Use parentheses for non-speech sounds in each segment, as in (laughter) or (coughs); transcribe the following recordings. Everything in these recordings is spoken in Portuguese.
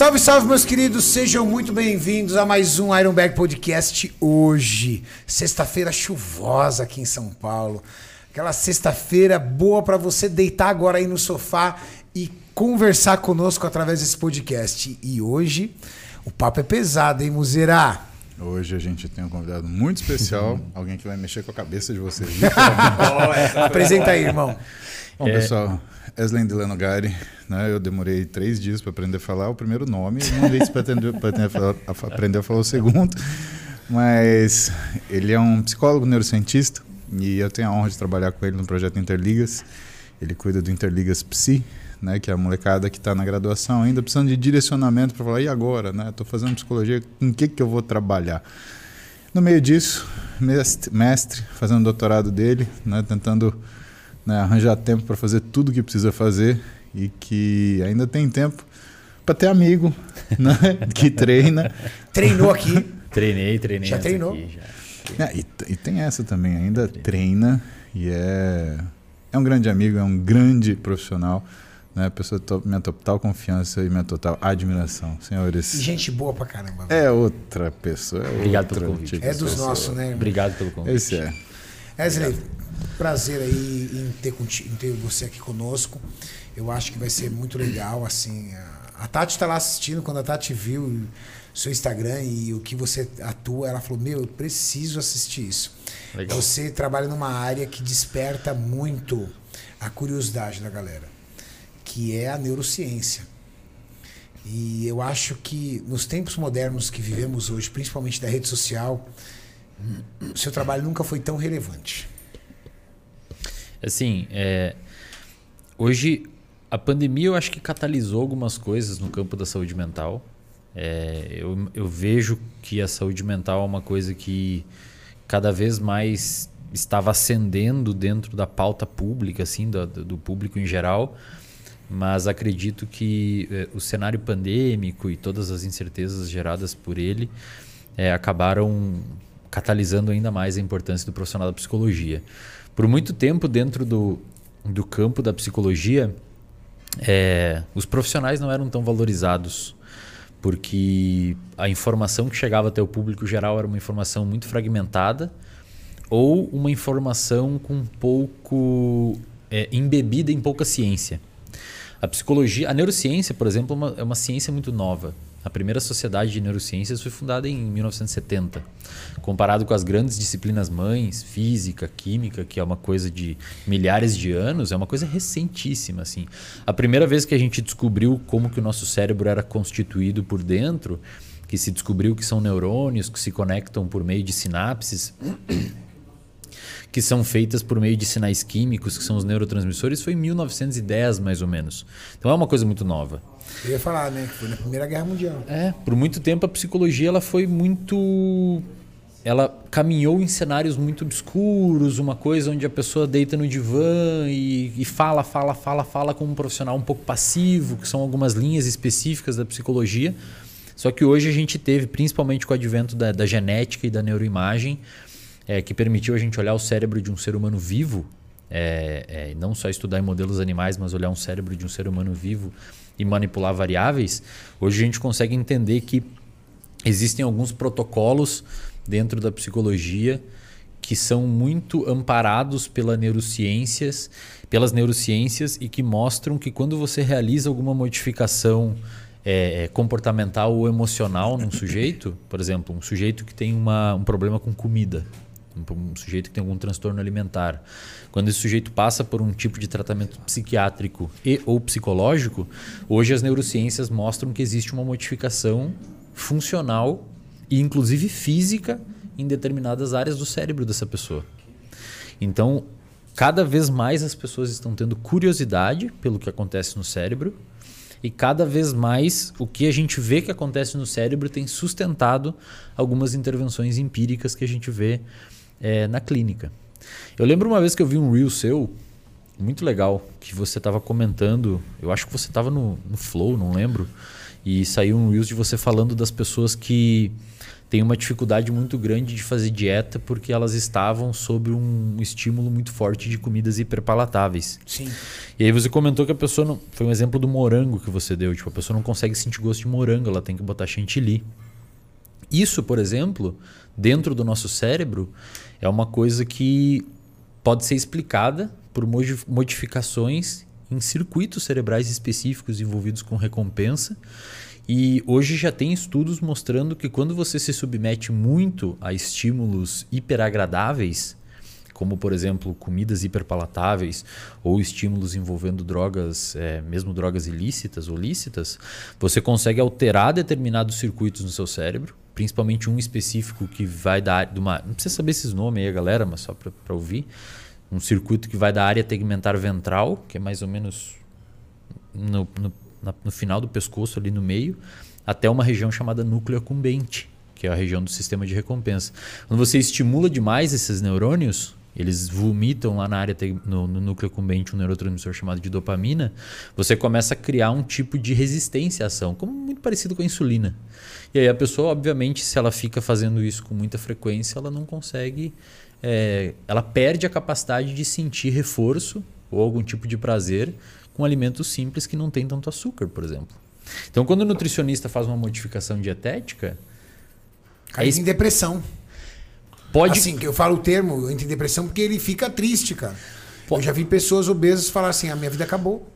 Salve, salve, meus queridos, sejam muito bem-vindos a mais um Iron Bag Podcast hoje, sexta-feira chuvosa aqui em São Paulo. Aquela sexta-feira boa para você deitar agora aí no sofá e conversar conosco através desse podcast. E hoje o papo é pesado, hein, Muzeira? Hoje a gente tem um convidado muito especial, (laughs) alguém que vai mexer com a cabeça de vocês. (laughs) (laughs) Apresenta aí, irmão. Bom, é... pessoal, Eslen Delano Gari, né? Eu demorei três dias para aprender a falar o primeiro nome, não sei se para aprender a falar o segundo, mas ele é um psicólogo neurocientista e eu tenho a honra de trabalhar com ele no projeto Interligas. Ele cuida do Interligas Psi, né, que é a molecada que está na graduação ainda precisando de direcionamento para falar, e agora? Né? Estou fazendo psicologia, com o que, que eu vou trabalhar? No meio disso, mestre, mestre fazendo doutorado dele, né, tentando né, arranjar tempo para fazer tudo que precisa fazer e que ainda tem tempo para ter amigo (laughs) né, que treina. Treinou aqui. Treinei, treinei. Já treinou? Aqui, já. É, e, e, tem essa também, ainda treina e é, é um grande amigo, é um grande profissional. Né? Pessoa to minha total confiança e minha total admiração, senhores. E gente boa pra caramba. É outra pessoa. É Obrigado pelo convite. Tipo é dos nossos, né? Obrigado pelo convite. Esse é. Wesley, prazer aí em ter, em ter você aqui conosco. Eu acho que vai ser muito legal, assim. A, a Tati está lá assistindo, quando a Tati viu seu Instagram e o que você atua, ela falou, meu, eu preciso assistir isso. Legal. Você trabalha numa área que desperta muito a curiosidade da galera que é a neurociência. E eu acho que nos tempos modernos que vivemos hoje, principalmente da rede social, o seu trabalho nunca foi tão relevante. Assim, é, hoje a pandemia eu acho que catalisou algumas coisas no campo da saúde mental. É, eu, eu vejo que a saúde mental é uma coisa que cada vez mais estava ascendendo dentro da pauta pública, assim, do, do público em geral mas acredito que eh, o cenário pandêmico e todas as incertezas geradas por ele eh, acabaram catalisando ainda mais a importância do profissional da psicologia. Por muito tempo, dentro do, do campo da psicologia, eh, os profissionais não eram tão valorizados, porque a informação que chegava até o público geral era uma informação muito fragmentada ou uma informação com pouco embebida em pouca ciência. A psicologia, a neurociência, por exemplo, é uma, é uma ciência muito nova. A primeira sociedade de neurociências foi fundada em 1970. Comparado com as grandes disciplinas mães, física, química, que é uma coisa de milhares de anos, é uma coisa recentíssima. Assim. A primeira vez que a gente descobriu como que o nosso cérebro era constituído por dentro, que se descobriu que são neurônios que se conectam por meio de sinapses (clears throat) que são feitas por meio de sinais químicos, que são os neurotransmissores, foi em 1910, mais ou menos. Então é uma coisa muito nova. Eu ia falar, né? Que foi na Primeira Guerra Mundial. É, por muito tempo a psicologia ela foi muito. Ela caminhou em cenários muito obscuros, uma coisa onde a pessoa deita no divã e, e fala, fala, fala, fala como um profissional um pouco passivo, que são algumas linhas específicas da psicologia. Só que hoje a gente teve, principalmente com o advento da, da genética e da neuroimagem, é, que permitiu a gente olhar o cérebro de um ser humano vivo, é, é, não só estudar em modelos animais, mas olhar um cérebro de um ser humano vivo e manipular variáveis, hoje a gente consegue entender que existem alguns protocolos dentro da psicologia que são muito amparados pela neurociências, pelas neurociências e que mostram que quando você realiza alguma modificação é, é comportamental ou emocional num sujeito, por exemplo, um sujeito que tem uma, um problema com comida, um sujeito que tem algum transtorno alimentar. Quando esse sujeito passa por um tipo de tratamento psiquiátrico e ou psicológico, hoje as neurociências mostram que existe uma modificação funcional e inclusive física em determinadas áreas do cérebro dessa pessoa. Então, cada vez mais as pessoas estão tendo curiosidade pelo que acontece no cérebro e cada vez mais o que a gente vê que acontece no cérebro tem sustentado algumas intervenções empíricas que a gente vê é, na clínica. Eu lembro uma vez que eu vi um reel seu, muito legal, que você estava comentando, eu acho que você estava no, no Flow, não lembro, e saiu um reel de você falando das pessoas que têm uma dificuldade muito grande de fazer dieta porque elas estavam sob um estímulo muito forte de comidas hiperpalatáveis. Sim. E aí você comentou que a pessoa não. Foi um exemplo do morango que você deu. Tipo, a pessoa não consegue sentir gosto de morango, ela tem que botar chantilly. Isso, por exemplo, dentro do nosso cérebro, é uma coisa que pode ser explicada por modificações em circuitos cerebrais específicos envolvidos com recompensa. E hoje já tem estudos mostrando que quando você se submete muito a estímulos hiperagradáveis, como por exemplo comidas hiperpalatáveis ou estímulos envolvendo drogas, é, mesmo drogas ilícitas ou lícitas, você consegue alterar determinados circuitos no seu cérebro, principalmente um específico que vai dar de uma, não precisa saber esses nomes aí, galera, mas só para ouvir, um circuito que vai da área tegmentar ventral, que é mais ou menos no, no, na, no final do pescoço, ali no meio, até uma região chamada núcleo acumbente, que é a região do sistema de recompensa. Quando você estimula demais esses neurônios, eles vomitam lá na área, no, no núcleo acumbente, um neurotransmissor chamado de dopamina, você começa a criar um tipo de resistência à ação, como muito parecido com a insulina. E aí a pessoa, obviamente, se ela fica fazendo isso com muita frequência, ela não consegue é, ela perde a capacidade de sentir reforço ou algum tipo de prazer com alimentos simples que não tem tanto açúcar, por exemplo. Então, quando o nutricionista faz uma modificação dietética. Cai é em depressão. Pode. Assim, eu falo o termo, entra em depressão porque ele fica triste, cara. Pode. Eu já vi pessoas obesas falar assim: a minha vida acabou.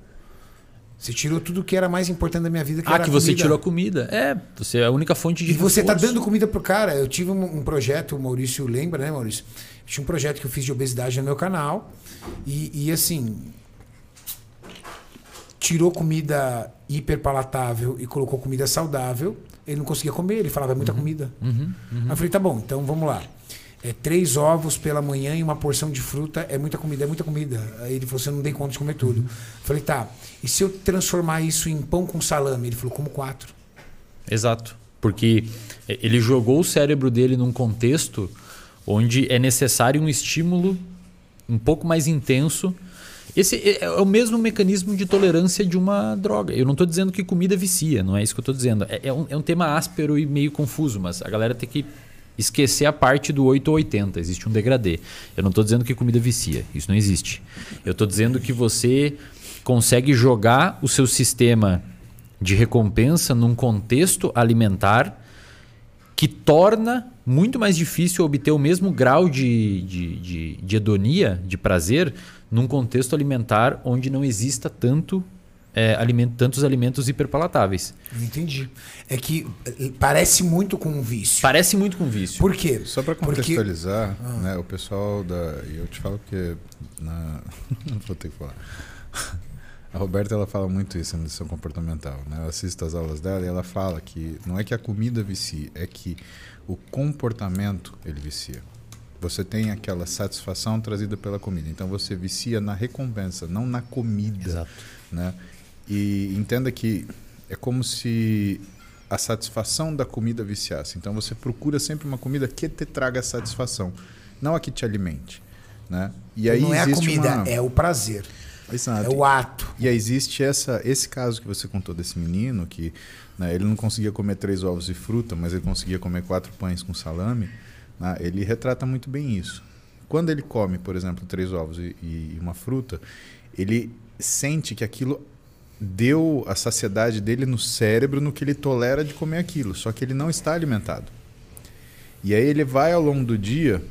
Você tirou tudo que era mais importante da minha vida, que ah, que você comida. tirou a comida. É, você é a única fonte de E você tá dando comida pro cara. Eu tive um, um, projeto, o Maurício lembra, né, Maurício? tinha um projeto que eu fiz de obesidade no meu canal. E, e assim. Tirou comida hiper palatável e colocou comida saudável. Ele não conseguia comer, ele falava, é muita uhum. comida. Uhum. Uhum. Aí eu falei, tá bom, então vamos lá é, três ovos pela manhã e uma porção de fruta é muita comida, é muita comida. Aí ele falou, você não dei conta de comer tudo. Uhum. Falei, tá, e se eu transformar isso em pão com salame? Ele falou, como quatro. Exato. Porque ele jogou o cérebro dele num contexto onde é necessário um estímulo um pouco mais intenso. Esse é, é o mesmo mecanismo de tolerância de uma droga. Eu não estou dizendo que comida vicia, não é isso que eu estou dizendo. É, é, um, é um tema áspero e meio confuso, mas a galera tem que esquecer a parte do 8 ou 80. Existe um degradê. Eu não estou dizendo que comida vicia. Isso não existe. Eu estou dizendo que você consegue jogar o seu sistema de recompensa num contexto alimentar que torna muito mais difícil obter o mesmo grau de, de, de, de hedonia, de prazer, num contexto alimentar onde não exista tanto é, alimento, tantos alimentos hiperpalatáveis. Entendi. É que eh, parece muito com um vício. Parece muito com um vício. Por quê? Só para contextualizar, Porque... ah. né, o pessoal da. E eu te falo que. Na... (laughs) Não vou ter que falar. A Roberta ela fala muito isso na lição comportamental. Né? Eu assisto as aulas dela e ela fala que não é que a comida vicia, é que o comportamento ele vicia. Você tem aquela satisfação trazida pela comida. Então você vicia na recompensa, não na comida. Exato. Né? E entenda que é como se a satisfação da comida viciasse. Então você procura sempre uma comida que te traga satisfação, não a que te alimente. Né? E aí não é a comida, uma... é o prazer. Exato. É o ato. E aí existe essa, esse caso que você contou desse menino, que né, ele não conseguia comer três ovos e fruta, mas ele conseguia comer quatro pães com salame. Né, ele retrata muito bem isso. Quando ele come, por exemplo, três ovos e, e uma fruta, ele sente que aquilo deu a saciedade dele no cérebro no que ele tolera de comer aquilo, só que ele não está alimentado. E aí ele vai ao longo do dia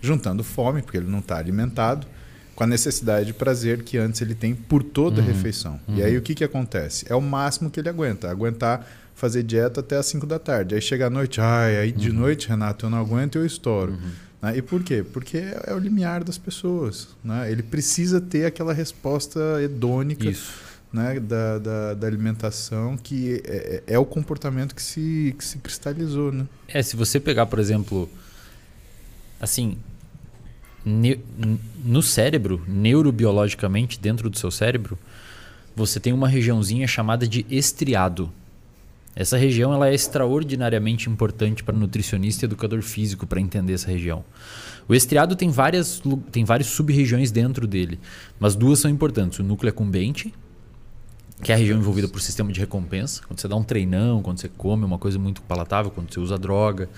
juntando fome, porque ele não está alimentado, com a necessidade de prazer que antes ele tem por toda uhum, a refeição. Uhum. E aí o que, que acontece? É o máximo que ele aguenta, aguentar fazer dieta até as 5 da tarde. Aí chega à noite, ai, aí de uhum. noite, Renato, eu não aguento e eu estouro. Uhum. Né? E por quê? Porque é o limiar das pessoas. Né? Ele precisa ter aquela resposta hedônica. Isso né, da, da, da, alimentação, que é, é, é, o comportamento que se, que se cristalizou. Né? É, se você pegar, por exemplo, assim, ne, no cérebro, neurobiologicamente, dentro do seu cérebro, você tem uma regiãozinha chamada de estriado. Essa região ela é extraordinariamente importante para nutricionista e educador físico para entender essa região. O estriado tem várias, tem várias sub-regiões dentro dele, mas duas são importantes: o núcleo acumbente, que é a região envolvida por sistema de recompensa. Quando você dá um treinão, quando você come uma coisa muito palatável, quando você usa droga,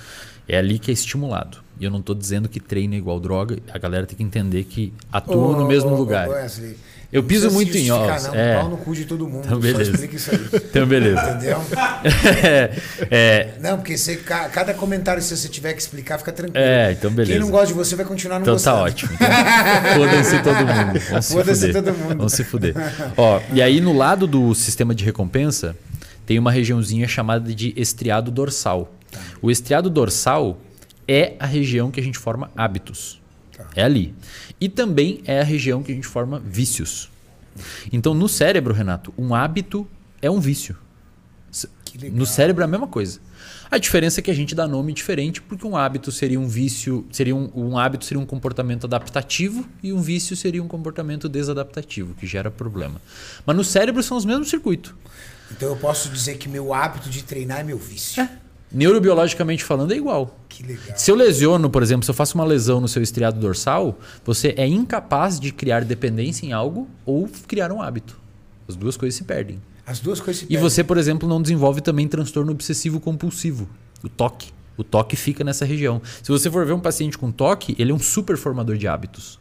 é ali que é estimulado. E eu não estou dizendo que treino é igual droga, a galera tem que entender que atua Ô, no mesmo ô, lugar. Wesley, Eu piso muito em ovos, Não, é. Pau no cu de todo mundo. Então, Só beleza. explica isso aí. Então, beleza. Entendeu? (laughs) é, é, Não, porque você, ca- cada comentário, se você tiver que explicar, fica tranquilo. É, então beleza. Quem não gosta de você vai continuar não Então tá gostando. ótimo. Então, Foda-se todo mundo. Vamos se (laughs) fuder. todo mundo. Vamos se fuder. Ó, e aí no lado do sistema de recompensa, tem uma regiãozinha chamada de estriado dorsal. Tá. O estriado dorsal é a região que a gente forma hábitos. Tá. É ali. E também é a região que a gente forma vícios. Então no cérebro, Renato, um hábito é um vício. No cérebro é a mesma coisa. A diferença é que a gente dá nome diferente, porque um hábito seria um vício, seria um, um hábito seria um comportamento adaptativo e um vício seria um comportamento desadaptativo, que gera problema. Mas no cérebro são os mesmos circuitos. Então eu posso dizer que meu hábito de treinar é meu vício. Neurobiologicamente falando, é igual. Se eu lesiono, por exemplo, se eu faço uma lesão no seu estriado dorsal, você é incapaz de criar dependência em algo ou criar um hábito. As duas coisas se perdem. As duas coisas se E perdem. você, por exemplo, não desenvolve também transtorno obsessivo compulsivo, o toque. O toque fica nessa região. Se você for ver um paciente com toque, ele é um super formador de hábitos.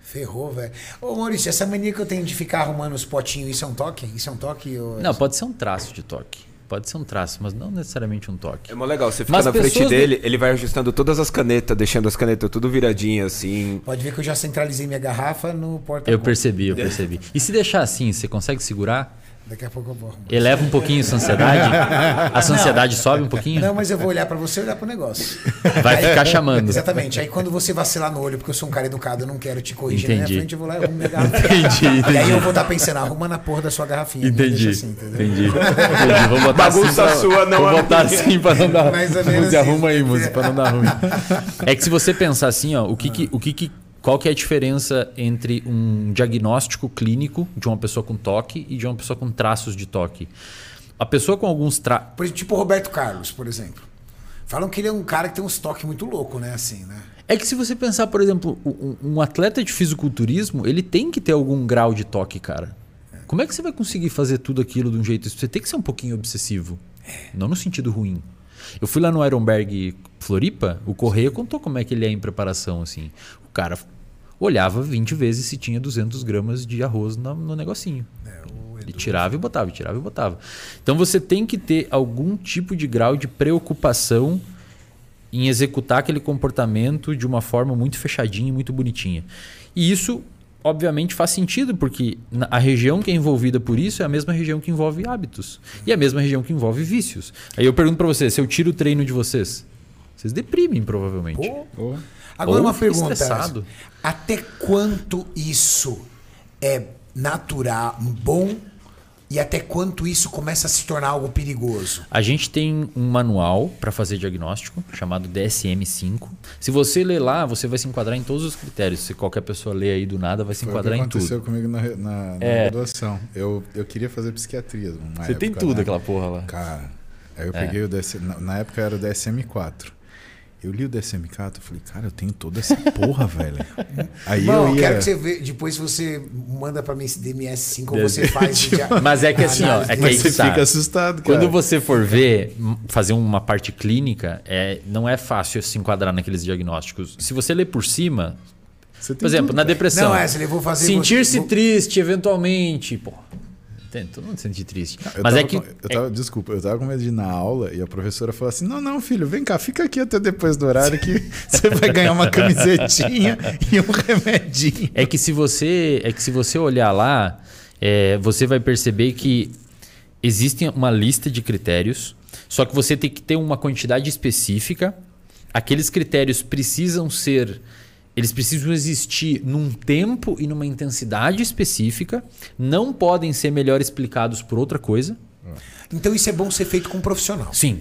Ferrou, velho. Ô Maurício, essa mania que eu tenho de ficar arrumando os potinhos, isso é um toque? Isso é um toque? Ou... Não, pode ser um traço de toque. Pode ser um traço, mas não necessariamente um toque. É mó legal, você fica Mas na frente dele, ele vai ajustando todas as canetas, deixando as canetas tudo viradinhas assim. Pode ver que eu já centralizei minha garrafa no porta Eu percebi, eu percebi. E se deixar assim, você consegue segurar? Daqui a pouco eu vou arrumar. Eleva um pouquinho sua ansiedade? A (laughs) sua ansiedade sobe um pouquinho? Não, mas eu vou olhar pra você e olhar pro negócio. Vai ficar chamando. Exatamente. Aí quando você vacilar no olho, porque eu sou um cara educado, eu não quero te corrigir na Entendi. minha frente, eu vou lá e arrumo minha garrafa. Entendi, E aí entendi. eu vou estar pensando, arruma na porra da sua garrafinha. Entendi. Deixa assim, entendeu? Entendi. Entendi. Vou botar Bagunça assim pra- sua, não Vou a botar minha. assim pra não dar. Mais ou menos isso. arruma aí, Muzi, pra não dar ruim. É que se você pensar assim, ó, o que que, o que que, qual que é a diferença entre um diagnóstico clínico de uma pessoa com toque e de uma pessoa com traços de toque? A pessoa com alguns traços. Tipo o Roberto Carlos, por exemplo. Falam que ele é um cara que tem uns toques muito louco, né? Assim, né? É que se você pensar, por exemplo, um, um atleta de fisiculturismo, ele tem que ter algum grau de toque, cara. Como é que você vai conseguir fazer tudo aquilo de um jeito? Você tem que ser um pouquinho obsessivo. Não no sentido ruim. Eu fui lá no Ironberg Floripa, o Correia contou como é que ele é em preparação, assim. O cara olhava 20 vezes se tinha 200 gramas de arroz no, no negocinho. Ele tirava e botava, tirava e botava. Então você tem que ter algum tipo de grau de preocupação em executar aquele comportamento de uma forma muito fechadinha e muito bonitinha. E isso, obviamente, faz sentido, porque a região que é envolvida por isso é a mesma região que envolve hábitos. E a mesma região que envolve vícios. Aí eu pergunto pra vocês, se eu tiro o treino de vocês, vocês deprimem provavelmente. Pô. Agora Ou uma pergunta. estressado. Até quanto isso é natural, bom e até quanto isso começa a se tornar algo perigoso? A gente tem um manual para fazer diagnóstico chamado DSM-5. Se você ler lá, você vai se enquadrar em todos os critérios. Se qualquer pessoa ler aí do nada, vai se Foi o que enquadrar em aconteceu tudo. comigo na, na, na É. graduação. Eu, eu queria fazer psiquiatria. Você tem época, tudo né? aquela porra lá. Cara, aí eu É. peguei o DSM. Na, na época era o DSM-4. Eu li o DSM-4 e falei, cara, eu tenho toda essa porra, (laughs) velho. Aí Não, eu ia. quero que você veja. Depois você manda pra mim esse DMS5 ou você faz. (laughs) de- Mas é que assim, ó, é que dele. aí Você tá. fica assustado, cara. Quando você for ver, fazer uma parte clínica, é, não é fácil se enquadrar naqueles diagnósticos. Se você ler por cima, Você tem por exemplo, tudo, na depressão, Não, Wesley, eu vou fazer- sentir-se vou- triste eventualmente, pô. Tem, todo mundo se sente triste. Eu Mas é que com- eu tava, Desculpa, eu tava com medo de ir na aula e a professora falou assim: não, não, filho, vem cá, fica aqui até depois do horário que (laughs) você vai ganhar uma camisetinha e um remedinho. É que se você, é que se você olhar lá, é, você vai perceber que existe uma lista de critérios, só que você tem que ter uma quantidade específica. Aqueles critérios precisam ser, eles precisam existir num tempo e numa intensidade específica, não podem ser melhor explicados por outra coisa. Então isso é bom ser feito com um profissional. Sim.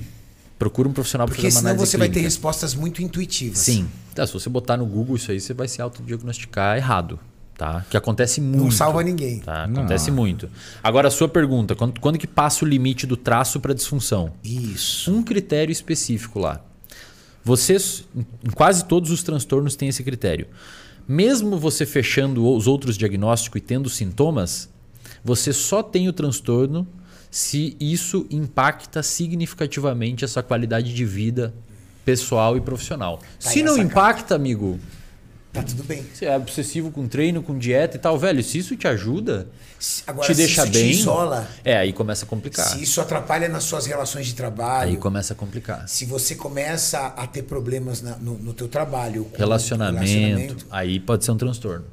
Procura um profissional para Porque fazer uma senão você vai ter clínica. respostas muito intuitivas. Sim. Tá, se você botar no Google isso aí, você vai se autodiagnosticar errado. Tá? Que acontece muito. Não salva ninguém. Tá? Acontece muito. Agora, a sua pergunta: quando, quando que passa o limite do traço para disfunção? Isso. Um critério específico lá. Vocês, em quase todos os transtornos, tem esse critério. Mesmo você fechando os outros diagnósticos e tendo sintomas, Você só tem o transtorno se isso impacta significativamente a sua qualidade de vida pessoal e profissional. Tá se não impacta, amigo, Tá tudo bem. você é obsessivo com treino, com dieta e tal, velho, se isso te ajuda, Agora, te deixa isso bem, te isola, é, aí começa a complicar. se isso atrapalha nas suas relações de trabalho, Aí começa a complicar. se você começa a ter problemas na- no, no teu trabalho, com Relacionamento, aí pode ser um transtorno.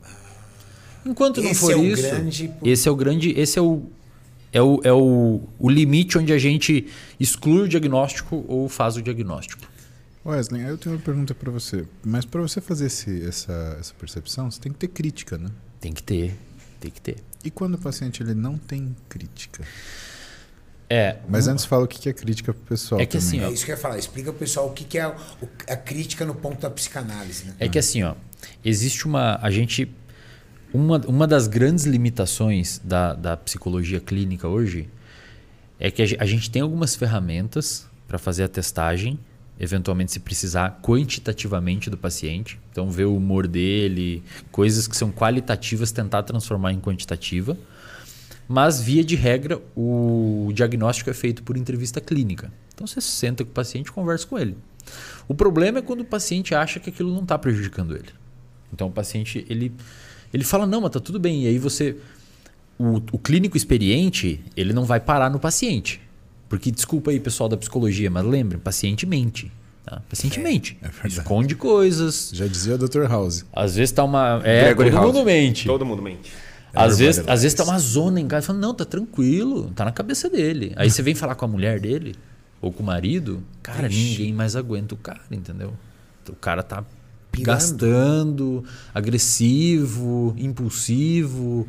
Enquanto não for é isso, grande- esse é o grande, esse é o é o, é o, o limite onde a gente exclui o diagnóstico ou faz o diagnóstico. Wesley, eu tenho uma pergunta para você. Mas para você fazer esse- essa, essa percepção, você tem que ter crítica, né? Tem que ter, tem que ter. E quando o paciente ele não tem crítica? É, Mas antes fala o que é crítica pro pessoal. É que também. assim, ó, É isso que eu ia falar. Explica pro pessoal o que, é a crítica no ponto da psicanálise. Né? É que assim, ó, existe uma. A gente. Uma, uma das grandes limitações da, da psicologia clínica hoje é que a gente tem algumas ferramentas para fazer a testagem, eventualmente, se precisar, quantitativamente do paciente. Então, ver o humor dele, coisas que são qualitativas, tentar transformar em quantitativa. Mas, via de regra, o diagnóstico é feito por entrevista clínica. Então, você senta com o paciente e conversa com ele. O problema é quando o paciente acha que aquilo não está prejudicando ele. Então, o paciente, ele, ele fala, não, mas tá tudo bem. E aí você... O, o clínico experiente, ele não vai parar no paciente. Porque, desculpa aí, pessoal da psicologia, mas lembrem, paciente mente. Tá? Paciente mente. é verdade. Esconde coisas. Já dizia o Dr. House. Às vezes tá uma... É, Gregory todo House. mundo mente. Todo mundo mente. Às vezes, às vezes tá uma zona em casa. Fala, não, tá tranquilo, tá na cabeça dele. Aí você vem falar com a mulher dele ou com o marido, cara, Vixe. ninguém mais aguenta o cara, entendeu? O cara tá Pirando. gastando, agressivo, impulsivo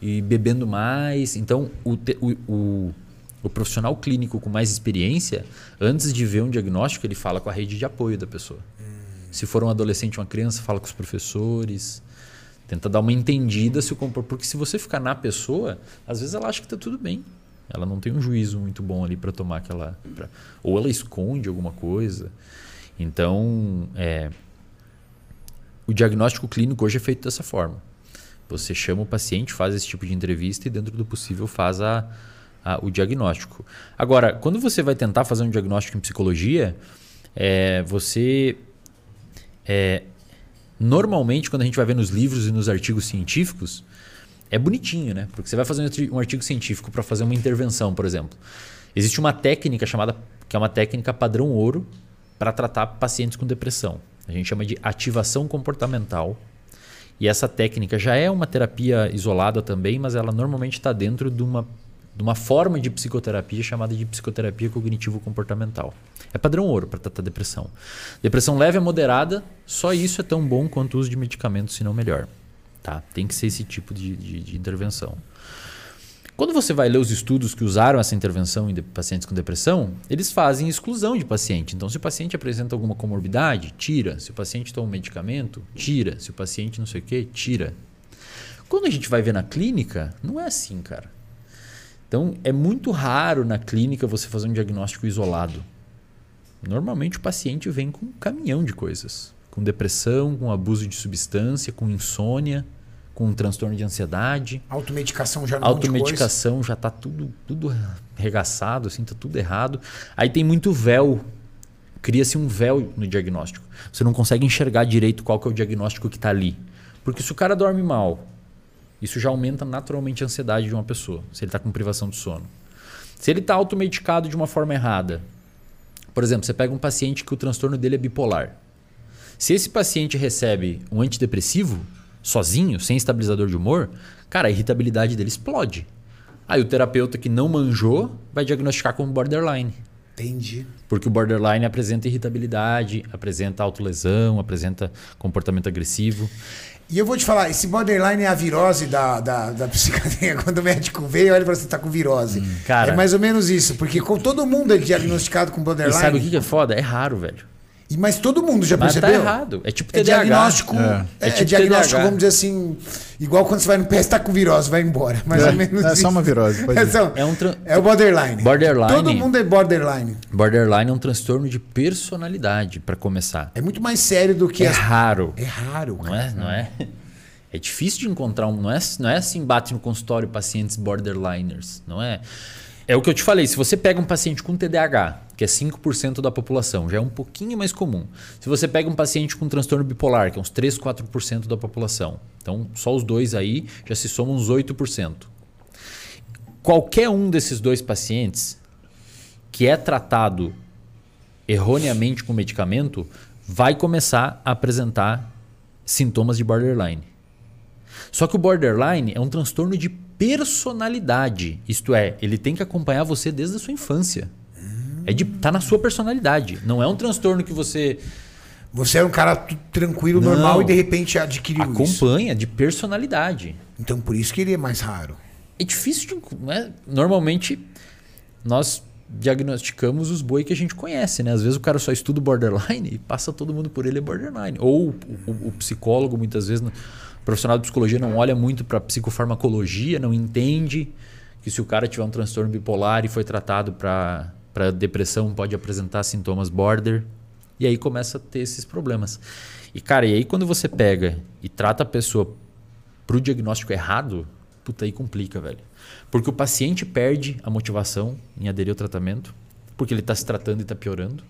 e bebendo mais. Então, o, te- o, o, o profissional clínico com mais experiência, antes de ver um diagnóstico, ele fala com a rede de apoio da pessoa. Se for um adolescente, uma criança, fala com os professores. Tenta dar uma entendida se o. Porque se você ficar na pessoa, às vezes ela acha que está tudo bem. Ela não tem um juízo muito bom ali para tomar aquela. pra- Ou ela esconde alguma coisa. Então, é, o diagnóstico clínico hoje é feito dessa forma. Você chama o paciente, faz esse tipo de entrevista e, dentro do possível, faz a, a- o diagnóstico. Agora, quando você vai tentar fazer um diagnóstico em psicologia, é, você. é, normalmente, quando a gente vai ver nos livros e nos artigos científicos, é bonitinho, né? Porque você vai fazer um arti- artigo científico para fazer uma intervenção, por exemplo. Existe uma técnica chamada, que é uma técnica padrão ouro, para tratar pacientes com depressão. A gente chama de ativação comportamental. E essa técnica já é uma terapia isolada também, mas ela normalmente está dentro de uma, de uma forma de psicoterapia chamada de psicoterapia cognitivo-comportamental. É padrão ouro para tratar depressão. Depressão leve a moderada, só isso é tão bom quanto o uso de medicamentos, se não melhor. Tá? Tem que ser esse tipo de, de- de intervenção. Quando você vai ler os estudos que usaram essa intervenção em pacientes com depressão, eles fazem exclusão de paciente. Então, se o paciente apresenta alguma comorbidade, tira. Se o paciente toma um medicamento, tira. Se o paciente não sei o quê, tira. Quando a gente vai ver na clínica, não é assim, cara. Então, é muito raro na clínica você fazer um diagnóstico isolado. Normalmente o paciente vem com um caminhão de coisas. Com depressão, com abuso de substância, com insônia, com um transtorno de ansiedade. Automedicação já não é. Automedicação já está tudo, tudo regaçado, assim, tá tudo errado. Aí tem muito véu. Cria-se um véu no diagnóstico. Você não consegue enxergar direito qual que é o diagnóstico que está ali. Porque se o cara dorme mal, isso já aumenta naturalmente a ansiedade de uma pessoa, se ele está com privação de sono. Se ele está automedicado de uma forma errada, por exemplo, você pega um paciente que o transtorno dele é bipolar. Se esse paciente recebe um antidepressivo, sozinho, sem estabilizador de humor, cara, a irritabilidade dele explode. Aí o terapeuta que não manjou vai diagnosticar como borderline. Entendi. Porque o borderline apresenta irritabilidade, apresenta autolesão, apresenta comportamento agressivo. E eu vou te falar, esse borderline é a virose da, da, da. (laughs) Quando o médico veio, olha pra você tá com virose. cara. é mais ou menos isso, porque com todo mundo é diagnosticado com E borderline. sabe o que é foda? É raro, velho. E- mas todo mundo já Mas tá percebeu? errado. É tipo É TDAH. diagnóstico, É. é, É tipo diagnóstico, TDAH. vamos dizer assim, igual quando você vai no PS, tá com virose, vai embora. Mais ou menos É isso. só uma virose, pode É, só- É um tran- é o borderline. Borderline. Todo mundo é borderline. Borderline é um transtorno de personalidade, para começar. É muito mais sério do que É as... raro. É raro, Não cara. é? Não é? (laughs) É difícil de encontrar um. Não é, não é assim, bate no consultório pacientes borderliners. Não é. É o que eu te falei. Se você pega um paciente com TDAH, que é 5% da população, já é um pouquinho mais comum. Se você pega um paciente com transtorno bipolar, que é uns 3, 4% da população. Então, só os dois aí já se somam uns 8%. Qualquer um desses dois pacientes que é tratado erroneamente com medicamento vai começar a apresentar sintomas de borderline. Só que o borderline é um transtorno de personalidade. Isto é, ele tem que acompanhar você desde a sua infância. É de, tá na sua personalidade. Não é um transtorno que você. Você era um cara tranquilo, Não. normal e de repente adquiriu isso. acompanha de personalidade. Então por isso que ele é mais raro. É difícil de. Né? Normalmente, nós diagnosticamos os boi que a gente conhece, né? Às vezes o cara só estuda borderline e passa todo mundo por ele é borderline. Ou o, o- o psicólogo, muitas vezes, não- o profissional de psicologia não olha muito para psicofarmacologia, não entende que se o cara tiver um transtorno bipolar e foi tratado para depressão, pode apresentar sintomas border. E aí começa a ter esses problemas. E, cara, e aí quando você pega e trata a pessoa pro diagnóstico errado, puta aí complica, velho. Porque o paciente perde a motivação em aderir ao tratamento, porque ele está se tratando e está piorando,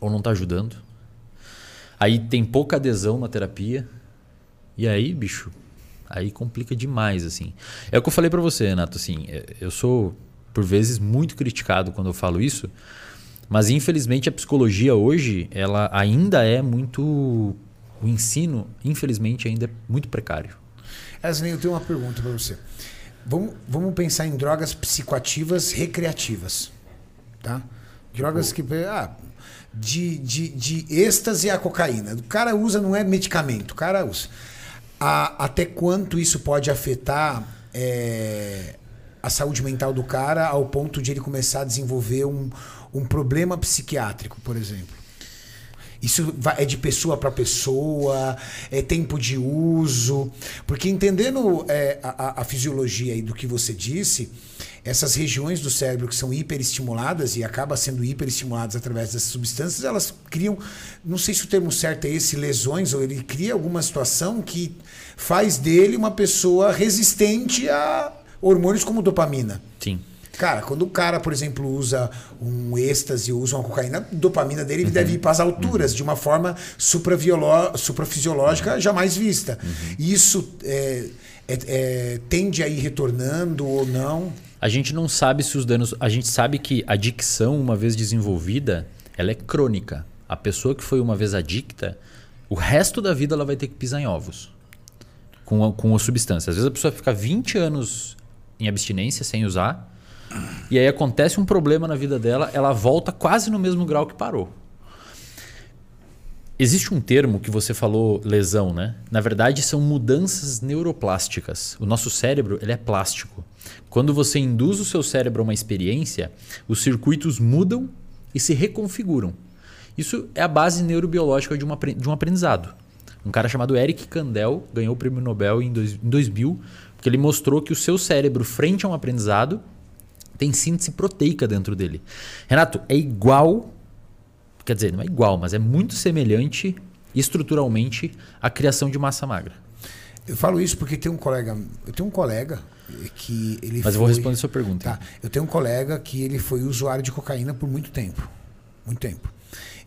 ou não está ajudando. Aí tem pouca adesão na terapia. E aí, bicho, aí complica demais, assim. É o que eu falei para você, Renato, assim, é- eu sou por vezes muito criticado quando eu falo isso, mas infelizmente a psicologia hoje, ela ainda é muito o ensino, infelizmente, ainda é muito precário. Wesley, eu tenho uma pergunta para você. Vamos, vamos pensar em drogas psicoativas recreativas. Tá? Drogas que. Ah, de, de, de êxtase a cocaína. O cara usa, não é medicamento, o cara usa. A- até quanto isso pode afetar é, a saúde mental do cara ao ponto de ele começar a desenvolver um, um problema psiquiátrico, por exemplo? Isso é de pessoa para pessoa, é tempo de uso. Porque entendendo é, a, a- a fisiologia aí do que você disse, essas regiões do cérebro que são hiperestimuladas e acabam sendo hiperestimuladas através dessas substâncias, elas criam, não sei se o termo certo é esse, lesões, ou ele cria alguma situação que faz dele uma pessoa resistente a hormônios como dopamina. Sim. Cara, quando o cara, por exemplo, usa um êxtase, usa uma cocaína, a dopamina dele deve ir para as alturas de uma forma suprafisiológica jamais vista. Isso é, é- é, tende a ir retornando ou não? A gente não sabe se os danos. A gente sabe que a adicção, uma vez desenvolvida, ela é crônica. A pessoa que foi uma vez adicta, o resto da vida ela vai ter que pisar em ovos com a, com a substância. Às vezes a pessoa fica 20 anos em abstinência sem usar, e aí acontece um problema na vida dela, ela volta quase no mesmo grau que parou. Existe um termo que você falou lesão, né? Na verdade, são mudanças neuroplásticas. O nosso cérebro ele é plástico. Quando você induz o seu cérebro a uma experiência, os circuitos mudam e se reconfiguram. Isso é a base neurobiológica de, uma, de um aprendizado. Um cara chamado Eric Kandel ganhou o prêmio Nobel em, dois, em 2000 porque ele mostrou que o seu cérebro, frente a um aprendizado, tem síntese proteica dentro dele. Renato, é igual Quer dizer, não é igual, mas é muito semelhante estruturalmente à criação de massa magra. Eu falo isso porque tem um colega, eu tenho um colega que ele Mas eu vou foi- responder a sua pergunta. Tá. Eu tenho um colega que ele foi usuário de cocaína por muito tempo. Muito tempo.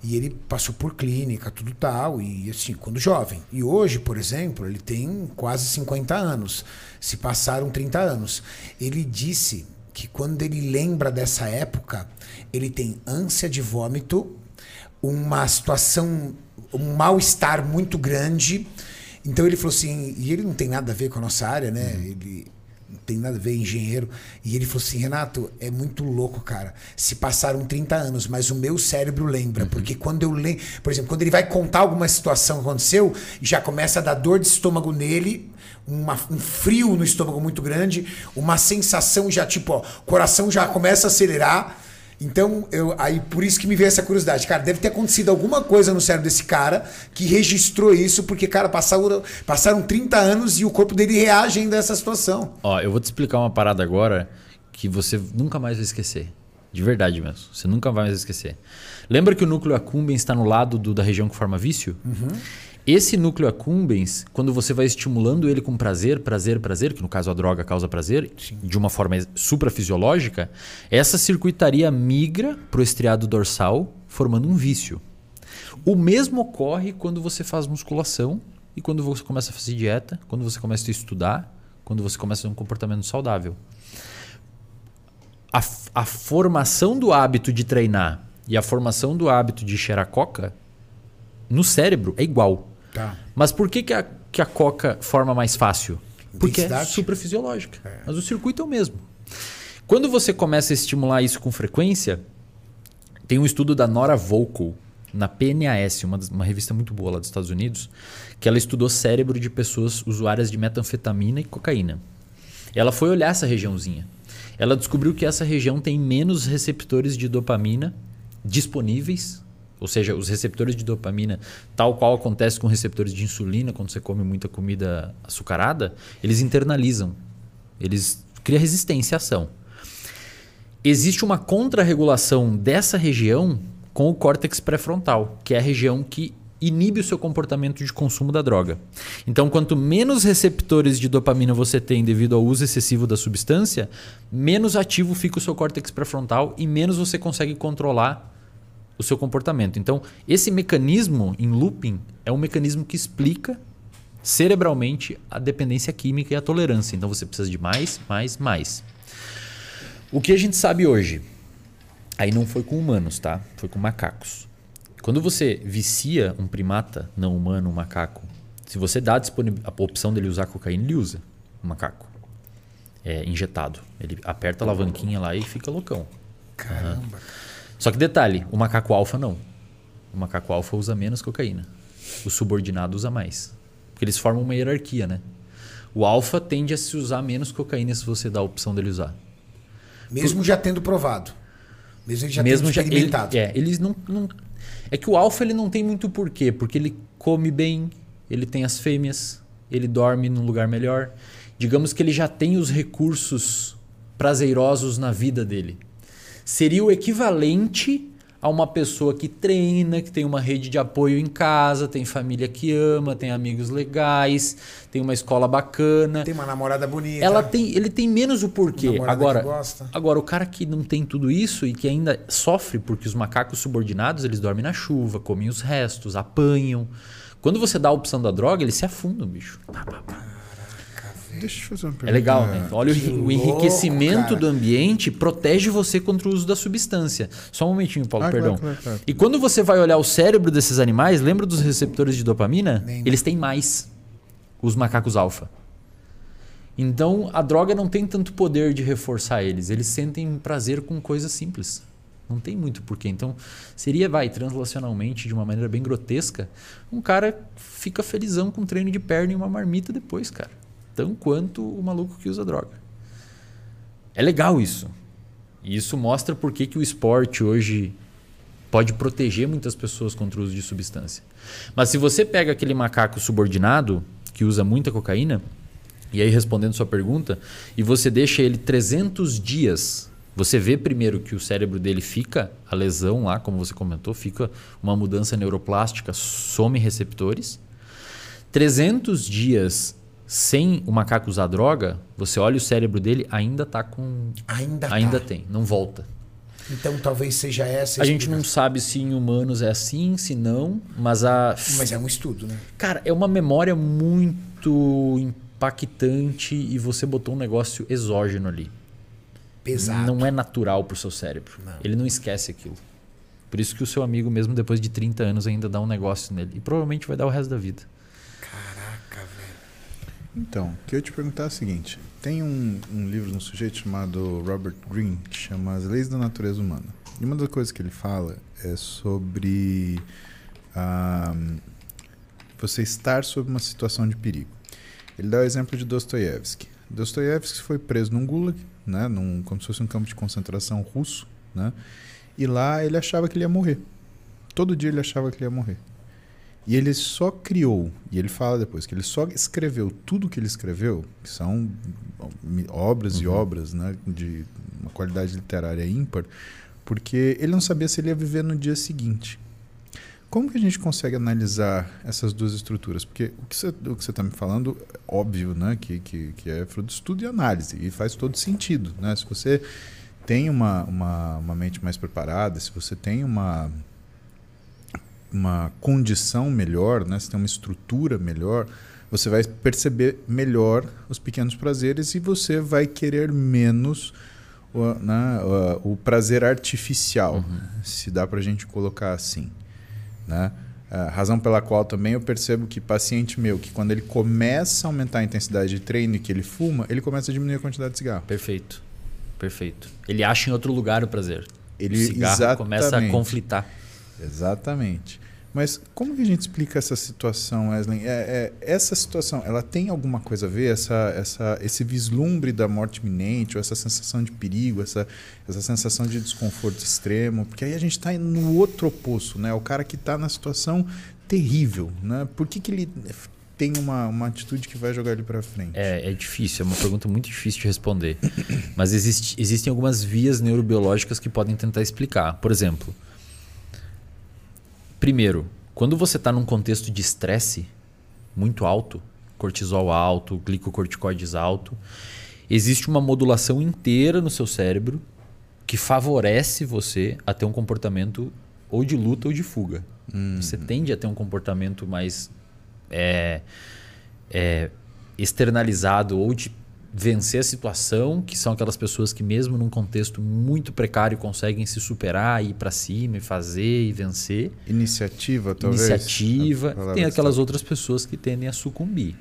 E ele passou por clínica, tudo tal, e assim, quando jovem. E hoje, por exemplo, ele tem quase 50 anos. Se passaram 30 anos. Ele disse que quando ele lembra dessa época, ele tem ânsia de vômito, uma situação, um mal-estar muito grande. Então ele falou assim, e ele não tem nada a ver com a nossa área, né? Ele não tem nada a ver, engenheiro. E ele falou assim: Renato, é muito louco, cara. Se passaram 30 anos, mas o meu cérebro lembra. Porque quando eu lembro, por exemplo, quando ele vai contar alguma situação que aconteceu, já começa a dar dor de estômago nele. uma- um frio no estômago muito grande, uma sensação já tipo, ó, o coração já começa a acelerar. Então, eu, aí por isso que me veio essa curiosidade. Cara, deve ter acontecido alguma coisa no cérebro desse cara que registrou isso, porque, cara, passaram, passaram 30 anos e o corpo dele reage ainda a essa situação. Ó, eu vou te explicar uma parada agora que você nunca mais vai esquecer. De verdade mesmo. Você nunca vai mais esquecer. Lembra que o núcleo accumbens está no lado do- da região que forma vício? Esse núcleo accumbens, quando você vai estimulando ele com prazer, prazer, prazer, que no caso a droga causa prazer, de uma forma suprafisiológica, essa circuitaria migra para o estriado dorsal, formando um vício. O mesmo ocorre quando você faz musculação e quando você começa a fazer dieta, quando você começa a estudar, quando você começa a ter um comportamento saudável. A, a formação do hábito de treinar e a formação do hábito de cheirar coca no cérebro é igual. Tá. Mas por que, que, a, que a coca forma mais fácil? Porque é Intensidade? suprafisiológica. Mas o circuito é o mesmo. Quando você começa a estimular isso com frequência, tem um estudo da Nora Volkow na PNAS, uma, uma revista muito boa lá dos Estados Unidos, que ela estudou cérebro de pessoas usuárias de metanfetamina e cocaína. Ela foi olhar essa regiãozinha. Ela descobriu que essa região tem menos receptores de dopamina disponíveis, ou seja, os receptores de dopamina, tal qual acontece com receptores de insulina quando você come muita comida açucarada, eles internalizam. Eles criam resistência à ação. Existe uma contrarregulação dessa região com o córtex pré-frontal, que é a região que inibe o seu comportamento de consumo da droga. Então, quanto menos receptores de dopamina você tem devido ao uso excessivo da substância, menos ativo fica o seu córtex pré-frontal e menos você consegue controlar o seu comportamento. Então, esse mecanismo em looping é um mecanismo que explica cerebralmente a dependência química e a tolerância. Então, você precisa de mais, mais, mais. O que a gente sabe hoje? Aí não foi com humanos, tá? Foi com macacos. Quando você vicia um primata não humano, um macaco, se você dá a, opção dele usar cocaína, ele usa o macaco. É injetado. Ele aperta a alavanquinha lá e fica loucão. Caramba. Só que detalhe, o macaco alfa não. O macaco alfa usa menos cocaína. O subordinado usa mais. Porque eles formam uma hierarquia, né? O alfa tende a se usar menos cocaína se você dá a opção dele usar. Mesmo já tendo provado. Mesmo ele já Mesmo tendo já ele, experimentado. é, eles não, não é que o alfa ele não tem muito porquê, porque ele come bem, ele tem as fêmeas, ele dorme num lugar melhor. Digamos que ele já tem os recursos prazerosos na vida dele. Seria o equivalente a uma pessoa que treina, que tem uma rede de apoio em casa, tem família que ama, tem amigos legais, tem uma escola bacana. Tem uma namorada bonita. Ela tem, ele tem menos o porquê. Agora, agora, o cara que não tem tudo isso e que ainda sofre porque os macacos subordinados eles dormem na chuva, comem os restos, apanham. Quando você dá a opção da droga, eles se afundam, bicho. Pá, pá, pá. Deixa eu fazer uma pergunta. É legal, né? Olha o, Que o louco, enriquecimento cara. do ambiente protege você contra o uso da substância. Só um momentinho, Paulo, Ah, claro, perdão. claro, claro. E quando você vai olhar o cérebro desses animais, lembra dos receptores de dopamina? Lembro. Eles têm mais. Os macacos alfa. Então, a droga não tem tanto poder de reforçar eles. Eles sentem prazer com coisas simples. Não tem muito porquê. Então, seria, vai, translacionalmente, de uma maneira bem grotesca, um cara fica felizão com um treino de perna e uma marmita depois, cara. Tão quanto o maluco que usa droga. É legal isso. E isso mostra por que, que o esporte hoje pode proteger muitas pessoas contra o uso de substância. Mas se você pega aquele macaco subordinado que usa muita cocaína, e aí respondendo sua pergunta, e você deixa ele 300 dias, você vê primeiro que o cérebro dele fica, a lesão lá, como você comentou, fica uma mudança neuroplástica, some receptores. 300 dias sem o macaco usar droga, você olha o cérebro dele, ainda tá com. Ainda, Ainda tá. tem, não volta. Então talvez seja essa A gente não sabe se em humanos é assim, se não, mas a. Mas é um estudo, né? Cara, é uma memória muito impactante e você botou um negócio exógeno ali. Pesado. Não é natural pro seu cérebro. Não. Ele não esquece aquilo. Por isso que o seu amigo, mesmo depois de 30 anos, ainda dá um negócio nele. E provavelmente vai dar o resto da vida. Então, o que eu te perguntar é o seguinte: tem um, um livro de um sujeito chamado Robert Greene que chama As Leis da Natureza Humana. E uma das coisas que ele fala é sobre ah, você estar sob uma situação de perigo. Ele dá o exemplo de Dostoiévski. Dostoiévski foi preso num gulag, né, num, como se fosse um campo de concentração russo, né, e lá ele achava que ele ia morrer. Todo dia ele achava que ele ia morrer. E ele só criou, e ele fala depois, que ele só escreveu tudo que ele escreveu, que são obras e obras né, de uma qualidade literária ímpar, porque ele não sabia se ele ia viver no dia seguinte. Como que a gente consegue analisar essas duas estruturas? Porque o que você está me falando, óbvio, né? que, que, que é fruto de estudo e análise, e faz todo sentido. Né? Se você tem uma, uma, uma mente mais preparada, se você tem uma, uma condição melhor, né? se tem uma estrutura melhor, você vai perceber melhor os pequenos prazeres e você vai querer menos o, né, o, prazer artificial, Uhum. se dá para a gente colocar assim. Né? A razão pela qual também eu percebo que paciente meu, que quando ele começa a aumentar a intensidade de treino e que ele fuma, ele começa a diminuir a quantidade de cigarro. Perfeito. Perfeito. Ele acha em outro lugar o prazer. Ele o cigarro começa a conflitar. Exatamente. Mas como que a gente explica essa situação, Wesley? É, é, essa situação, ela tem alguma coisa a ver? Essa, essa, esse vislumbre da morte iminente, ou essa sensação de perigo, essa, essa sensação de desconforto extremo? Porque aí a gente está no outro oposto, né? O cara que está na situação terrível, né? Por que, que ele tem uma, uma atitude que vai jogar ele para frente? É, é difícil, é uma pergunta muito difícil de responder. Mas existe, existem algumas vias neurobiológicas que podem tentar explicar. Por exemplo, primeiro, quando você está num contexto de estresse muito alto, cortisol alto, glicocorticoides alto, existe uma modulação inteira no seu cérebro que favorece você a ter um comportamento ou de luta ou de fuga. Você tende a ter um comportamento mais é, é, externalizado ou de vencer a situação, que são aquelas pessoas que mesmo num contexto muito precário conseguem se superar, ir para cima e fazer e vencer. Iniciativa, talvez? Iniciativa. Tem aquelas outras pessoas que tendem a sucumbir.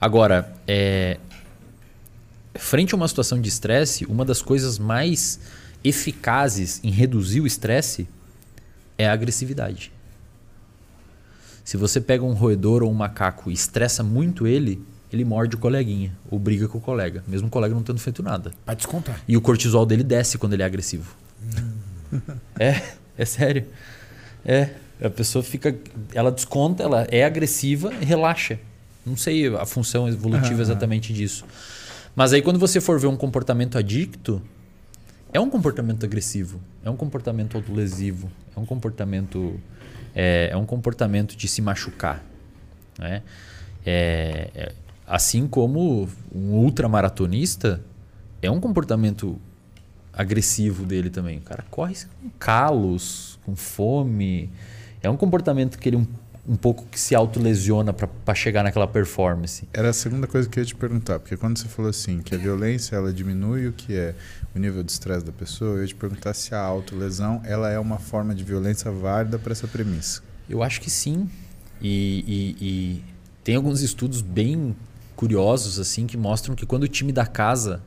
Agora, é, frente a uma situação de estresse, uma das coisas mais eficazes em reduzir o estresse é a agressividade. Se você pega um roedor ou um macaco e estressa muito ele, ele morde o coleguinha ou briga com o colega, mesmo o colega não tendo feito nada. Pra descontar. E o cortisol dele desce quando ele é agressivo. (laughs) é, é sério. É. A pessoa fica. Ela desconta, ela é agressiva e relaxa. Não sei a função evolutiva exatamente disso. Mas aí quando você for ver um comportamento adicto, é um comportamento agressivo, é um comportamento autolesivo, é um comportamento. É, é um comportamento de se machucar. Né? É, é- assim como um ultramaratonista é um comportamento agressivo dele também. O cara corre com calos, com fome. É um comportamento que ele um, um pouco que se autolesiona para chegar naquela performance. Era a segunda coisa que eu ia te perguntar, porque quando você falou assim, que a violência ela diminui o que é o nível de estresse da pessoa, eu ia te perguntar se a autolesão ela é uma forma de violência válida para essa premissa. Eu acho que sim. E, e- e tem alguns estudos bem curiosos assim que mostram que quando o time da casa,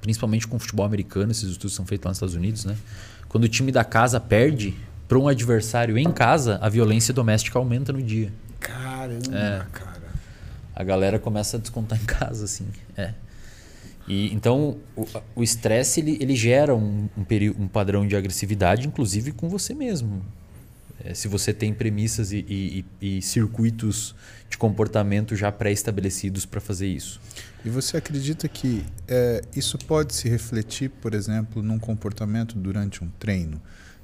principalmente com o futebol americano, esses estudos são feitos lá nos Estados Unidos, né? Quando o time da casa perde para um adversário em casa, a violência doméstica aumenta no dia. Caramba, É. cara. A galera começa a descontar em casa, assim. É. E, então, o- estresse ele, ele gera um, um, um padrão de agressividade, inclusive com você mesmo. É, se você tem premissas e- e- e circuitos de comportamento já pré-estabelecidos para fazer isso. E você acredita que é, isso pode se refletir, por exemplo, num comportamento durante um treino?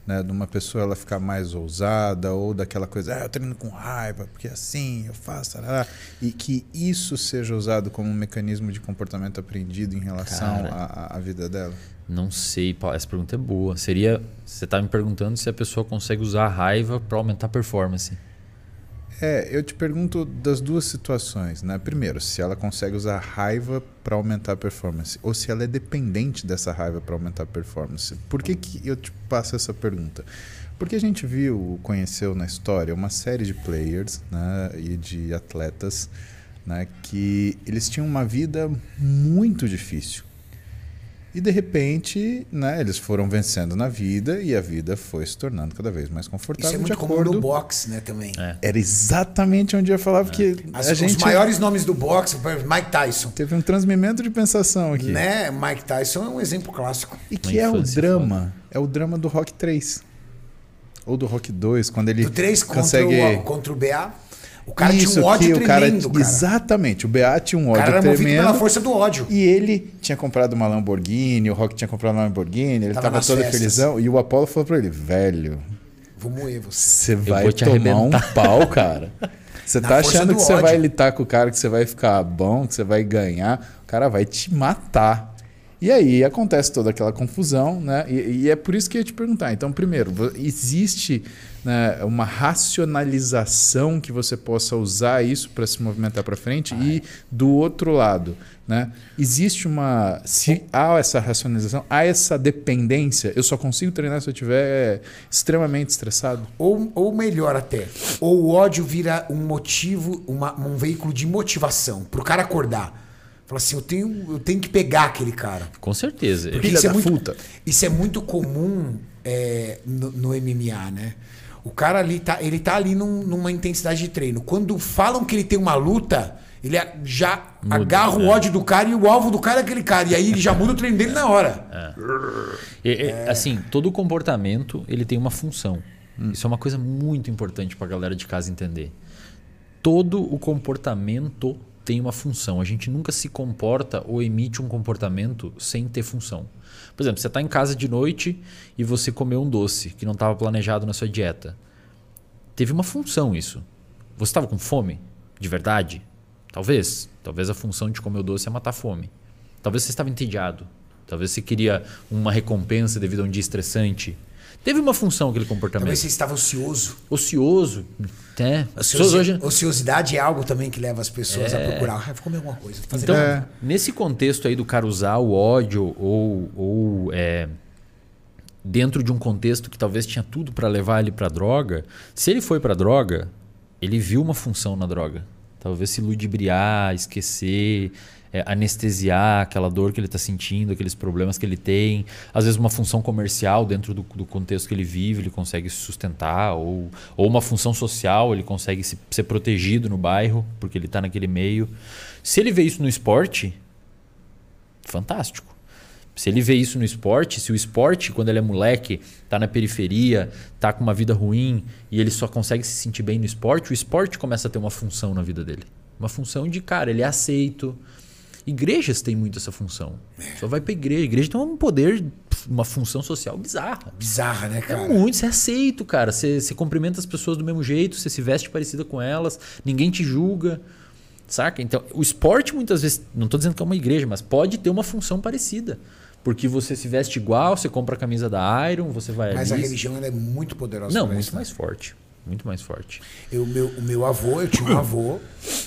Né, de uma pessoa ela ficar mais ousada ou daquela coisa, ah, eu treino com raiva, porque assim eu faço, tarará", e que isso seja usado como um mecanismo de comportamento aprendido em relação à vida dela? Não sei, Paulo, essa pergunta é boa. Seria. Você está me perguntando se a pessoa consegue usar a raiva para aumentar a performance. É, eu te pergunto das duas situações, né? Primeiro, se ela consegue usar raiva para aumentar a performance, ou se ela é dependente dessa raiva para aumentar a performance. Por que, que eu te passo essa pergunta? Porque a gente viu, conheceu na história uma série de players né, e de atletas né, que eles tinham uma vida muito difícil. E de repente, né, eles foram vencendo na vida e a vida foi se tornando cada vez mais confortável Isso é de muito comum acordo no boxe, né, também. É. era exatamente onde eu ia falar, porque As- a Os gente maiores nomes do boxe, Mike Tyson. teve um transmimento de pensação aqui. Né? Mike Tyson é um exemplo clássico. E que é o drama, é o drama do Rock 3. Ou do Rock 2, quando ele Do 3 contra, consegue... o, contra o BA. O cara Isso, tinha um ódio que o cara, tremendo, cara. Exatamente, o BA tinha um O ódio cara era movido tremendo. pela força do ódio. E ele tinha comprado uma Lamborghini, o Rock tinha comprado uma Lamborghini, ele Tava tava, todo festas. felizão. E o Apollo falou pra ele, velho, Vou moer você. Você vai vou te tomar arrebentar. um pau, cara. Você tá achando do que você vai lutar com o cara, que você vai ficar bom, que você vai ganhar. O cara vai te matar. E aí acontece toda aquela confusão, né? E, e é por isso que eu ia te perguntar. Então, primeiro, existe né, uma racionalização que você possa usar isso para se movimentar para frente? E do outro lado, né? Existe uma. Se há essa racionalização, há essa dependência, eu só consigo treinar se eu estiver extremamente estressado? Ou, ou melhor até, ou o ódio vira um motivo, uma- um veículo de motivação pro cara acordar. Fala assim, eu tenho, eu tenho que pegar aquele cara. Com certeza. Porque Filha isso é muito, puta. Isso é muito comum é, no, no MMA, né? O cara ali tá, ele tá ali num- numa intensidade de treino. Quando falam que ele tem uma luta, ele já Muda, agarra o é. ódio do cara e o alvo do cara é aquele cara. E aí ele já muda o treino dele na hora. E- e, Assim, todo comportamento ele tem uma função. Hum. Isso é uma coisa muito importante para a galera de casa entender. Todo o comportamento tem uma função. A gente nunca se comporta ou emite um comportamento sem ter função. Por exemplo, você está em casa de noite e você comeu um doce que não estava planejado na sua dieta. Teve uma função isso. Você estava com fome? De verdade? Talvez. Talvez a função de comer o doce é matar a fome. Talvez você estava entediado. Talvez você queria uma recompensa devido a um dia estressante. Teve uma função aquele comportamento. Talvez você estava ocioso. Ocioso. Pessoas Ociosi- hoje. Ociosidade é algo também que leva as pessoas a procurar. Ah, vou comer alguma coisa. Então, nada. nesse contexto aí do cara usar o ódio ou, ou é, dentro de um contexto que talvez tinha tudo para levar ele para droga, se ele foi para droga, ele viu uma função na droga. Talvez se ludibriar, esquecer, é, anestesiar aquela dor que ele está sentindo, aqueles problemas que ele tem. Às vezes uma função comercial dentro do, do contexto que ele vive, ele consegue se sustentar. Ou, ou uma função social, ele consegue se- ser protegido no bairro, porque ele está naquele meio. Se ele vê isso no esporte, fantástico. Se ele vê isso no esporte, se o esporte, quando ele é moleque, tá na periferia, tá com uma vida ruim e ele só consegue se sentir bem no esporte, o esporte começa a ter uma função na vida dele. Uma função de, cara, ele é aceito. Igrejas têm muito essa função. Só vai pra igreja. A igreja tem um poder, uma função social bizarra. Bizarra, né, É cara? muito, você é aceito, cara. Você, você cumprimenta as pessoas do mesmo jeito, você se veste parecida com elas, ninguém te julga. Saca? Então, o esporte muitas vezes, não estou dizendo que é uma igreja, mas pode ter uma função parecida. Porque você se veste igual, você compra a camisa da Iron, você vai Mas a ali. religião ela é muito poderosa. Não, muito isso, né? mais forte. Muito mais forte. Eu, meu, o meu avô, eu tinha um avô.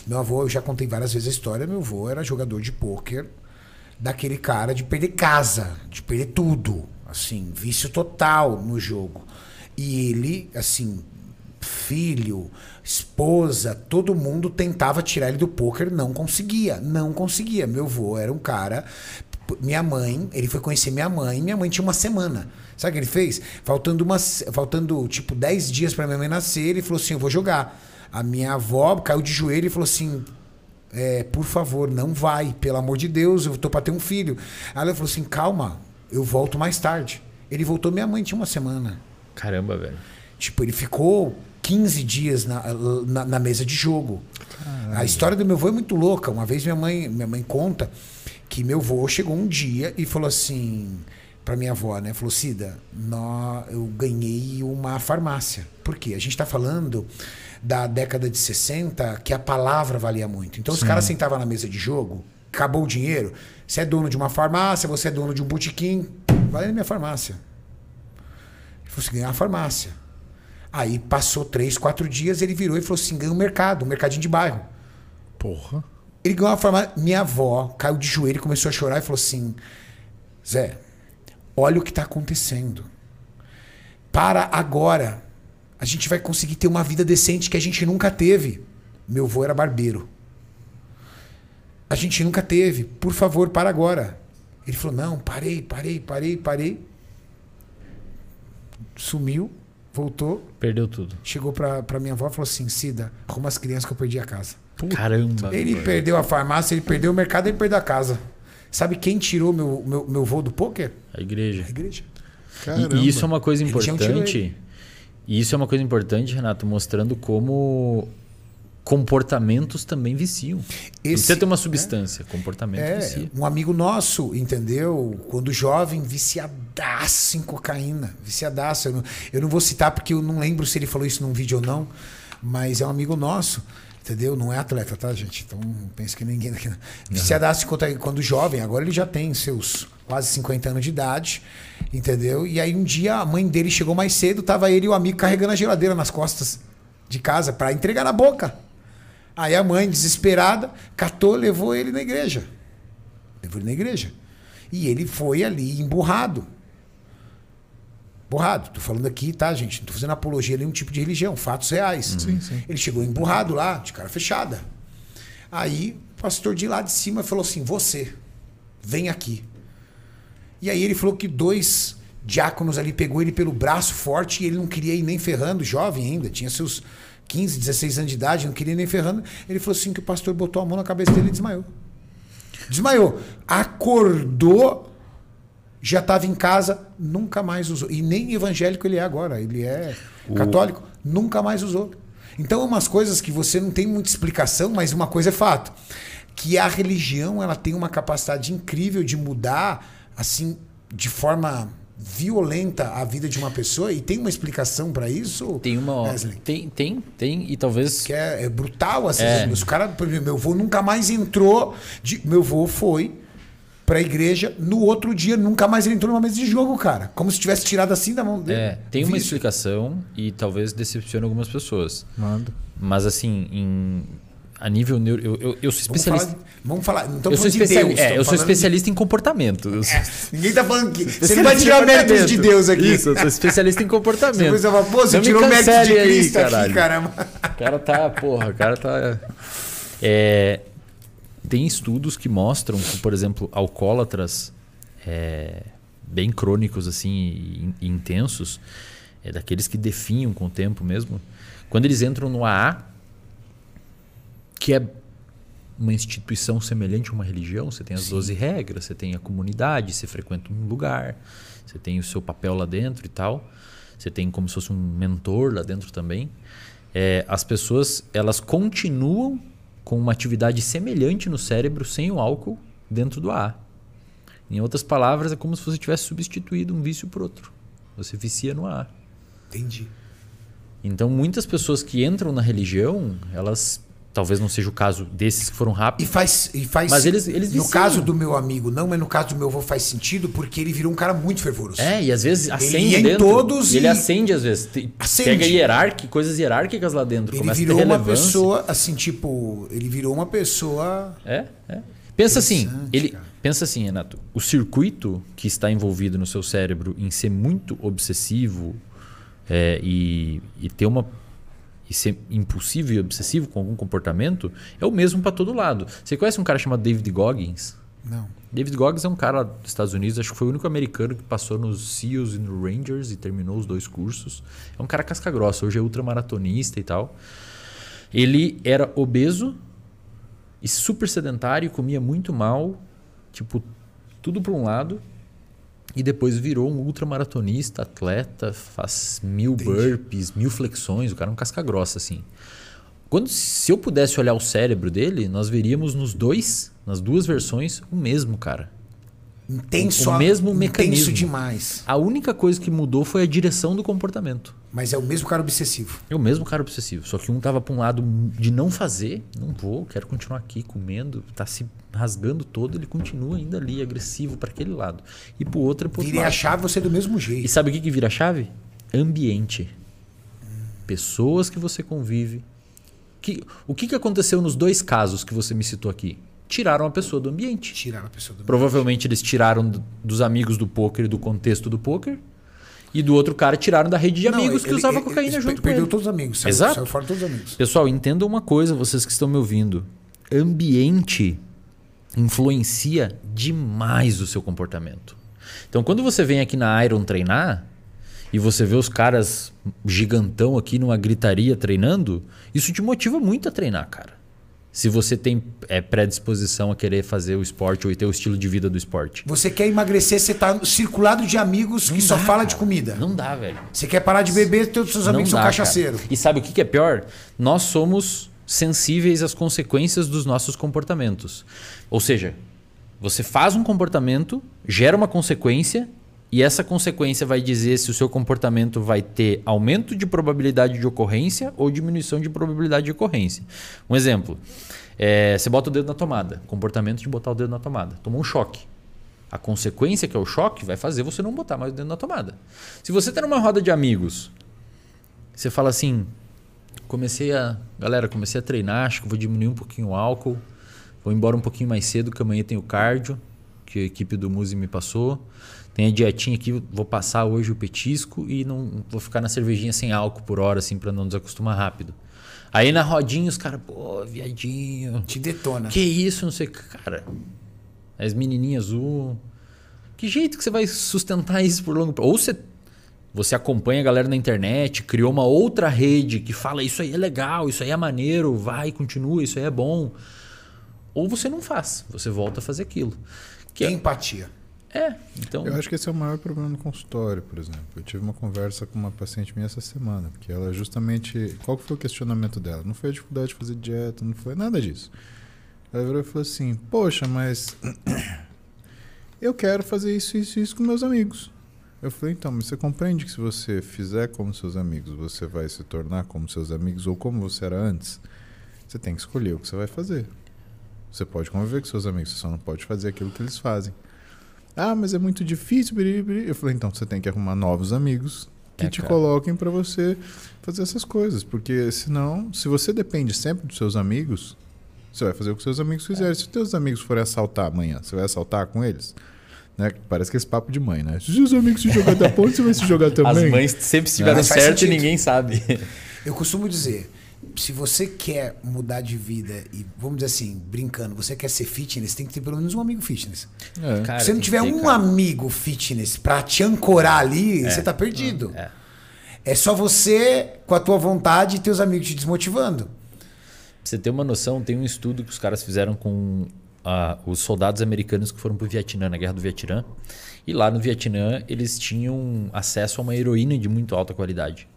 Meu avô, eu já contei várias vezes a história. Meu avô era jogador de pôquer, daquele cara de perder casa, de perder tudo. Assim, vício total no jogo. E ele, assim, filho, esposa, todo mundo tentava tirar ele do pôquer, não conseguia, não conseguia. Meu avô era um cara. Minha mãe, ele foi conhecer minha mãe, minha mãe tinha uma semana. Sabe o que ele fez? Faltando, umas, faltando tipo 10 dias pra minha mãe nascer, ele falou assim: Eu vou jogar. A minha avó caiu de joelho e falou assim: é, Por favor, não vai, pelo amor de Deus, eu tô pra ter um filho. Aí ela falou assim: Calma, eu volto mais tarde. Ele voltou, minha mãe tinha uma semana. Caramba, velho. Tipo, ele ficou 15 dias na, na, na mesa de jogo. A história do meu avô é muito louca. Uma vez minha mãe, minha mãe conta que meu avô chegou um dia e falou assim para minha avó, né? Falou, Cida, nó, eu ganhei uma farmácia. Por quê? A gente tá falando da década de 60 que a palavra valia muito. Então os caras sentavam na mesa de jogo, acabou o dinheiro, você é dono de uma farmácia, você é dono de um botequim, vai na minha farmácia. Ele falou assim, ganhar uma farmácia. Aí passou três, quatro dias, ele virou e falou assim: ganhou um mercado, um mercadinho de bairro. Porra. Ele ganhou uma farmácia. Minha avó caiu de joelho, começou a chorar e falou assim: Zé, olha o que está acontecendo. Para agora. A gente vai conseguir ter uma vida decente que a gente nunca teve. Meu avô era barbeiro. A gente nunca teve. Por favor, para agora. Ele falou: Não, parei, parei, parei, parei. Sumiu, voltou, Perdeu tudo. chegou pra, pra minha avó e falou assim: Cida, arruma as crianças que eu perdi a casa. Caramba. Ele velho. perdeu a farmácia, ele perdeu o mercado, ele perdeu a casa. Sabe quem tirou meu, meu, meu voo do pôquer? A igreja. A igreja. Caramba. E, e isso é uma coisa importante. E isso é uma coisa importante, Renato, mostrando como comportamentos também viciam. Não Esse- precisa ter uma substância, comportamento É, vicia. um amigo nosso, entendeu? Quando jovem, viciadaço em cocaína. Viciadaço. Eu não, eu não vou citar porque eu não lembro se ele falou isso num vídeo ou não, mas é um amigo nosso, entendeu? Não é atleta, tá, gente? Então não pense que ninguém daqui. Viciadaço em cocaína quando jovem, agora ele já tem seus quase 50 anos de idade, entendeu? E aí um dia a mãe dele chegou mais cedo, tava ele e o amigo carregando a geladeira nas costas de casa para entregar na boca. Aí a mãe, desesperada, catou, levou ele na igreja. Levou ele na igreja. E ele foi ali emburrado. Emburrado. Tô falando aqui, tá, gente? Não tô fazendo apologia a nenhum tipo de religião, fatos reais. Sim, sim. Ele chegou emburrado lá, de cara fechada. Aí o pastor de lá de cima falou assim: Você, vem aqui. E aí ele falou que dois diáconos ali pegou ele pelo braço forte e ele não queria ir nem ferrando, jovem ainda, tinha seus 15, 16 anos de idade, não queria ir nem ferrando. Ele falou assim que o pastor botou a mão na cabeça dele e desmaiou. Desmaiou. Acordou, já estava em casa, nunca mais usou. E nem evangélico ele é agora, ele é católico, nunca mais usou. Então, umas coisas que você não tem muita explicação, mas uma coisa é fato, que a religião ela tem uma capacidade incrível de mudar assim de forma violenta a vida de uma pessoa e tem uma explicação para isso? Tem uma. Wesley? Tem, tem, tem, e talvez. que é, é brutal assim. É. Os exemplo, meu avô nunca mais entrou. De, meu avô foi pra igreja, no outro dia nunca mais ele entrou numa mesa de jogo, cara. Como se tivesse tirado assim da mão dele. É, tem uma Vício. explicação e talvez decepcione algumas pessoas. Manda. Mas assim, em, a nível neuro. Eu, eu, eu sou Vamos especialista. falar, vamos falar. Não Eu sou, falando de Deus. é, eu sou falando de- especialista em comportamento. Eu sou Ninguém tá falando que. Você especialista não vai tirar méritos de. Deus aqui. Isso, eu sou especialista em comportamento. Depois você fala, pô, você Não me tirou méritos de cancele aí, Cristo aqui, caramba. O cara tá, porra, o cara tá. É, tem estudos que mostram que, por exemplo, alcoólatras é, bem crônicos assim e, intensos, é daqueles que definham com o tempo mesmo, quando eles entram no AA, que é uma instituição semelhante a uma religião, você tem as 12 regras, você tem a comunidade, você frequenta um lugar, você tem o seu papel lá dentro e tal. Você tem como se fosse um mentor lá dentro também. É, as pessoas elas continuam com uma atividade semelhante no cérebro sem o álcool dentro do AA. Em outras palavras, é como se você tivesse substituído um vício por outro. Você vicia no AA. Entendi. Então, muitas pessoas que entram na religião, elas talvez não seja o caso desses que foram E rápidos. faz, e faz. Mas eles- eles no viciam. caso do meu amigo, não, mas no caso do meu avô faz sentido porque ele virou um cara muito fervoroso. É, e às vezes acende ia em dentro. todos e ele e- acende às vezes. Acende. Pega hierarqui, coisas hierárquicas lá dentro. Ele começa virou uma pessoa, assim, tipo, ele virou uma pessoa. É, é. Pensa assim, ele cara. pensa assim, Renato. O circuito que está envolvido no seu cérebro em ser muito obsessivo é, e, e ter uma e ser impulsivo e obsessivo com algum comportamento é o mesmo para todo lado. Você conhece um cara chamado David Goggins? Não. David Goggins é um cara dos Estados Unidos, acho que foi o único americano que passou nos SEALs e no Rangers e terminou os dois cursos. É um cara casca grossa, hoje é ultramaratonista e tal. Ele era obeso e super sedentário, comia muito mal, tipo, tudo para um lado. E depois virou um ultramaratonista, atleta, faz mil burpees, mil flexões, o cara é um casca grossa, assim. Quando, se eu pudesse olhar o cérebro dele, nós veríamos nos dois, nas duas versões, o mesmo cara. Intenso. O mesmo intenso mecanismo. demais. A única coisa que mudou foi a direção do comportamento. Mas é o mesmo cara obsessivo. É o mesmo cara obsessivo, só que um tava para um lado de não fazer, não vou, quero continuar aqui comendo, tá se rasgando todo, ele continua ainda ali agressivo para aquele lado. E pro outro é pro Virei a chave você é do mesmo E jeito. sabe o que, que vira a chave? Ambiente. Pessoas que você convive. Que, o que, que aconteceu nos dois casos que você me citou aqui? Tiraram a pessoa do ambiente. Tirar a pessoa do Provavelmente eles tiraram do- dos amigos do poker e do contexto do poker. E do outro cara tiraram da rede de Não, amigos que ele- usava ele- cocaína ele junto com Perdeu ele. todos os amigos. Saiu, Exato. saiu fora todos os amigos. Pessoal, entendam uma coisa, vocês que estão me ouvindo. Ambiente influencia demais o seu comportamento. Então, quando você vem aqui na Iron treinar e você vê os caras gigantão aqui numa gritaria treinando, isso te motiva muito a treinar, cara. Se você tem é, predisposição a querer fazer o esporte ou ter o estilo de vida do esporte. Você quer emagrecer, você tá circulado de amigos que só dá, fala cara. de comida. Não dá, velho. Você quer parar de beber, teus seus amigos Não são dá, cachaceiros. E sabe o que que é pior? Nós somos sensíveis às consequências dos nossos comportamentos. Ou seja, você faz um comportamento, gera uma consequência e essa consequência vai dizer se o seu comportamento vai ter aumento de probabilidade de ocorrência ou diminuição de probabilidade de ocorrência. Um exemplo: é, você bota o dedo na tomada, comportamento de botar o dedo na tomada, tomou um choque. A consequência, que é o choque, vai fazer você não botar mais o dedo na tomada. Se você está numa roda de amigos, você fala assim: comecei a. Galera, comecei a treinar, acho que vou diminuir um pouquinho o álcool, vou embora um pouquinho mais cedo, que amanhã tem o cardio, que a equipe do Muse me passou. Tem a dietinha aqui, vou passar hoje o petisco e não vou ficar na cervejinha sem álcool por hora, assim, para não desacostumar rápido. Aí na rodinha os caras, pô, viadinho. Te detona. Que isso, não sei o que. Cara, as menininhas azul. Que jeito que você vai sustentar isso por longo prazo? Ou você, você acompanha a galera na internet, criou uma outra rede que fala isso aí é legal, isso aí é maneiro, vai, continua, isso aí é bom. Ou você não faz, você volta a fazer aquilo. Que é empatia. É, então. Eu acho que esse é o maior problema no consultório, por exemplo. Eu tive uma conversa com uma paciente minha essa semana, porque ela justamente. Qual foi o questionamento dela? Não foi a dificuldade de fazer dieta, não foi nada disso. Ela virou e falou assim: Poxa, mas. (clears throat) Eu quero fazer isso, isso, isso com meus amigos. Eu falei, então, mas você compreende que se você fizer como seus amigos, você vai se tornar como seus amigos ou como você era antes? Você tem que escolher o que você vai fazer. Você pode conviver com seus amigos, você só não pode fazer aquilo que eles fazem. Ah, mas é muito difícil. Eu falei, então você tem que arrumar novos amigos que é, te cara. coloquem para você fazer essas coisas. Porque senão, se você depende sempre dos seus amigos, você vai fazer o que seus amigos fizerem. É. Se os seus amigos forem assaltar amanhã, você vai assaltar com eles? Né? Parece que esse papo de mãe, né? Se os seus amigos se jogar da ponte, você vai se jogar também. As mães sempre estiveram é. certo e ninguém sabe. Eu costumo dizer, se você quer mudar de vida e, vamos dizer assim, brincando, você quer ser fitness, tem que ter pelo menos um amigo fitness. É. Cara, se você não tiver ter, um cara. amigo fitness pra te ancorar ali, é. você tá perdido. É. é só você, com a tua vontade, e teus amigos te desmotivando. Pra você ter uma noção, tem um estudo que os caras fizeram com uh, os soldados americanos que foram pro Vietnã, na Guerra do Vietnã. E lá no Vietnã, eles tinham acesso a uma heroína de muito alta qualidade.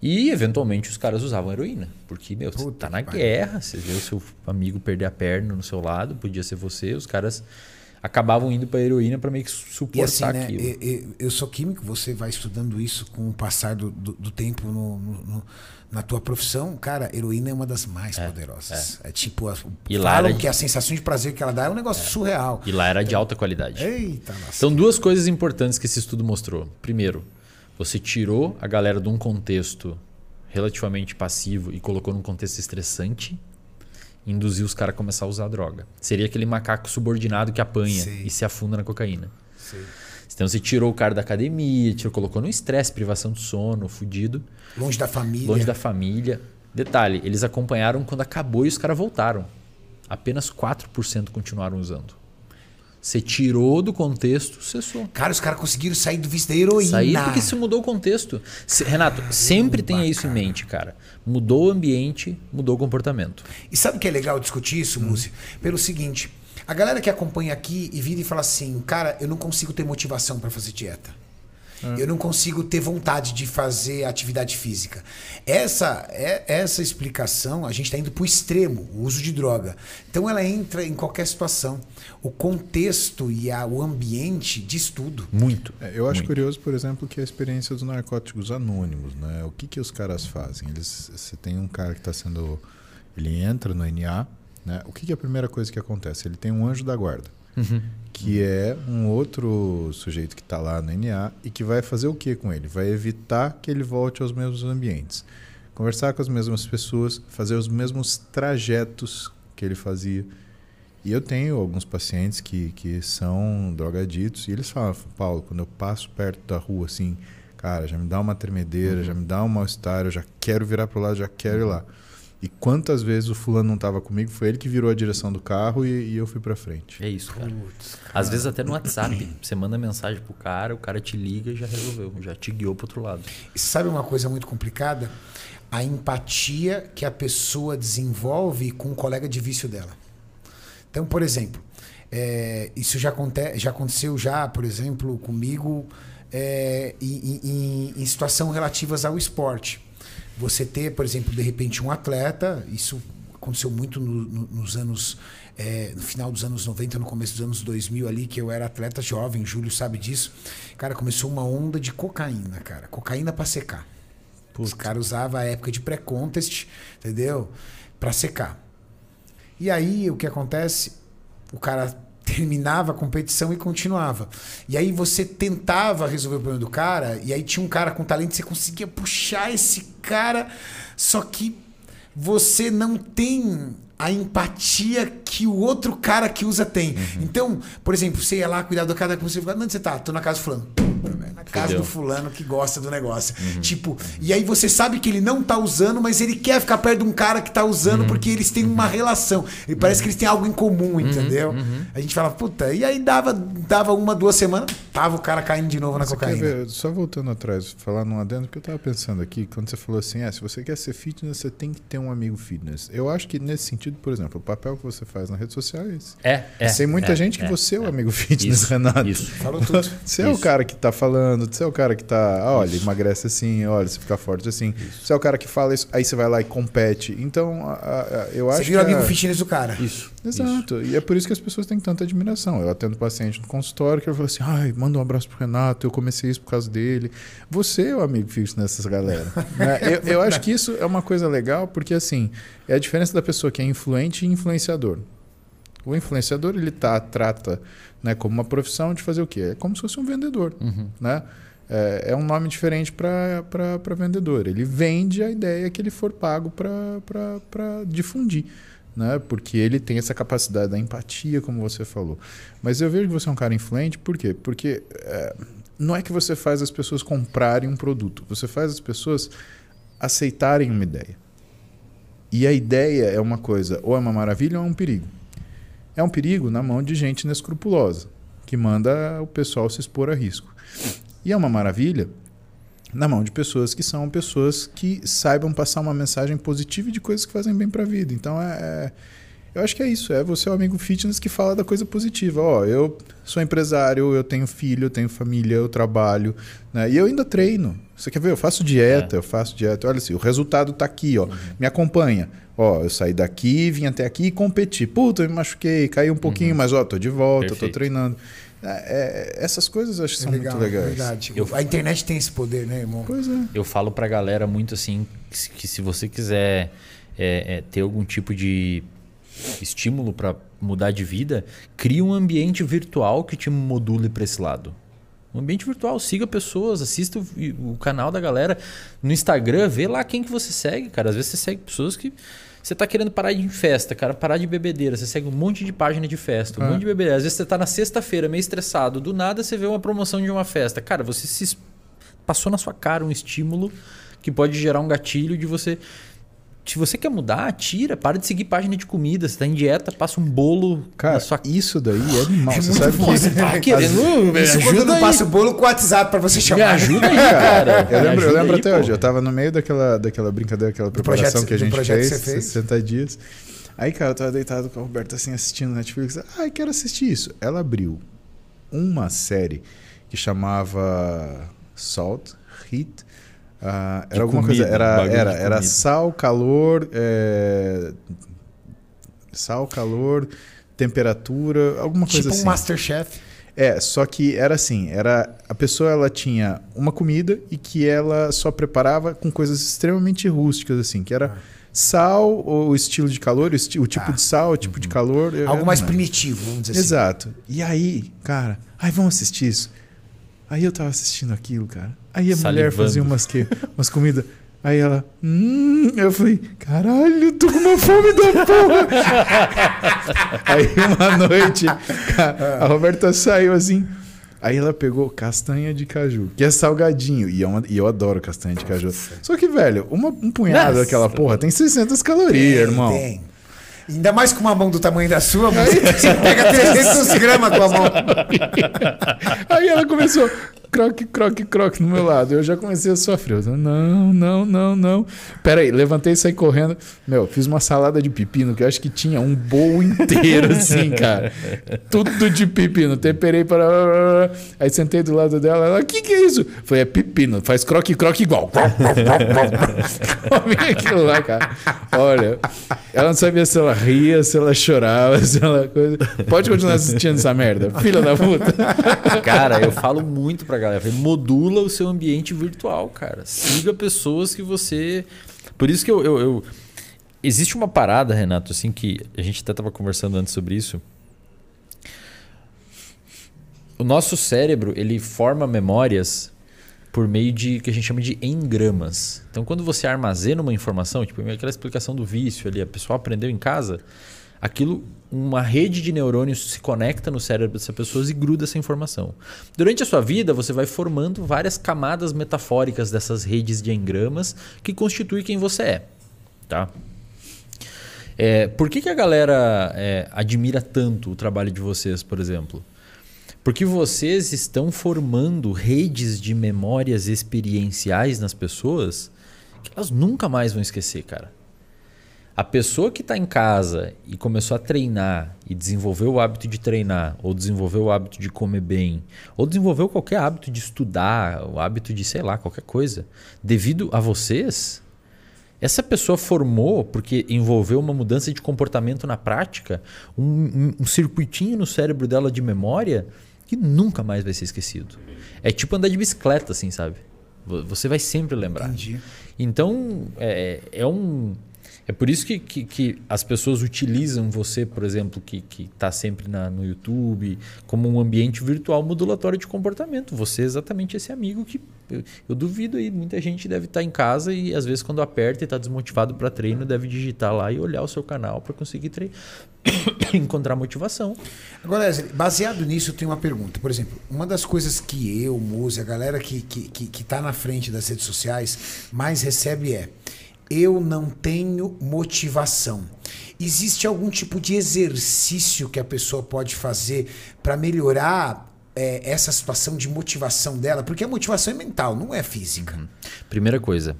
E, eventualmente, os caras usavam heroína. Porque, meu, Puta você tá na guerra, você vê o seu amigo perder a perna no seu lado, podia ser você, os caras acabavam indo para heroína para meio que suportar assim, né, aquilo. Eu, eu, sou químico, você vai estudando isso com o passar do, do, do tempo no, no, na tua profissão. Cara, heroína é uma das mais é, poderosas. É, é tipo, e falam que de... a sensação de prazer que ela dá é um negócio é. surreal. E lá era de alta qualidade. Eita, nossa. Então, duas coisas importantes que esse estudo mostrou. Primeiro, você tirou a galera de um contexto relativamente passivo e colocou num contexto estressante, induziu os caras a começar a usar a droga. Seria aquele macaco subordinado que apanha Sim. e se afunda na cocaína. Sim. Então você tirou o cara da academia, tirou, colocou no estresse, privação de sono, fudido. Longe da família. Longe da família. Detalhe, eles acompanharam quando acabou e os caras voltaram. Apenas 4% continuaram usando. Você tirou do contexto, cessou. Cara, os caras conseguiram sair do vício da heroína. Sair porque se mudou o contexto. Renato, sempre tenha isso cara. em mente, cara. Mudou o ambiente, mudou o comportamento. E sabe o que é legal discutir isso, hum. Múcio? Pelo seguinte, a galera que acompanha aqui e vira e fala assim, cara, eu não consigo ter motivação para fazer dieta. É. Eu não consigo ter vontade de fazer atividade física. Essa é essa explicação, a gente está indo para o extremo, o uso de droga. Então ela entra em qualquer situação. O contexto e a, o ambiente diz tudo. Muito. É, eu acho muito. curioso, por exemplo, que a experiência dos narcóticos anônimos, né? O que, que os caras fazem? Eles, você tem um cara que está sendo, ele entra no NA, né? O que, que é a primeira coisa que acontece? Ele tem um anjo da guarda. Uhum que é um outro sujeito que está lá no NA e que vai fazer o que com ele? Vai evitar que ele volte aos mesmos ambientes. Conversar com as mesmas pessoas, fazer os mesmos trajetos que ele fazia. E eu tenho alguns pacientes que, que são drogaditos e eles falam, Paulo, quando eu passo perto da rua assim, cara, já me dá uma tremedeira, uhum. já me dá um mal-estar, eu já quero virar para o lado, já quero ir lá. E quantas vezes o fulano não estava comigo, foi ele que virou a direção do carro e, e eu fui para frente. É isso, cara. Putz, cara. Às vezes até no WhatsApp, você manda mensagem pro cara, o cara te liga e já resolveu, já te guiou pro outro lado. E sabe uma coisa muito complicada? A empatia que a pessoa desenvolve com o colega de vício dela. Então, por exemplo, é, isso já, aconte, já aconteceu já, por exemplo, comigo é, em, em, em situação relativas ao esporte você ter, por exemplo, de repente um atleta, isso aconteceu muito no, no, nos anos é, no final dos anos 90, no começo dos anos 2000 ali, que eu era atleta jovem, Júlio sabe disso. Cara, começou uma onda de cocaína, cara. Cocaína para secar. Os caras usavam a época de pré-contest, entendeu? Para secar. E aí o que acontece? O cara terminava a competição e continuava. E aí você tentava resolver o problema do cara, e aí tinha um cara com talento, você conseguia puxar esse cara, só que você não tem a empatia que o outro cara que usa tem. Uhum. Então, por exemplo, você ia lá cuidar do cara, você fala, onde você tá? Tô na casa do fulano. Na casa Entendeu? do fulano que gosta do negócio. Uhum. Tipo, e aí você sabe que ele não tá usando, mas ele quer ficar perto de um cara que tá usando uhum. porque eles têm uma relação. E parece que eles têm algo em comum, uhum. entendeu? Uhum. A gente fala, puta, e aí dava, dava uma, duas semanas, tava o cara caindo de novo na cocaína. Ver, só voltando atrás, falar num adendo, porque eu tava pensando aqui, quando você falou assim, ah, se você quer ser fitness, você tem que ter um amigo fitness. Eu acho que nesse sentido, por exemplo, o papel que você faz na rede social é esse. É, é. Tem muita é, gente que é, você é o é. amigo (laughs) fitness, Isso, Renato. Isso. Falou tudo. Você é o cara que tá falando, você é o cara que tá, ah, olha, emagrece assim, olha, você fica forte assim. Isso. Você é o cara que fala isso, aí você vai lá e compete. Então, a, a, eu acho Você vira que amigo a... fitness do cara. Isso. Exato. Isso. E é por isso que as pessoas têm tanta admiração. Eu atendo paciente no consultório que ele fala assim: ai, manda um abraço pro Renato, eu comecei isso por causa dele. Você é o amigo fixo nessas galera. (laughs) né? eu, eu acho que isso é uma coisa legal, porque assim, é a diferença da pessoa que é influente e influenciador. O influenciador, ele tá, trata né, como uma profissão de fazer o quê? É como se fosse um vendedor. Uhum. Né? É, é, um nome diferente para vendedor. Ele vende a ideia que ele for pago para difundir. Né? Porque ele tem essa capacidade da empatia, como você falou. Mas eu vejo que você é um cara influente, por quê? Porque é, não é que você faz as pessoas comprarem um produto, você faz as pessoas aceitarem uma ideia. E a ideia é uma coisa, ou é uma maravilha ou é um perigo é um perigo na mão de gente inescrupulosa, que manda o pessoal se expor a risco. E é uma maravilha na mão de pessoas que são pessoas que saibam passar uma mensagem positiva de coisas que fazem bem para a vida. Então é, é, eu acho que é isso, é você o amigo fitness que fala da coisa positiva. Ó, eu sou empresário, eu tenho filho, eu tenho família, eu trabalho, né? E eu ainda treino. Você quer ver? Eu faço dieta, é. eu faço dieta. Olha assim, o resultado está aqui, ó. Uhum. Me acompanha. Ó, eu saí daqui, vim até aqui e competi. Puta, eu me machuquei, caí um pouquinho, uhum. mas ó, tô de volta, Perfeito. tô treinando. É, é, essas coisas eu acho que é são legal, muito legais. Verdade. Eu, a internet tem esse poder, né, irmão? Pois é. Eu falo pra galera muito assim que se você quiser é, é ter algum tipo de estímulo para mudar de vida, cria um ambiente virtual que te module para esse lado. Um ambiente virtual, siga pessoas, assista o, o, canal da galera no Instagram, vê lá quem que você segue, cara. Às vezes você segue pessoas que você tá querendo parar de ir em festa, cara, parar de bebedeira. Você segue um monte de página de festa, um é. monte de bebedeira. Às vezes você tá na sexta-feira meio estressado, do nada você vê uma promoção de uma festa. Cara, você se passou na sua cara um estímulo que pode gerar um gatilho de você se você quer mudar, tira, para de seguir página de comida. Você tá em dieta, passa um bolo Cara, na sua... isso daí é animal. (laughs) É você sabe bom, que... Você tá (laughs) querendo... Isso quando eu não passo o bolo com o WhatsApp para você chamar. Me ajuda aí, (laughs) cara. Eu lembro, eu lembro aí, até pô. hoje. Eu tava no meio daquela, daquela brincadeira, aquela preparação projeto, que a gente fez, que fez, 60 dias. Aí, cara, eu tava deitado com a Roberta assim, assistindo Netflix. Ai, quero assistir isso. Ela abriu uma série que chamava Salt, Heat Uh, era alguma comida, coisa. Era, era, era sal, calor. É... Sal, calor, temperatura, alguma tipo coisa assim. Tipo um Masterchef. É, só que era assim, era a pessoa ela tinha uma comida e que ela só preparava com coisas extremamente rústicas assim, que era ah. sal, o estilo de calor, o, esti o tipo ah. de sal, o tipo uhum. de calor. Algo mais primitivo, vamos dizer Exato. assim. Exato. E aí, cara, ai, vamos assistir isso. Aí eu tava assistindo aquilo, cara. Aí a Salivando. mulher fazia umas, que, umas comidas. Aí ela, hum, eu falei, caralho, tô com uma fome da porra. (laughs) aí uma noite, a Roberta saiu assim. Aí ela pegou castanha de caju, que é salgadinho. E, é uma, e eu adoro castanha de caju. Só que, velho, uma, um punhado daquela porra tem 600 calorias, tem, irmão. Tem. Ainda mais com uma mão do tamanho da sua, você pega 300 gramas com a mão. Aí ela começou. Croque, croque, croque no meu lado. Eu já comecei a sofrer. Eu, não, não, não, não. Pera aí, levantei e saí correndo. Meu, fiz uma salada de pepino que eu acho que tinha um bowl inteiro, assim, cara. Tudo de pepino. Temperei para. Aí sentei do lado dela. Ela, o que, que é isso? Foi, é pepino. Faz croque, croque igual. Comi aquilo lá, cara. Olha, ela não sabia se ela ria, se ela chorava, se ela. Pode continuar assistindo essa merda, filha da puta. Cara, eu falo muito pra galera. Modula o seu ambiente virtual, cara. Siga pessoas que você. Por isso que eu, eu, eu... Existe uma parada, Renato, assim, que a gente até estava conversando antes sobre isso. O nosso cérebro, ele forma memórias por meio de que a gente chama de engramas. Então, quando você armazena uma informação, tipo aquela explicação do vício ali, a pessoa aprendeu em casa, aquilo, uma rede de neurônios se conecta no cérebro dessas pessoas e gruda essa informação. Durante a sua vida, você vai formando várias camadas metafóricas dessas redes de engramas que constituem quem você é. Tá? É, por que, que a galera é, admira tanto o trabalho de vocês, por exemplo? Porque vocês estão formando redes de memórias experienciais nas pessoas que elas nunca mais vão esquecer, cara. A pessoa que está em casa e começou a treinar e desenvolveu o hábito de treinar, ou desenvolveu o hábito de comer bem, ou desenvolveu qualquer hábito de estudar, o hábito de, sei lá, qualquer coisa, devido a vocês, essa pessoa formou, porque envolveu uma mudança de comportamento na prática, um, um, um circuitinho no cérebro dela de memória que nunca mais vai ser esquecido. É tipo andar de bicicleta, assim, sabe? Você vai sempre lembrar. Entendi. Então, é, é um é por isso que, que, que, as pessoas utilizam você, por exemplo, que está sempre na, no YouTube, como um ambiente virtual modulatório de comportamento. Você é exatamente esse amigo que eu, eu duvido aí. Muita gente deve estar tá em casa e às vezes quando aperta e está desmotivado para treino, deve digitar lá e olhar o seu canal para conseguir (coughs) encontrar motivação. Agora, baseado nisso, eu tenho uma pergunta. Por exemplo, uma das coisas que eu, Muse, a galera que está que, que, que tá na frente das redes sociais mais recebe é eu não tenho motivação. Existe algum tipo de exercício que a pessoa pode fazer para melhorar é, essa situação de motivação dela? Porque a motivação é mental, não é física. Uhum. Primeira coisa,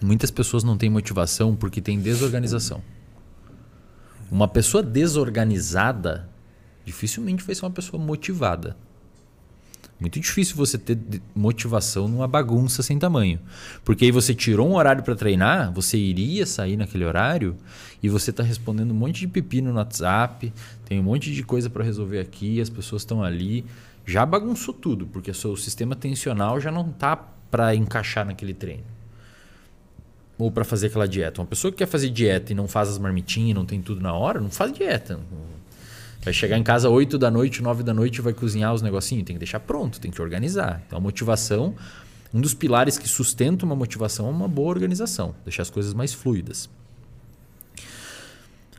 muitas pessoas não têm motivação porque têm desorganização. Uma pessoa desorganizada dificilmente vai ser uma pessoa motivada. Muito difícil você ter motivação numa bagunça sem tamanho. Porque aí você tirou um horário para treinar, você iria sair naquele horário e você está respondendo um monte de pepino no WhatsApp, tem um monte de coisa para resolver aqui, as pessoas estão ali. Já bagunçou tudo, porque o sistema tensional já não está para encaixar naquele treino. Ou para fazer aquela dieta. Uma pessoa que quer fazer dieta e não faz as marmitinhas, não tem tudo na hora, não faz dieta. Vai chegar em casa 8 da noite, 9 da noite vai cozinhar os negocinhos. Tem que deixar pronto, tem que organizar. Então a motivação, um dos pilares que sustenta uma motivação é uma boa organização, deixar as coisas mais fluidas.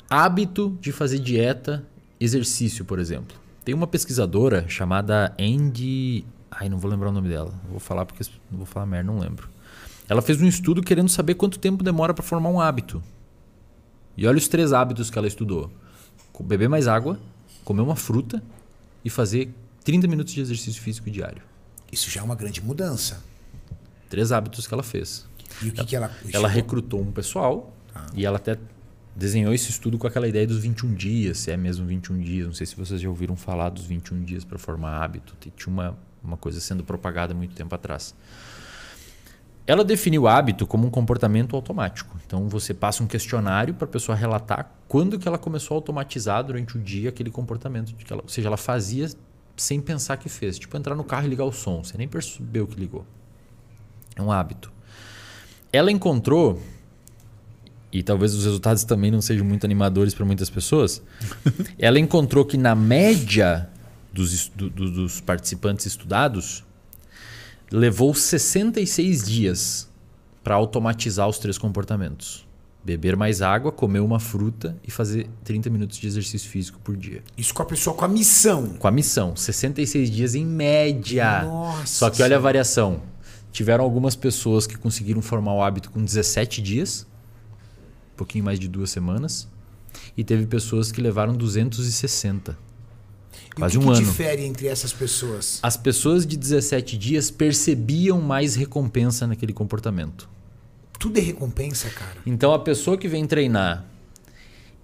Hábito de fazer dieta, exercício, por exemplo. Tem uma pesquisadora chamada Andy. Ai, não vou lembrar o nome dela. Vou falar porque não vou falar merda, não lembro. Ela fez um estudo querendo saber quanto tempo demora para formar um hábito. E olha os três hábitos que ela estudou: beber mais água, comer uma fruta e fazer 30 minutos de exercício físico diário. Isso já é uma grande mudança. Três hábitos que ela fez. E o que, que ela. Ela recrutou um pessoal ah. e ela até desenhou esse estudo com aquela ideia dos 21 dias, se é mesmo 21 dias. Não sei se vocês já ouviram falar dos 21 dias para formar hábito. Tinha uma, uma coisa sendo propagada muito tempo atrás. Ela definiu o hábito como um comportamento automático. Então você passa um questionário para a pessoa relatar quando que ela começou a automatizar durante o dia aquele comportamento, que ela, ou seja, ela fazia sem pensar que fez, tipo entrar no carro e ligar o som, você nem percebeu que ligou. É um hábito. Ela encontrou e talvez os resultados também não sejam muito animadores para muitas pessoas. (laughs) ela encontrou que na média dos, do, dos participantes estudados levou 66 dias para automatizar os três comportamentos: beber mais água, comer uma fruta e fazer 30 minutos de exercício físico por dia. Isso com a pessoa com a missão. Com a missão. 66 dias em média. Nossa. Só que olha a variação. Tiveram algumas pessoas que conseguiram formar o hábito com 17 dias, um pouquinho mais de duas semanas, e teve pessoas que levaram 260. Quase o que um que ano. difere entre essas pessoas? As pessoas de 17 dias percebiam mais recompensa naquele comportamento. Tudo é recompensa, cara. Então a pessoa que vem treinar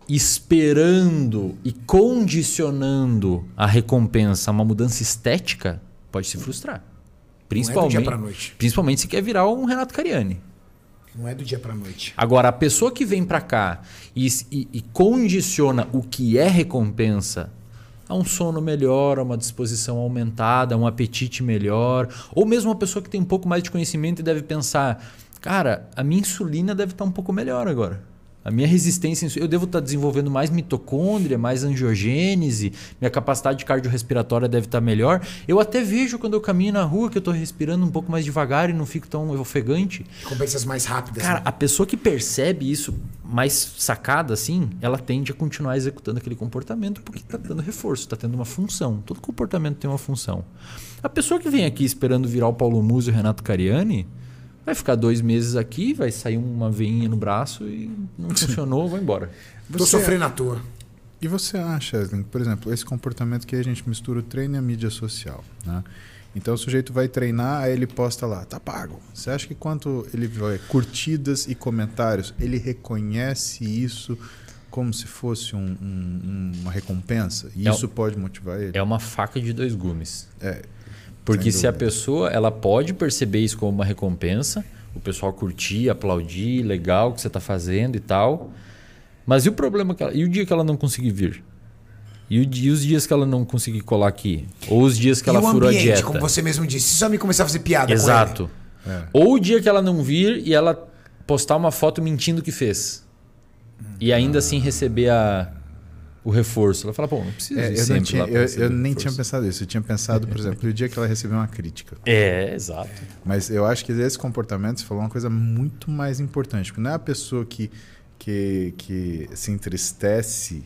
esperando e condicionando a recompensa a uma mudança estética pode se frustrar. Não é do Principalmente, dia pra noite. principalmente se quer virar um Renato Cariani. Não é do dia pra noite. Agora, a pessoa que vem pra cá e, e- e condiciona o que é recompensa a um sono melhor, a uma disposição aumentada, a um apetite melhor, ou mesmo uma pessoa que tem um pouco mais de conhecimento e deve pensar: cara, a minha insulina deve estar um pouco melhor agora. A minha resistência, eu devo estar desenvolvendo mais mitocôndria, mais angiogênese, minha capacidade cardiorrespiratória deve estar melhor. Eu até vejo quando eu caminho na rua que eu estou respirando um pouco mais devagar e não fico tão ofegante. Recompensas mais rápidas. Cara, né? a pessoa que percebe isso mais sacada assim, ela tende a continuar executando aquele comportamento porque está dando reforço, está tendo uma função. Todo comportamento tem uma função. A pessoa que vem aqui esperando virar o Paulo Musi e o Renato Cariani vai ficar dois meses aqui, vai sair uma veinha no braço e não (laughs) funcionou, vai embora. Tô Você- sofrendo à toa. E você acha, por exemplo, esse comportamento que a gente mistura o treino e a mídia social, né? Então o sujeito vai treinar, aí ele posta lá, tá pago. Você acha que quanto ele vai curtidas e comentários, ele reconhece isso como se fosse um- um- uma recompensa? E É isso pode motivar ele? É uma faca de dois gumes. É, Porque se a pessoa ela pode perceber isso como uma recompensa, o pessoal curtir, aplaudir, legal o que você está fazendo e tal. Mas e o problema que ela, e o dia que ela não conseguir vir? E, o e os dias que ela não conseguir colar aqui? Ou os dias que e ela o furou a ambiente, dieta? como você mesmo disse. Se só me começar a fazer piada Exato. É. Ou o dia que ela não vir e ela postar uma foto mentindo que fez. E ainda assim receber a, o reforço. Ela fala, pô, não precisa É, ir eu, não tinha- eu- eu nem reforço. tinha pensado isso. Eu tinha pensado, por exemplo, o dia que ela recebeu uma crítica. É, exato. Mas eu acho que esse comportamento, você falou uma coisa muito mais importante. Porque não é a pessoa que, que, que se entristece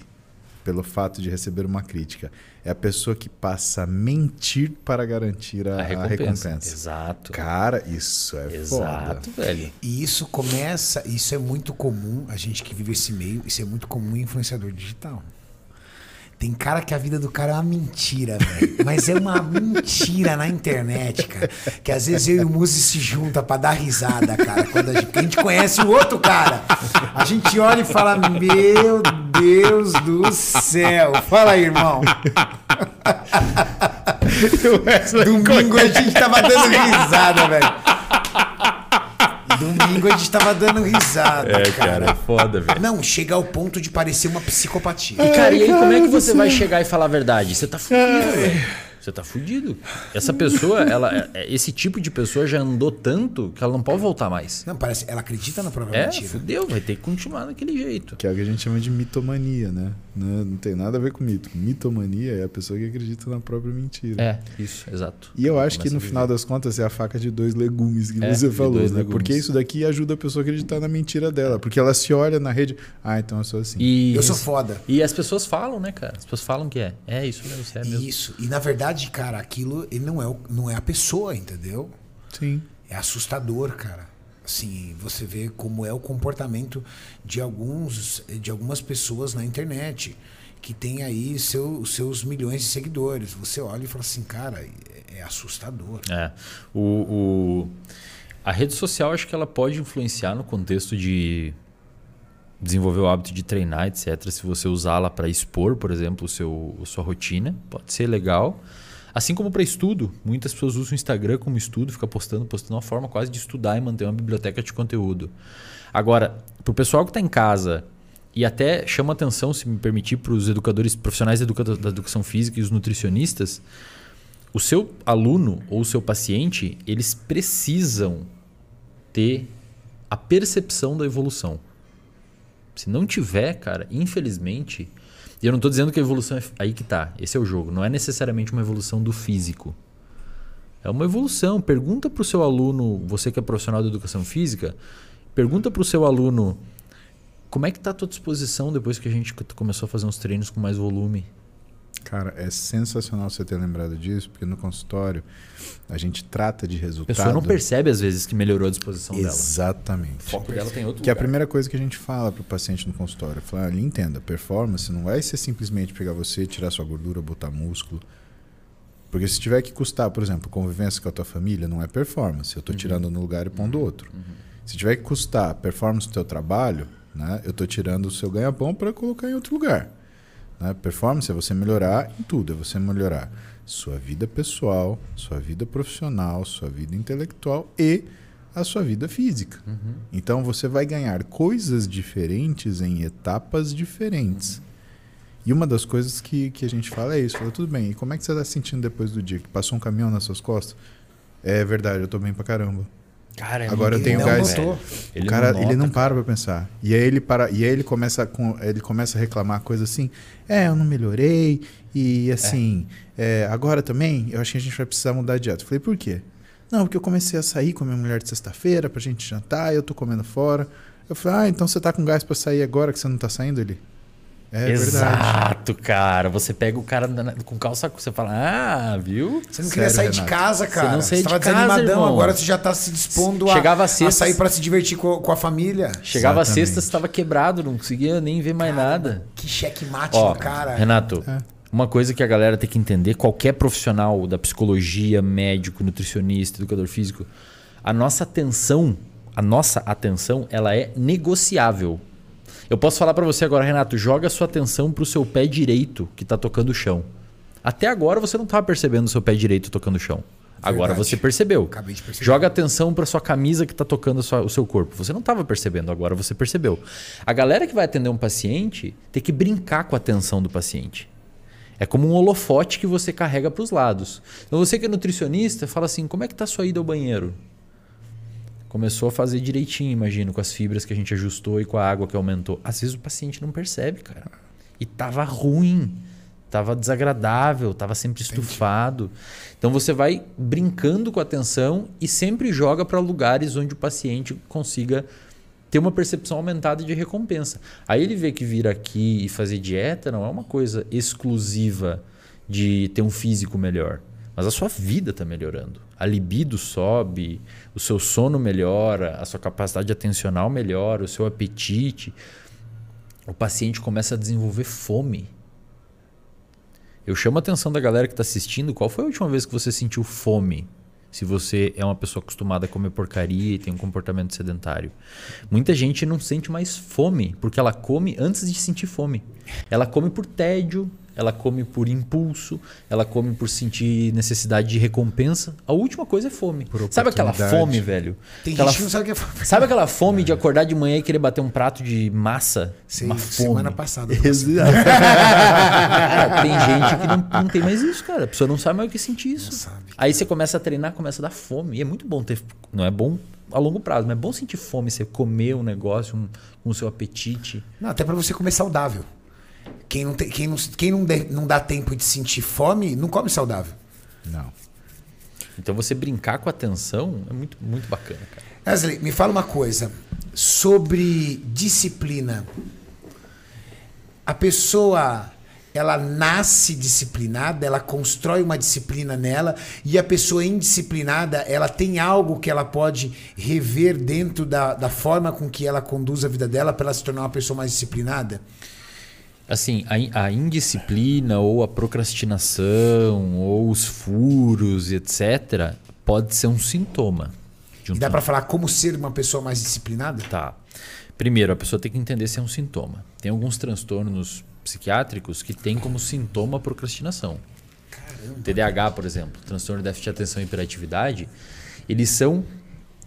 pelo fato de receber uma crítica. É a pessoa que passa a mentir para garantir a, A a recompensa. recompensa. Exato. Cara, isso é Exato, foda. velho. E isso começa, isso é muito comum, a gente que vive esse meio, isso é muito comum em influenciador digital. Tem cara que a vida do cara é uma mentira, velho. Mas é uma mentira na internet, cara. Que às vezes eu e o Muzi se junta pra dar risada, cara. Quando a gente, a gente conhece o outro cara. A gente olha e fala: Meu Deus do céu. Fala aí, irmão. (laughs) Domingo a gente tava dando risada, velho. Domingo a gente tava dando risada, É, cara, cara. é foda, velho. Não, chega ao ponto de parecer uma psicopatia. E, cara, e aí como é que você vai chegar e falar a verdade? Você tá fudido, velho. Você tá fudido. Essa pessoa, ela, é- esse tipo de pessoa já andou tanto que ela não pode voltar mais. Não, parece. Ela acredita na própria É, mentira. fudeu, vai ter que continuar daquele jeito. Que é o que a gente chama de mitomania, né? Não, não tem nada a ver com mito. Mitomania é a pessoa que acredita na própria mentira. É, isso, exato. E eu acho que no final das contas é a faca de dois legumes que É, você falou, né? legumes. Porque isso daqui ajuda a pessoa a acreditar na mentira dela. Porque ela se olha na rede, ah, então eu sou assim. E, Eu sou foda. E as pessoas falam, né, cara? As pessoas falam que é. É isso mesmo, você é mesmo. Isso. E na verdade, cara, aquilo ele não é, o- não é a pessoa, entendeu? Sim. É assustador, cara. Assim, você vê como é o comportamento de alguns de algumas pessoas na internet que tem aí seu, seus milhões de seguidores. Você olha e fala assim, cara, é, é assustador. É. O, o- a rede social, acho que ela pode influenciar no contexto de desenvolver o hábito de treinar, etc. Se você usá-la para expor, por exemplo, o seu, a sua rotina, pode ser legal. Assim como para estudo. Muitas pessoas usam o Instagram como estudo, fica postando, postando uma forma quase de estudar e manter uma biblioteca de conteúdo. Agora, para o pessoal que está em casa e até chama atenção, se me permitir, para os educadores profissionais da educa- da educação física e os nutricionistas, o seu aluno ou o seu paciente, eles precisam ter a percepção da evolução. Se não tiver, cara, infelizmente, e eu não estou dizendo que a evolução é aí que tá, esse é o jogo, não é necessariamente uma evolução do físico. É uma evolução. Pergunta para o seu aluno, você que é profissional da educação física, pergunta para o seu aluno como é que tá a tua disposição depois que a gente começou a fazer uns treinos com mais volume. Cara, é sensacional você ter lembrado disso, porque no consultório a gente trata de A resultado. pessoa não percebe, às vezes, que melhorou a disposição dela. Exatamente. O foco dela tem outro Que é a lugar. primeira coisa que a gente fala para o paciente no consultório. Fala, olha, entenda, performance não vai ser simplesmente pegar você, tirar sua gordura, botar músculo. Porque se tiver que custar, por exemplo, convivência com a tua família, não é performance. Eu estou tirando no lugar e pondo outro. Se tiver que custar performance do teu trabalho, né, eu estou tirando o seu ganha-pão para colocar em outro lugar. Né? Performance é você melhorar em tudo, é você melhorar sua vida pessoal, sua vida profissional, sua vida intelectual e a sua vida física. Então você vai ganhar coisas diferentes em etapas diferentes. E uma das coisas que, que a gente fala é isso. Fala, tudo bem, e como é que você está se sentindo depois do dia? Que passou um caminhão nas suas costas? É verdade, eu tô bem pra caramba. Cara, Agora eu tenho gás. Ele o cara, não ele não para pra pensar. E aí ele para, e aí ele começa com, ele começa a reclamar coisa assim: "É, eu não melhorei e assim, é, agora também, eu acho que a gente vai precisar mudar de dieta". Eu falei: "Por quê?" Não, porque eu comecei a sair com a minha mulher de sexta-feira pra gente jantar, e eu tô comendo fora. Eu falei: "Ah, então você tá com gás pra sair agora que você não tá saindo ele?" É verdade. Exato, cara. Você pega o cara com calça você fala, ah, viu? Você não queria Sério, sair de Renato. casa, cara. não saía tava de casa, desanimadão, irmão. agora você já tá se dispondo a, Chegava a a sexta- sair pra se divertir com, com a família. Chegava a Exatamente. sexta, você tava quebrado, não conseguia nem ver mais nada. Que checkmate Ó, no cara. Renato, É. uma coisa que a galera tem que entender, qualquer profissional da psicologia, médico, nutricionista, educador físico, a nossa atenção, a nossa atenção, ela é negociável. Eu posso falar pra você agora, Renato, joga a sua atenção pro seu pé direito que tá tocando o chão. Até agora você não tava percebendo o seu pé direito tocando o chão. Agora Verdade. você percebeu. Acabei de perceber. Joga atenção para sua camisa que está tocando sua- o seu corpo. Você não estava percebendo, agora você percebeu. A galera que vai atender um paciente tem que brincar com a atenção do paciente. É como um holofote que você carrega para os lados. Então você que é nutricionista, fala assim: como é que tá a sua ida ao banheiro? Começou a fazer direitinho, imagino, com as fibras que a gente ajustou e com a água que aumentou. Às vezes o paciente não percebe, cara. E tava ruim, tava desagradável, tava sempre estufado. Então você vai brincando com a atenção e sempre joga para lugares onde o paciente consiga ter uma percepção aumentada de recompensa. Aí ele vê que vir aqui e fazer dieta não é uma coisa exclusiva de ter um físico melhor. Mas a sua vida está melhorando. A libido sobe, o seu sono melhora, a sua capacidade atencional melhora, o seu apetite. O paciente começa a desenvolver fome. Eu chamo a atenção da galera que está assistindo. Qual foi a última vez que você sentiu fome? Se você é uma pessoa acostumada a comer porcaria e tem um comportamento sedentário. Muita gente não sente mais fome, porque ela come antes de sentir fome. Ela come por tédio, ela come por impulso, ela come por sentir necessidade de recompensa. A última coisa é fome. Sabe aquela fome, velho? Tem aquela gente que não sabe o que é fome. Sabe aquela fome de acordar de manhã e querer bater um prato de massa? Sim, uma fome. semana passada. Exato. (laughs) Tem gente que não, não tem mais isso, cara. A pessoa não sabe mais o que sentir isso. Não sabe. Aí você começa a treinar, começa a dar fome. E é muito bom ter. Não é bom a longo prazo, mas é bom sentir fome, você comer um negócio um, com o seu apetite. Não, até pra você comer saudável. Quem não, tem, quem não, quem não, dê- não dá tempo de sentir fome, não come saudável. Não. Então você brincar com a atenção é muito, muito bacana, cara. Wesley, me fala uma coisa sobre disciplina. A pessoa, ela nasce disciplinada, ela constrói uma disciplina nela, e a pessoa indisciplinada, ela tem algo que ela pode rever dentro da, da forma com que ela conduz a vida dela para ela se tornar uma pessoa mais disciplinada? Assim, a, a indisciplina ou a procrastinação ou os furos, etc., pode ser um sintoma. De um dá para falar como ser uma pessoa mais disciplinada? Tá. Primeiro, a pessoa tem que entender se é um sintoma. Tem alguns transtornos psiquiátricos que têm como sintoma a procrastinação. TDAH, por exemplo, transtorno de déficit de atenção e hiperatividade, eles são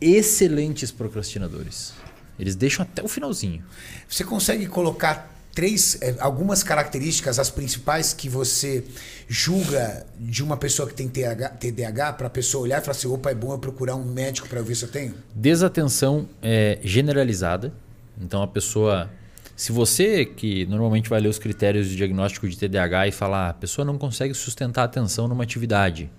excelentes procrastinadores. Eles deixam até o finalzinho. Você consegue colocar três, eh, algumas características, as principais que você julga de uma pessoa que tem TDAH, para a pessoa olhar e falar assim: opa, é bom eu procurar um médico para eu ver se eu tenho? Desatenção é, generalizada. Então a pessoa. Se você, que normalmente vai ler os critérios de diagnóstico de TDAH e falar, "Ah, a pessoa não consegue sustentar a atenção numa atividade.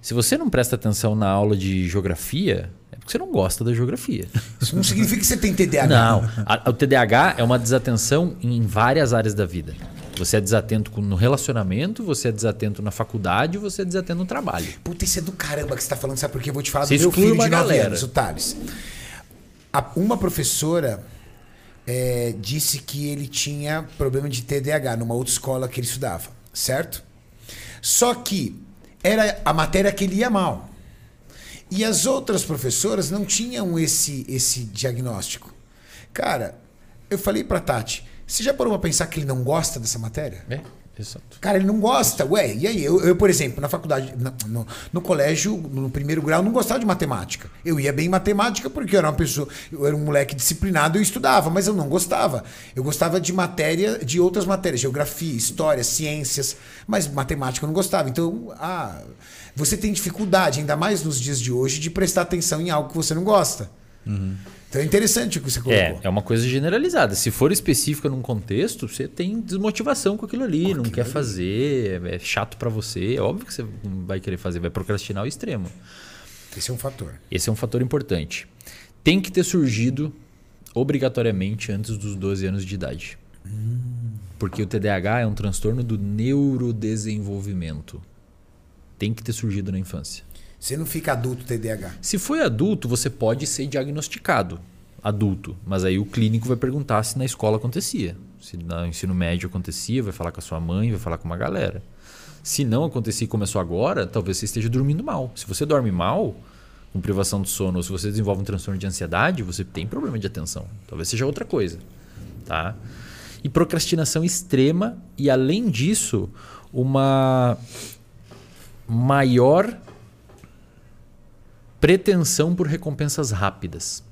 Se você não presta atenção na aula de geografia, é porque você não gosta da geografia. Isso não significa que você tem TDAH. Não. A- o TDAH é uma desatenção em várias áreas da vida. Você é desatento no relacionamento, você é desatento na faculdade, você é desatento no trabalho. Puta, isso é do caramba que você tá falando, sabe por quê? Eu vou te falar Você do meu filho uma de 9 galera. anos, o Thales. A- uma professora é, disse que ele tinha problema de TDAH numa outra escola que ele estudava, certo? Só que era a matéria que ele ia mal. E as outras professoras não tinham esse, esse diagnóstico. Cara, eu falei pra Tati, você já parou pra pensar que ele não gosta dessa matéria? É, exato. Cara, ele não gosta. Ué, e aí? Eu, eu, por exemplo, na faculdade, na- no, no colégio, no primeiro grau, não gostava de matemática. Eu ia bem em matemática porque eu era uma pessoa, eu era um moleque disciplinado e eu estudava, mas eu não gostava. Eu gostava de matéria, de outras matérias, geografia, história, ciências, mas matemática eu não gostava. Então, ah, você tem dificuldade, ainda mais nos dias de hoje, de prestar atenção em algo que você não gosta. Então é interessante o que você colocou. É, é uma coisa generalizada. Se for específica num contexto, você tem desmotivação com aquilo ali, não quer fazer, é chato pra você. É óbvio que você não vai querer fazer, vai procrastinar ao extremo. Esse é um fator. Esse é um fator importante. Tem que ter surgido obrigatoriamente antes dos 12 anos de idade. Porque o TDAH é um transtorno do neurodesenvolvimento. Tem que ter surgido na infância. Você não fica adulto TDAH. Se foi adulto, você pode ser diagnosticado adulto, mas aí o clínico vai perguntar se na escola acontecia. Se no ensino médio acontecia, vai falar com a sua mãe, vai falar com uma galera. Se não acontecia e começou agora, talvez você esteja dormindo mal. Se você dorme mal, com privação de sono, ou se você desenvolve um transtorno de ansiedade, você tem problema de atenção. Talvez seja outra coisa, tá? E procrastinação extrema e além disso, uma maior pretensão por recompensas rápidas.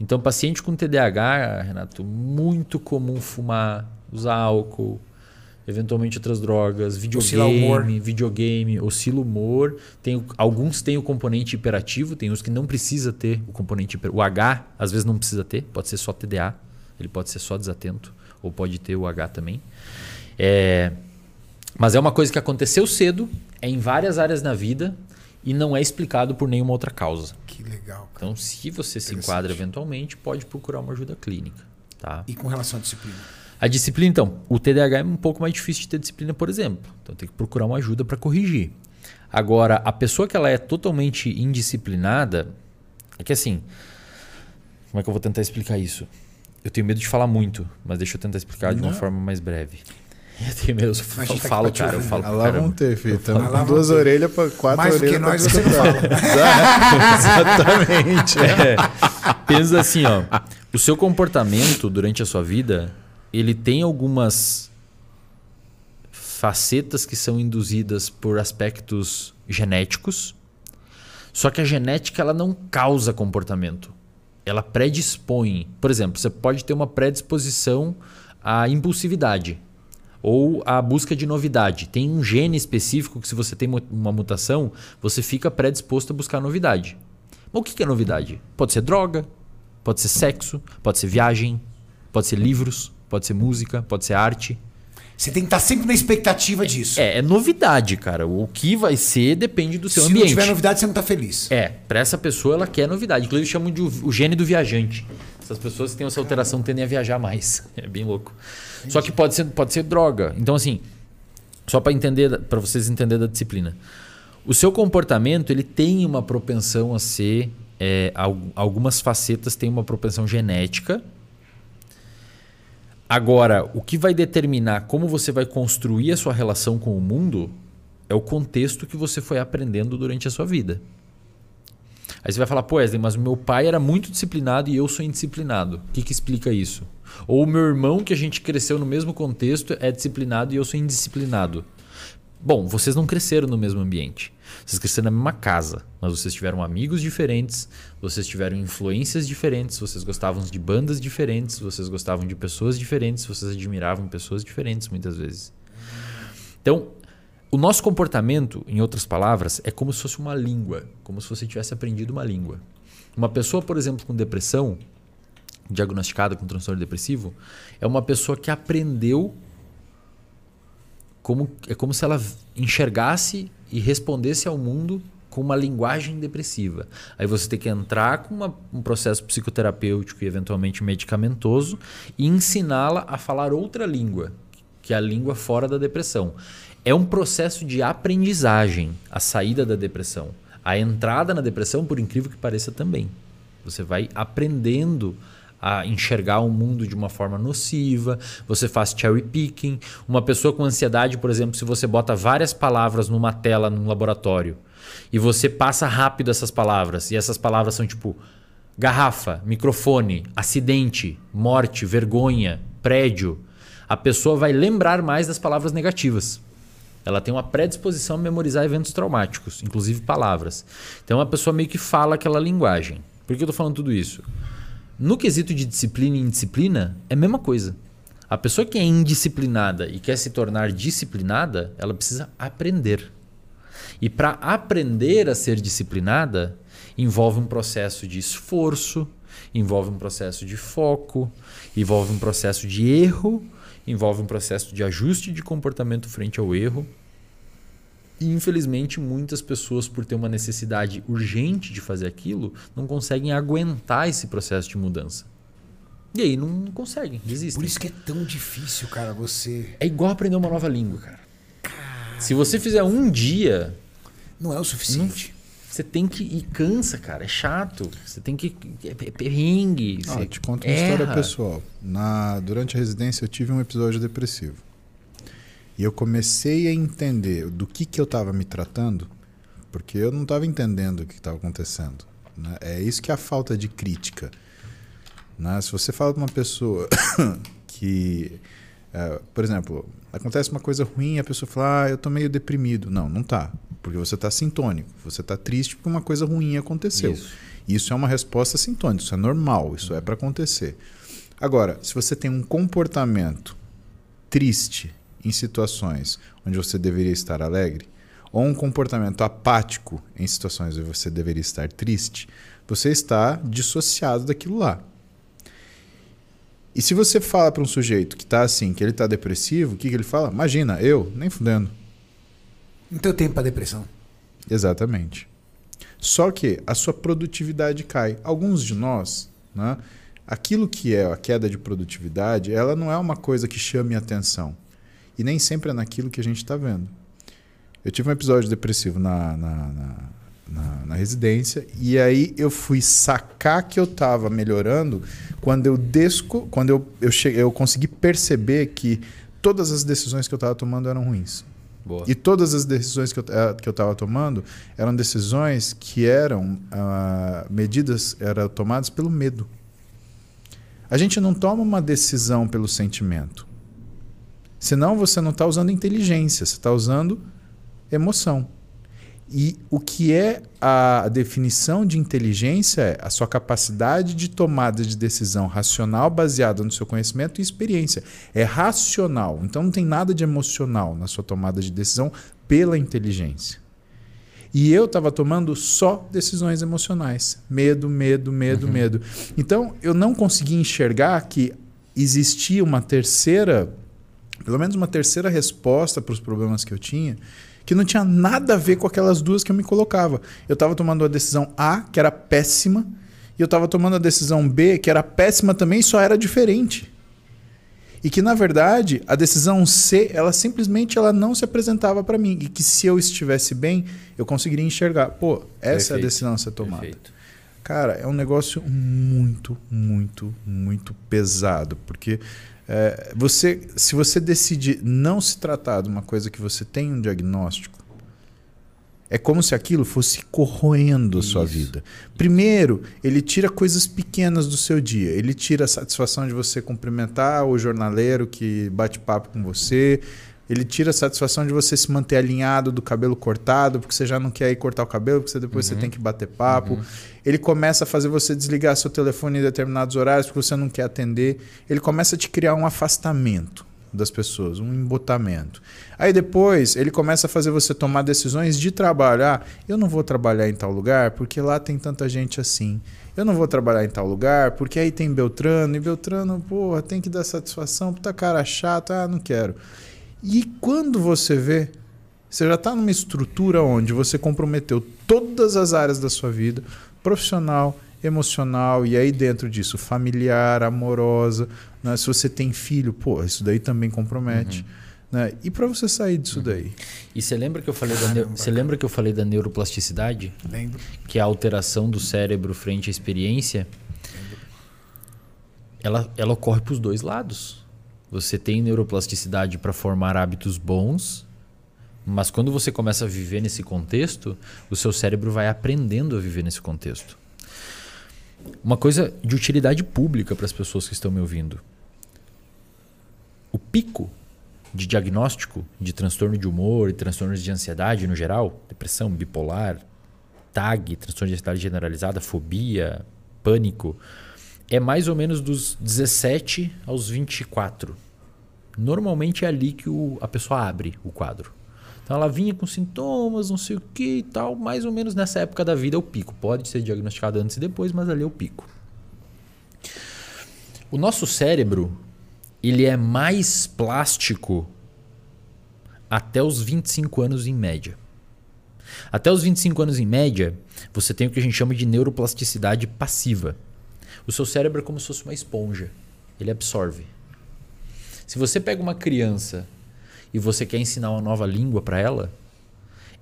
Então, paciente com TDAH, Renato, muito comum fumar, usar álcool, eventualmente outras drogas, Oscilar o humor. videogame, videogame, oscila humor. Tem, alguns têm o componente hiperativo, tem uns que não precisa ter o componente hiper, o H, às vezes não precisa ter, pode ser só TDA, ele pode ser só desatento ou pode ter o H também. É, mas é uma coisa que aconteceu cedo, é em várias áreas na vida e não é explicado por nenhuma outra causa. Que legal. cara. Então, se você se enquadra eventualmente, pode procurar uma ajuda clínica. Tá? E com relação à disciplina? A disciplina, então, o TDAH é um pouco mais difícil de ter disciplina, por exemplo. Então, tem que procurar uma ajuda para corrigir. Agora, a pessoa que ela é totalmente indisciplinada, é que assim, como é que eu vou tentar explicar isso? Eu tenho medo de falar muito, mas deixa eu tentar explicar de uma Não. forma mais breve. Eu tenho medo, eu tá falo, cara, eu falo lá vão ter, filho. Estamos com duas orelhas para quatro Mais do que orelhas. pra nós, você não fala. (laughs) Exatamente. É, pensa assim, ó. O seu comportamento durante a sua vida, ele tem algumas facetas que são induzidas por aspectos genéticos. Só que a genética ela não causa comportamento. Ela predispõe. Por exemplo, você pode ter uma predisposição à impulsividade ou à busca de novidade. Tem um gene específico que, se você tem uma mutação, você fica predisposto a buscar novidade. Mas o que é novidade? Pode ser droga, pode ser sexo, pode ser viagem, pode ser livros, pode ser música, pode ser arte. Você tem que estar sempre na expectativa disso. É, é novidade, cara. O que vai ser depende do seu Se ambiente. não tiver novidade, você não está feliz. É, pra essa pessoa ela quer novidade. Inclusive chamam de o, o gene do viajante. Essas pessoas que têm essa alteração tendem a viajar mais. (laughs) É bem louco. Só que pode ser, pode ser droga. Então assim, só para entender, para vocês entenderem da disciplina. O seu comportamento ele tem uma propensão a ser é, al- algumas facetas têm uma propensão genética. Agora, o que vai determinar como você vai construir a sua relação com o mundo é o contexto que você foi aprendendo durante a sua vida. Aí você vai falar, pô, Wesley, mas o meu pai era muito disciplinado e eu sou indisciplinado. O que, que explica isso? Ou o meu irmão, que a gente cresceu no mesmo contexto, é disciplinado e eu sou indisciplinado. Bom, vocês não cresceram no mesmo ambiente. Vocês cresceram na mesma casa, mas vocês tiveram amigos diferentes, vocês tiveram influências diferentes, vocês gostavam de bandas diferentes, vocês gostavam de pessoas diferentes, vocês admiravam pessoas diferentes muitas vezes. Então, o nosso comportamento, em outras palavras, é como se fosse uma língua, como se você tivesse aprendido uma língua. Uma pessoa, por exemplo, com depressão, diagnosticada com transtorno depressivo, é uma pessoa que aprendeu como é como se ela enxergasse e respondesse ao mundo com uma linguagem depressiva. Aí você tem que entrar com uma- um processo psicoterapêutico e eventualmente medicamentoso e ensiná-la a falar outra língua, que é a língua fora da depressão. É um processo de aprendizagem a saída da depressão. A entrada na depressão, por incrível que pareça, também. Você vai aprendendo a enxergar o mundo de uma forma nociva, você faz cherry picking. Uma pessoa com ansiedade, por exemplo, se você bota várias palavras numa tela num laboratório e você passa rápido essas palavras, e essas palavras são tipo garrafa, microfone, acidente, morte, vergonha, prédio, a pessoa vai lembrar mais das palavras negativas. Ela tem uma predisposição a memorizar eventos traumáticos, inclusive palavras. Então a pessoa meio que fala aquela linguagem. Por que eu estou falando tudo isso? No quesito de disciplina e indisciplina, é a mesma coisa. A pessoa que é indisciplinada e quer se tornar disciplinada, ela precisa aprender. E para aprender a ser disciplinada, envolve um processo de esforço, envolve um processo de foco, envolve um processo de erro, envolve um processo de ajuste de comportamento frente ao erro. E infelizmente muitas pessoas, por ter uma necessidade urgente de fazer aquilo, não conseguem aguentar esse processo de mudança. E aí não conseguem, desistem. Por isso que é tão difícil, cara, você. É igual aprender uma nova língua, cara. Se você fizer um dia. Não é o suficiente. Você tem que. E cansa, cara. É chato. Você tem que. É, é perrengue. Ah, te conto uma erra. história pessoal. Na, durante a residência eu tive um episódio depressivo. E eu comecei a entender do que, que eu estava me tratando, porque eu não estava entendendo o que estava acontecendo. né? É isso que é a falta de crítica. né? Se você fala para uma pessoa (coughs) que, é, por exemplo, acontece uma coisa ruim e a pessoa fala, ah, eu tô meio deprimido. Não, não tá. Porque você está sintônico. Você está triste porque uma coisa ruim aconteceu. Isso. Isso é uma resposta sintônica, isso é normal, isso é para acontecer. Agora, se você tem um comportamento triste em situações onde você deveria estar alegre, ou um comportamento apático em situações onde você deveria estar triste, você está dissociado daquilo lá. E se você fala para um sujeito que está assim, que ele está depressivo, o que, que ele fala? Imagina, eu, nem fudendo. Não tem tempo pra depressão. Exatamente. Só que a sua produtividade cai. Alguns de nós, né, aquilo que é a queda de produtividade, ela não é uma coisa que chame atenção. E nem sempre é naquilo que a gente está vendo. Eu tive um episódio depressivo na, na, na, na- na residência e aí eu fui sacar que eu estava melhorando quando eu desco, quando eu, eu, cheguei, eu consegui perceber que todas as decisões que eu estava tomando eram ruins. Boa. E todas as decisões que eu, eh, que estava tomando eram decisões que eram ah, medidas, eram tomadas pelo medo. A gente não toma uma decisão pelo sentimento. Senão você não está usando inteligência, você está usando emoção. E o que é a definição de inteligência é a sua capacidade de tomada de decisão racional baseada no seu conhecimento e experiência. É racional, então não tem nada de emocional na sua tomada de decisão pela inteligência. E eu estava tomando só decisões emocionais. Medo, medo, medo, medo. Então eu não consegui enxergar que existia uma terceira, pelo menos uma terceira resposta para os problemas que eu tinha, que não tinha nada a ver com aquelas duas que eu me colocava. Eu estava tomando a decisão A, que era péssima, e eu estava tomando a decisão B, que era péssima também, só era diferente. E que na verdade a decisão C, ela simplesmente ela não se apresentava para mim e que se eu estivesse bem, eu conseguiria enxergar, pô, essa é a Perfeito. decisão a ser tomada. Perfeito. Cara, é um negócio muito, muito, muito pesado, porque é, você, se você decide não se tratar de uma coisa que você tem um diagnóstico, é como se aquilo fosse corroendo a sua vida. Primeiro, ele tira coisas pequenas do seu dia. Ele tira a satisfação de você cumprimentar o jornaleiro que bate papo com você. Ele tira a satisfação de você se manter alinhado do cabelo cortado, porque você já não quer ir cortar o cabelo, porque depois você tem que bater papo. Ele começa a fazer você desligar seu telefone em determinados horários porque você não quer atender. Ele começa a te criar um afastamento das pessoas, um embotamento. Aí depois ele começa a fazer você tomar decisões de trabalho. Ah, eu não vou trabalhar em tal lugar porque lá tem tanta gente assim. Eu não vou trabalhar em tal lugar porque aí tem Beltrano e Beltrano, porra, tem que dar satisfação, puta cara chato, ah, não quero. E quando você vê, você já está numa estrutura onde você comprometeu todas as áreas da sua vida, profissional, emocional e aí dentro disso familiar, amorosa. Né? Se você tem filho, pô, isso daí também compromete. Né? E para você sair disso daí? E você lembra que eu falei da neu- você lembra que eu falei da neuroplasticidade, Lembro. que é a alteração do cérebro frente à experiência? Ela, ela ocorre para os dois lados. Você tem neuroplasticidade para formar hábitos bons, mas quando você começa a viver nesse contexto, o seu cérebro vai aprendendo a viver nesse contexto. Uma coisa de utilidade pública para as pessoas que estão me ouvindo. O pico de diagnóstico de transtorno de humor e transtornos de ansiedade no geral, depressão, bipolar, TAG, transtorno de ansiedade generalizada, fobia, pânico, é mais ou menos dos 17 aos 24. Normalmente é ali que o- a pessoa abre o quadro. Então ela vinha com sintomas, não sei o que e tal, mais ou menos nessa época da vida é o pico. Pode ser diagnosticado antes e depois, mas ali é o pico. O nosso cérebro, ele é mais plástico até os 25 anos em média. Até os 25 anos em média, você tem o que a gente chama de neuroplasticidade passiva. O seu cérebro é como se fosse uma esponja. Ele absorve. Se você pega uma criança e você quer ensinar uma nova língua para ela,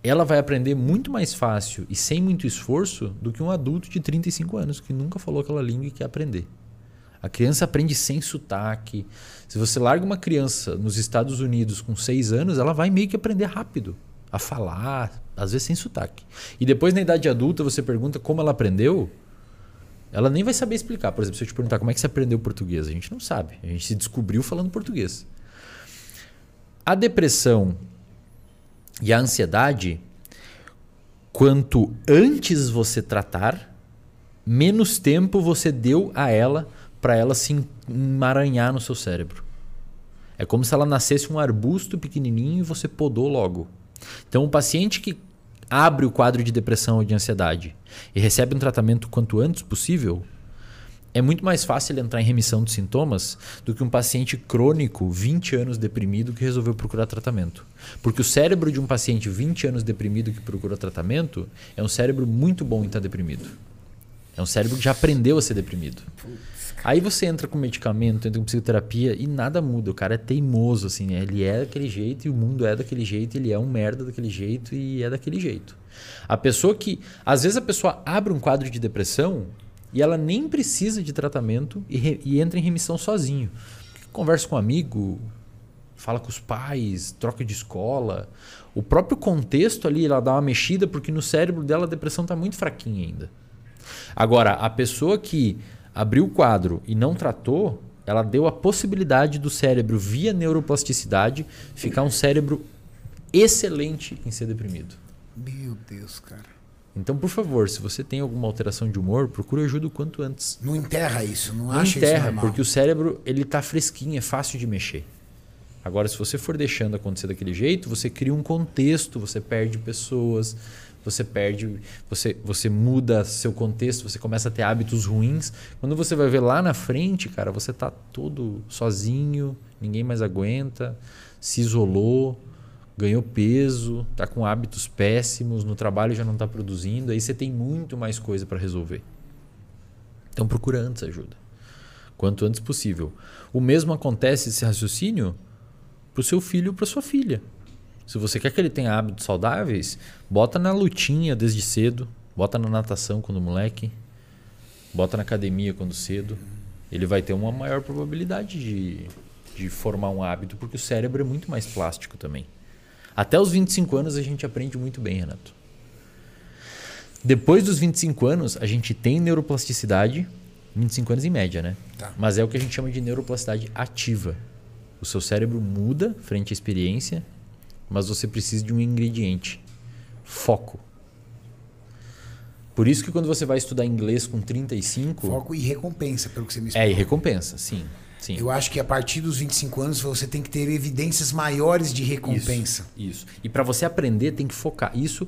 ela vai aprender muito mais fácil e sem muito esforço do que um adulto de 35 anos que nunca falou aquela língua e quer aprender. A criança aprende sem sotaque. Se você larga uma criança nos Estados Unidos com 6 anos, ela vai meio que aprender rápido a falar, às vezes sem sotaque. E depois, na idade adulta, você pergunta como ela aprendeu, ela nem vai saber explicar. Por exemplo, se eu te perguntar como é que você aprendeu português, a gente não sabe. A gente se descobriu falando português. A depressão e a ansiedade, quanto antes você tratar, menos tempo você deu a ela para ela se emaranhar no seu cérebro. É como se ela nascesse um arbusto pequenininho e você podou logo. Então, o paciente que abre o quadro de depressão ou de ansiedade e recebe um tratamento quanto antes possível, é muito mais fácil entrar em remissão dos sintomas do que um paciente crônico, 20 anos deprimido, que resolveu procurar tratamento. Porque o cérebro de um paciente 20 anos deprimido que procura tratamento é um cérebro muito bom em estar deprimido. É um cérebro que já aprendeu a ser deprimido. Aí você entra com medicamento, entra com psicoterapia e nada muda. O cara é teimoso, assim, né? Ele é daquele jeito e o mundo é daquele jeito, ele é um merda daquele jeito e é daquele jeito. A pessoa que. Às vezes a pessoa abre um quadro de depressão e ela nem precisa de tratamento e, re- e entra em remissão sozinho. Conversa com um amigo, fala com os pais, troca de escola. O próprio contexto ali, ela dá uma mexida porque no cérebro dela a depressão está muito fraquinha ainda. Agora, a pessoa que abriu o quadro e não tratou, ela deu a possibilidade do cérebro, via neuroplasticidade, ficar um cérebro excelente em ser deprimido. Meu Deus, cara. Então, por favor, se você tem alguma alteração de humor, procure ajuda o quanto antes. Não enterra isso, não, Não acha enterra, isso normal. porque o cérebro ele tá fresquinho, é fácil de mexer. Agora, se você for deixando acontecer daquele jeito, você cria um contexto, você perde pessoas, você perde, você, você muda seu contexto, você começa a ter hábitos ruins. Quando você vai ver lá na frente, cara, você tá todo sozinho, ninguém mais aguenta, se isolou, ganhou peso, tá com hábitos péssimos, no trabalho já não tá produzindo, aí você tem muito mais coisa para resolver. Então procura antes ajuda. Quanto antes possível. O mesmo acontece esse raciocínio para o seu filho ou para sua filha. Se você quer que ele tenha hábitos saudáveis, bota na lutinha desde cedo, bota na natação quando moleque, bota na academia quando cedo. Ele vai ter uma maior probabilidade de, de formar um hábito, porque o cérebro é muito mais plástico também. Até os 25 anos a gente aprende muito bem, Renato. Depois dos 25 anos, a gente tem neuroplasticidade, 25 anos em média, né? Tá. Mas é o que a gente chama de neuroplasticidade ativa. O seu cérebro muda frente à experiência, mas você precisa de um ingrediente: foco. Por isso que quando você vai estudar inglês com 35, Foco e recompensa, pelo que você me é explicou. e recompensa, sim. Sim. Eu acho que a partir dos 25 anos você tem que ter evidências maiores de recompensa. Isso. E para você aprender, tem que focar. Isso,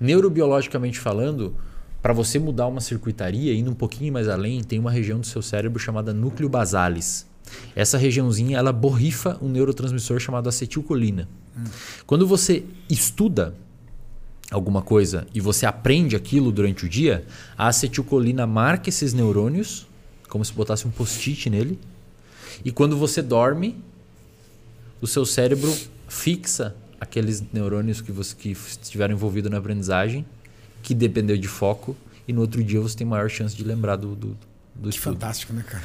neurobiologicamente falando, para você mudar uma circuitaria, indo um pouquinho mais além, tem uma região do seu cérebro chamada núcleo basalis. Essa regiãozinha, ela borrifa um neurotransmissor chamado acetilcolina. Quando você estuda, alguma coisa e você aprende aquilo durante o dia, a acetilcolina marca esses neurônios, como se botasse um post-it nele. E quando você dorme, o seu cérebro fixa aqueles neurônios que você que estiveram envolvidos na aprendizagem, que dependeu de foco, e no outro dia você tem maior chance de lembrar do, do, do Que estudo. fantástico, né, cara?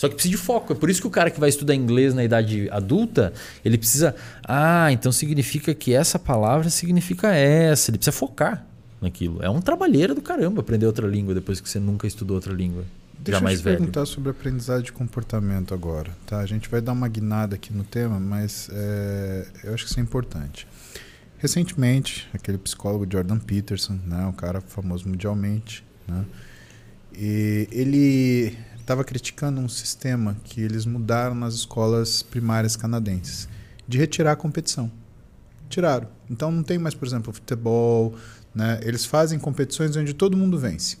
Só que precisa de foco. É por isso que o cara que vai estudar inglês na idade adulta, ele precisa. Ah, então significa que essa palavra significa essa. Ele precisa focar naquilo. É um trabalheiro do caramba aprender outra língua depois que você nunca estudou outra língua. Deixa já mais eu te velho. perguntar sobre aprendizagem de comportamento agora. Tá? A gente vai dar uma guinada aqui no tema, mas é, eu acho que isso é importante. Recentemente, aquele psicólogo Jordan Peterson, né, um cara famoso mundialmente, né, e ele estava criticando um sistema que eles mudaram nas escolas primárias canadenses, de retirar a competição. Tiraram. Então não tem mais, por exemplo, futebol, né? Eles fazem competições onde todo mundo vence.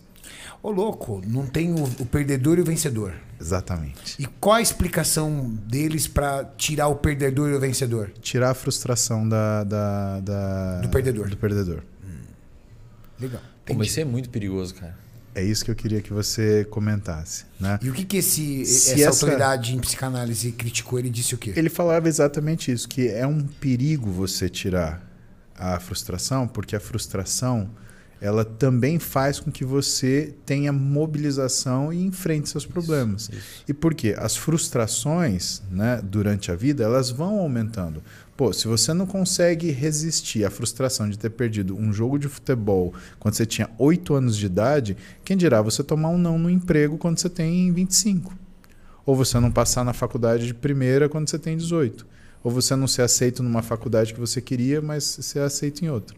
Ô, louco, não tem o, o perdedor e o vencedor. Exatamente. E qual a explicação deles pra tirar o perdedor e o vencedor? tirar a frustração da, da- da- Do perdedor. do perdedor. Legal. Pô, mas isso é muito perigoso, cara. É isso que eu queria que você comentasse, né? E o que que esse, Se essa, essa- autoridade em psicanálise criticou? Ele disse o quê? Ele falava exatamente isso, que é um perigo você tirar a frustração, porque a frustração ela também faz com que você tenha mobilização e enfrente seus problemas. E por quê? As frustrações, né, durante a vida, elas vão aumentando. Pô, se você não consegue resistir à frustração de ter perdido um jogo de futebol quando você tinha 8 anos de idade, quem dirá você tomar um não no emprego quando você tem 25? Ou você não passar na faculdade de primeira quando você tem 18. Ou você não ser aceito numa faculdade que você queria, mas ser aceito em outra.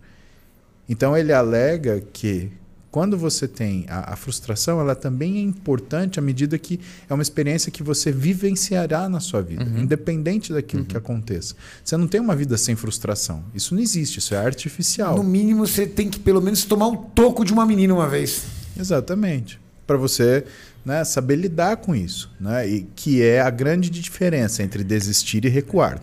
Então ele alega que quando você tem a, a frustração, ela também é importante à medida que é uma experiência que você vivenciará na sua vida, independente daquilo que aconteça. Você não tem uma vida sem frustração. Isso não existe, isso é artificial. No mínimo, você tem que pelo menos tomar um toco de uma menina uma vez. Exatamente. Para você né, saber lidar com isso. Né? E que é a grande diferença entre desistir e recuar.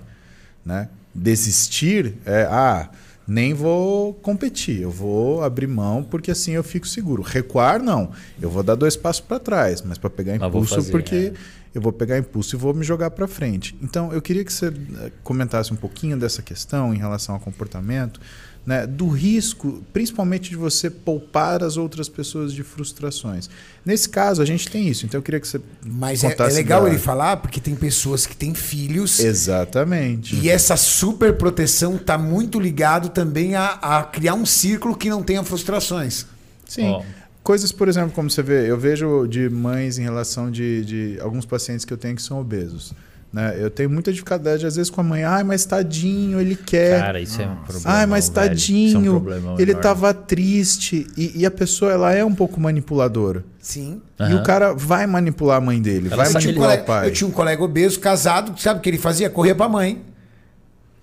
Né? Desistir é, ah, nem vou competir, eu vou abrir mão porque assim eu fico seguro. Recuar, não. Eu vou dar dois passos para trás, mas para pegar impulso, fazer, porque é. eu vou pegar impulso e vou me jogar para frente. Então, eu queria que você eh, comentasse um pouquinho dessa questão em relação ao comportamento, né, do risco, principalmente de você poupar as outras pessoas de frustrações. Nesse caso, a gente tem isso. Então, eu queria que você Mas é, é legal da- ele falar porque tem pessoas que têm filhos Exatamente. e essa super proteção tá muito ligado também a, a criar um círculo que não tenha frustrações. Sim. Ó. Coisas, por exemplo, como você vê, eu vejo de mães em relação de, de alguns pacientes que eu tenho que são obesos. Né? Eu tenho muita dificuldade, às vezes, com a mãe. Ai, mas tadinho, ele quer. Cara, isso é um problema. Ai, mas velho. Isso é um tadinho, ele enorme. tava triste. E, e a pessoa, ela é um pouco manipuladora. Sim. E Aham. o cara vai manipular a mãe dele, Ela vai manipular o pai. eu tinha um colega obeso, casado, sabe o que ele fazia? Corria pra mãe.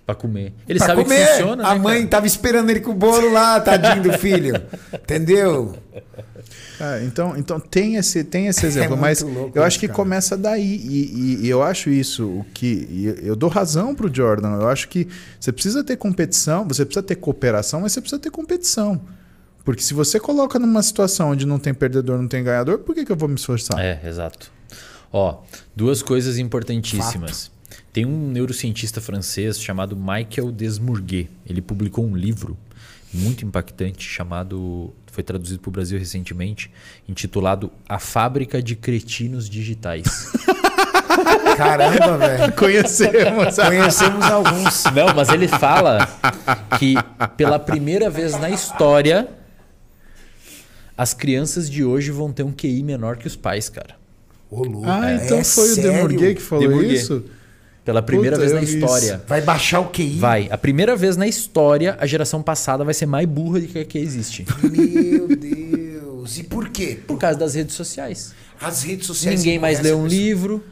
Pra comer. Ele pra sabe comer. que funciona, A né, mãe cara? tava esperando ele com o bolo lá, tadinho do filho. (laughs) Entendeu? É, então, então tem esse, tem esse exemplo, muito mas louco eu acho que cara. começa daí. E, e- e eu acho isso o que. eu dou razão pro Jordan. Eu acho que você precisa ter competição, você precisa ter cooperação, mas você precisa ter competição. Porque se você coloca numa situação onde não tem perdedor, não tem ganhador, por que, que eu vou me esforçar? É, exato. Ó, duas coisas importantíssimas. Tem um neurocientista francês chamado Michael Desmourguet. Ele publicou um livro muito impactante chamado, foi traduzido para o Brasil recentemente, intitulado A Fábrica de Cretinos Digitais. (laughs) Caramba, velho. Conhecemos. Conhecemos alguns. Não, mas ele fala que pela primeira vez na história as crianças de hoje vão ter um QI menor que os pais, cara. Ô, louco. Ah, é então foi sério? o Demurguet que falou Demurguet. isso? Pela primeira Puta, vez na história. Vai baixar o QI? Vai. A primeira vez na história, a geração passada vai ser mais burra do que a que existe. Meu Deus. E por quê? Por causa das redes sociais. As redes sociais. Ninguém mais lê um pessoa. livro.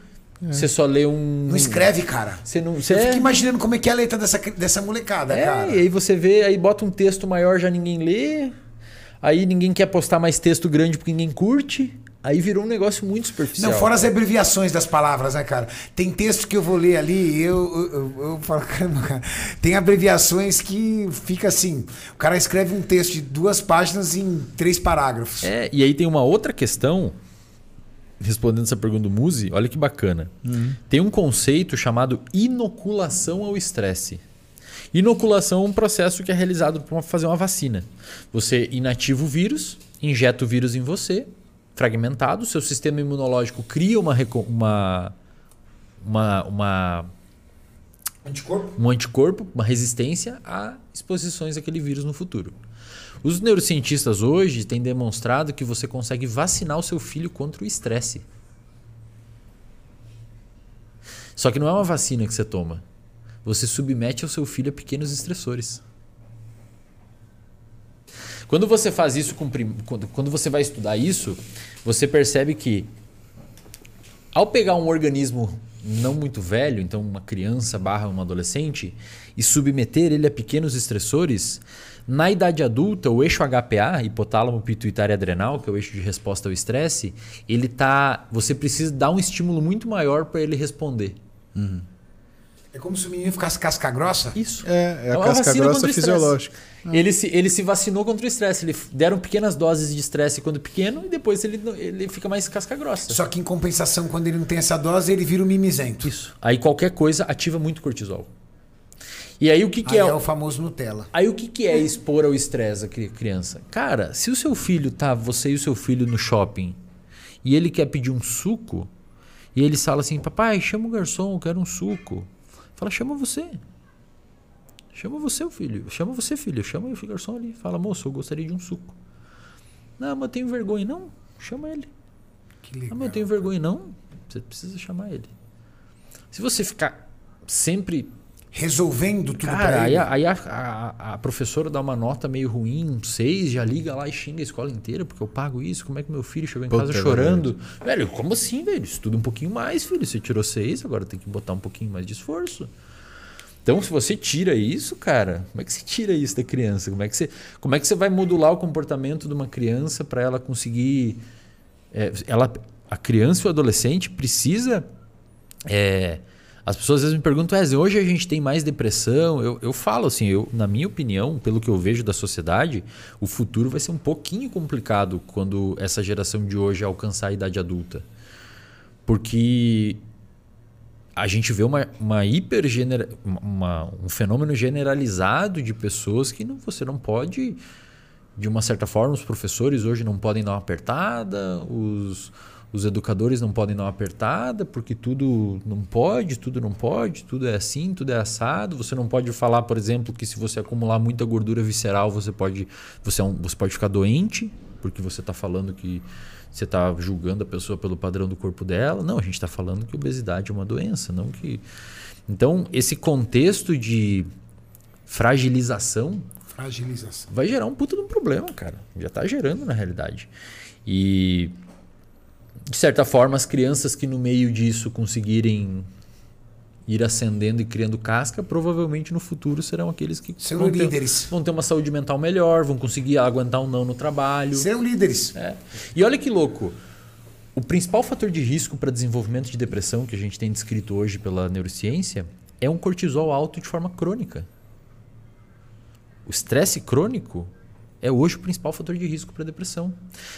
Você só lê um. Não escreve, cara. Você não. Você Eu é... fico imaginando como é que é a letra dessa, dessa molecada, É, cara. e aí você vê, aí bota um texto maior, já ninguém lê. Aí ninguém quer postar mais texto grande porque ninguém curte. Aí virou um negócio muito superficial. Não, fora as abreviações das palavras, né, cara? Tem texto que eu vou ler ali e eu, eu, eu, falo, (laughs) caramba, cara. Tem abreviações que fica assim. O cara escreve um texto de duas páginas em três parágrafos. É, e aí tem uma outra questão, respondendo essa pergunta do Muzi, olha que bacana. Tem um conceito chamado inoculação ao estresse. Inoculação é um processo que é realizado para fazer uma vacina. Você inativa o vírus, injeta o vírus em você, fragmentado, seu sistema imunológico cria uma, uma, uma, uma Anticorpo? um anticorpo, uma resistência a exposições àquele vírus no futuro. Os neurocientistas hoje têm demonstrado que você consegue vacinar o seu filho contra o estresse. Só que não é uma vacina que você toma. Você submete ao seu filho a pequenos estressores. Quando você faz isso com prim- quando, você vai estudar isso, você percebe que ao pegar um organismo não muito velho, então uma criança barra um adolescente, e submeter ele a pequenos estressores, na idade adulta, o eixo HPA, hipotálamo pituitário adrenal, que é o eixo de resposta ao estresse, ele tá, você precisa dar um estímulo muito maior para ele responder. É como se o menino ficasse casca grossa. Isso. É, é a uma casca vacina grossa contra o estresse. fisiológica. Ele se, ele se vacinou contra o estresse. Ele deram pequenas doses de estresse quando pequeno e depois ele, ele fica mais casca grossa. Só que em compensação, quando ele não tem essa dose, ele vira um mimizento. Isso. Aí qualquer coisa ativa muito cortisol. E aí o que, que Aí é, é o famoso Nutella. Aí o que, que é expor ao estresse a cri- criança? Cara, se o seu filho tá, você e o seu filho no shopping, e ele quer pedir um suco, e ele fala assim, papai, chama o garçom, eu quero um suco. Fala, chama você. Chama você, o filho. Chama você, filho. Chama o garçom ali. Fala, moço, eu gostaria de um suco. Não, mas eu tenho vergonha. Não, chama ele. Que Não, legal. mas eu tenho vergonha. Não, você precisa chamar ele. Se você ficar sempre Resolvendo tudo Cara, pra aí, ele. a, aí a, a- a professora dá uma nota meio ruim, um 6, já liga lá e xinga a escola inteira, porque eu pago isso, como é que meu filho chegou em Puta, casa é chorando? Velho, como assim, velho? Estuda um pouquinho mais, filho. Você tirou 6, agora tem que botar um pouquinho mais de esforço. Então, se você tira isso, cara, como é que você tira isso da criança? Como é que você, como é que você vai modular o comportamento de uma criança para ela conseguir. é, ela, a criança e o adolescente precisa. é, as pessoas às vezes me perguntam, Wesley, hoje a gente tem mais depressão. Eu, eu falo assim, eu, na minha opinião, pelo que eu vejo da sociedade, o futuro vai ser um pouquinho complicado quando essa geração de hoje alcançar a idade adulta. Porque a gente vê uma, uma hiper uma, um fenômeno generalizado de pessoas que não, você não pode, de uma certa forma, os professores hoje não podem dar uma apertada, os, os educadores não podem dar uma apertada, porque tudo não pode, tudo não pode, tudo é assim, tudo é assado. Você não pode falar, por exemplo, que se você acumular muita gordura visceral, você pode, você, é um- você pode ficar doente, porque você está falando que você está julgando a pessoa pelo padrão do corpo dela. Não, a gente está falando que obesidade é uma doença, não que. Então, esse contexto de fragilização Fragilização. vai gerar um puta de um problema, cara. Já está gerando na realidade. E de certa forma, as crianças que no meio disso conseguirem ir ascendendo e criando casca, provavelmente no futuro serão aqueles que Serão vão ter, líderes. vão ter uma saúde mental melhor, vão conseguir aguentar um não no trabalho. Serão líderes. É. E olha que louco. O principal fator de risco para desenvolvimento de depressão que a gente tem descrito hoje pela neurociência é um cortisol alto de forma crônica. O estresse crônico é hoje o principal fator de risco para depressão.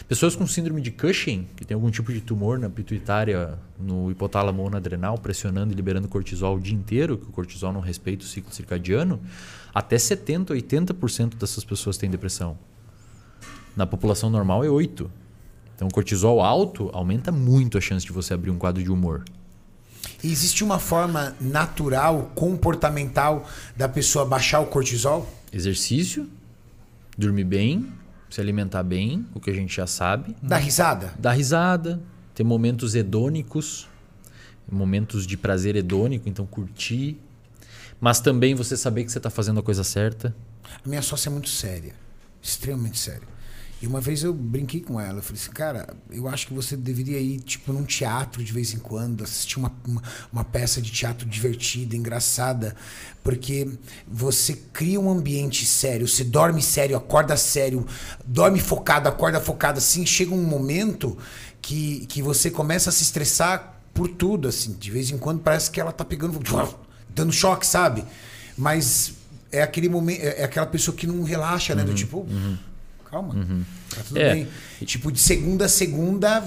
Pessoas com síndrome de Cushing, que tem algum tipo de tumor na pituitária, no hipotálamo ou na adrenal, pressionando e liberando cortisol o dia inteiro, que o cortisol não respeita o ciclo circadiano, até 70, 80% dessas pessoas têm depressão. Na população normal é 8. Então, o cortisol alto aumenta muito a chance de você abrir um quadro de humor. E existe uma forma natural, comportamental da pessoa baixar o cortisol? Exercício, dormir bem, se alimentar bem, o que a gente já sabe. Dar risada? Dar risada, ter momentos hedônicos, momentos de prazer hedônico, então curtir. Mas também você saber que você está fazendo a coisa certa. A minha sócia é muito séria. Extremamente séria. E uma vez eu brinquei com ela. Eu falei assim, cara, eu acho que você deveria ir, tipo, num teatro de vez em quando, assistir uma, uma, uma peça de teatro divertida, engraçada. Porque você cria um ambiente sério, você dorme sério, acorda sério, dorme focado, acorda focado. Assim, chega um momento que, que você começa a se estressar por tudo, assim. De vez em quando parece que ela tá pegando, dando choque, sabe? Mas é aquele momento, é aquela pessoa que não relaxa, né? Do tipo, calma, tá tudo É. bem. Tipo, de segunda a segunda,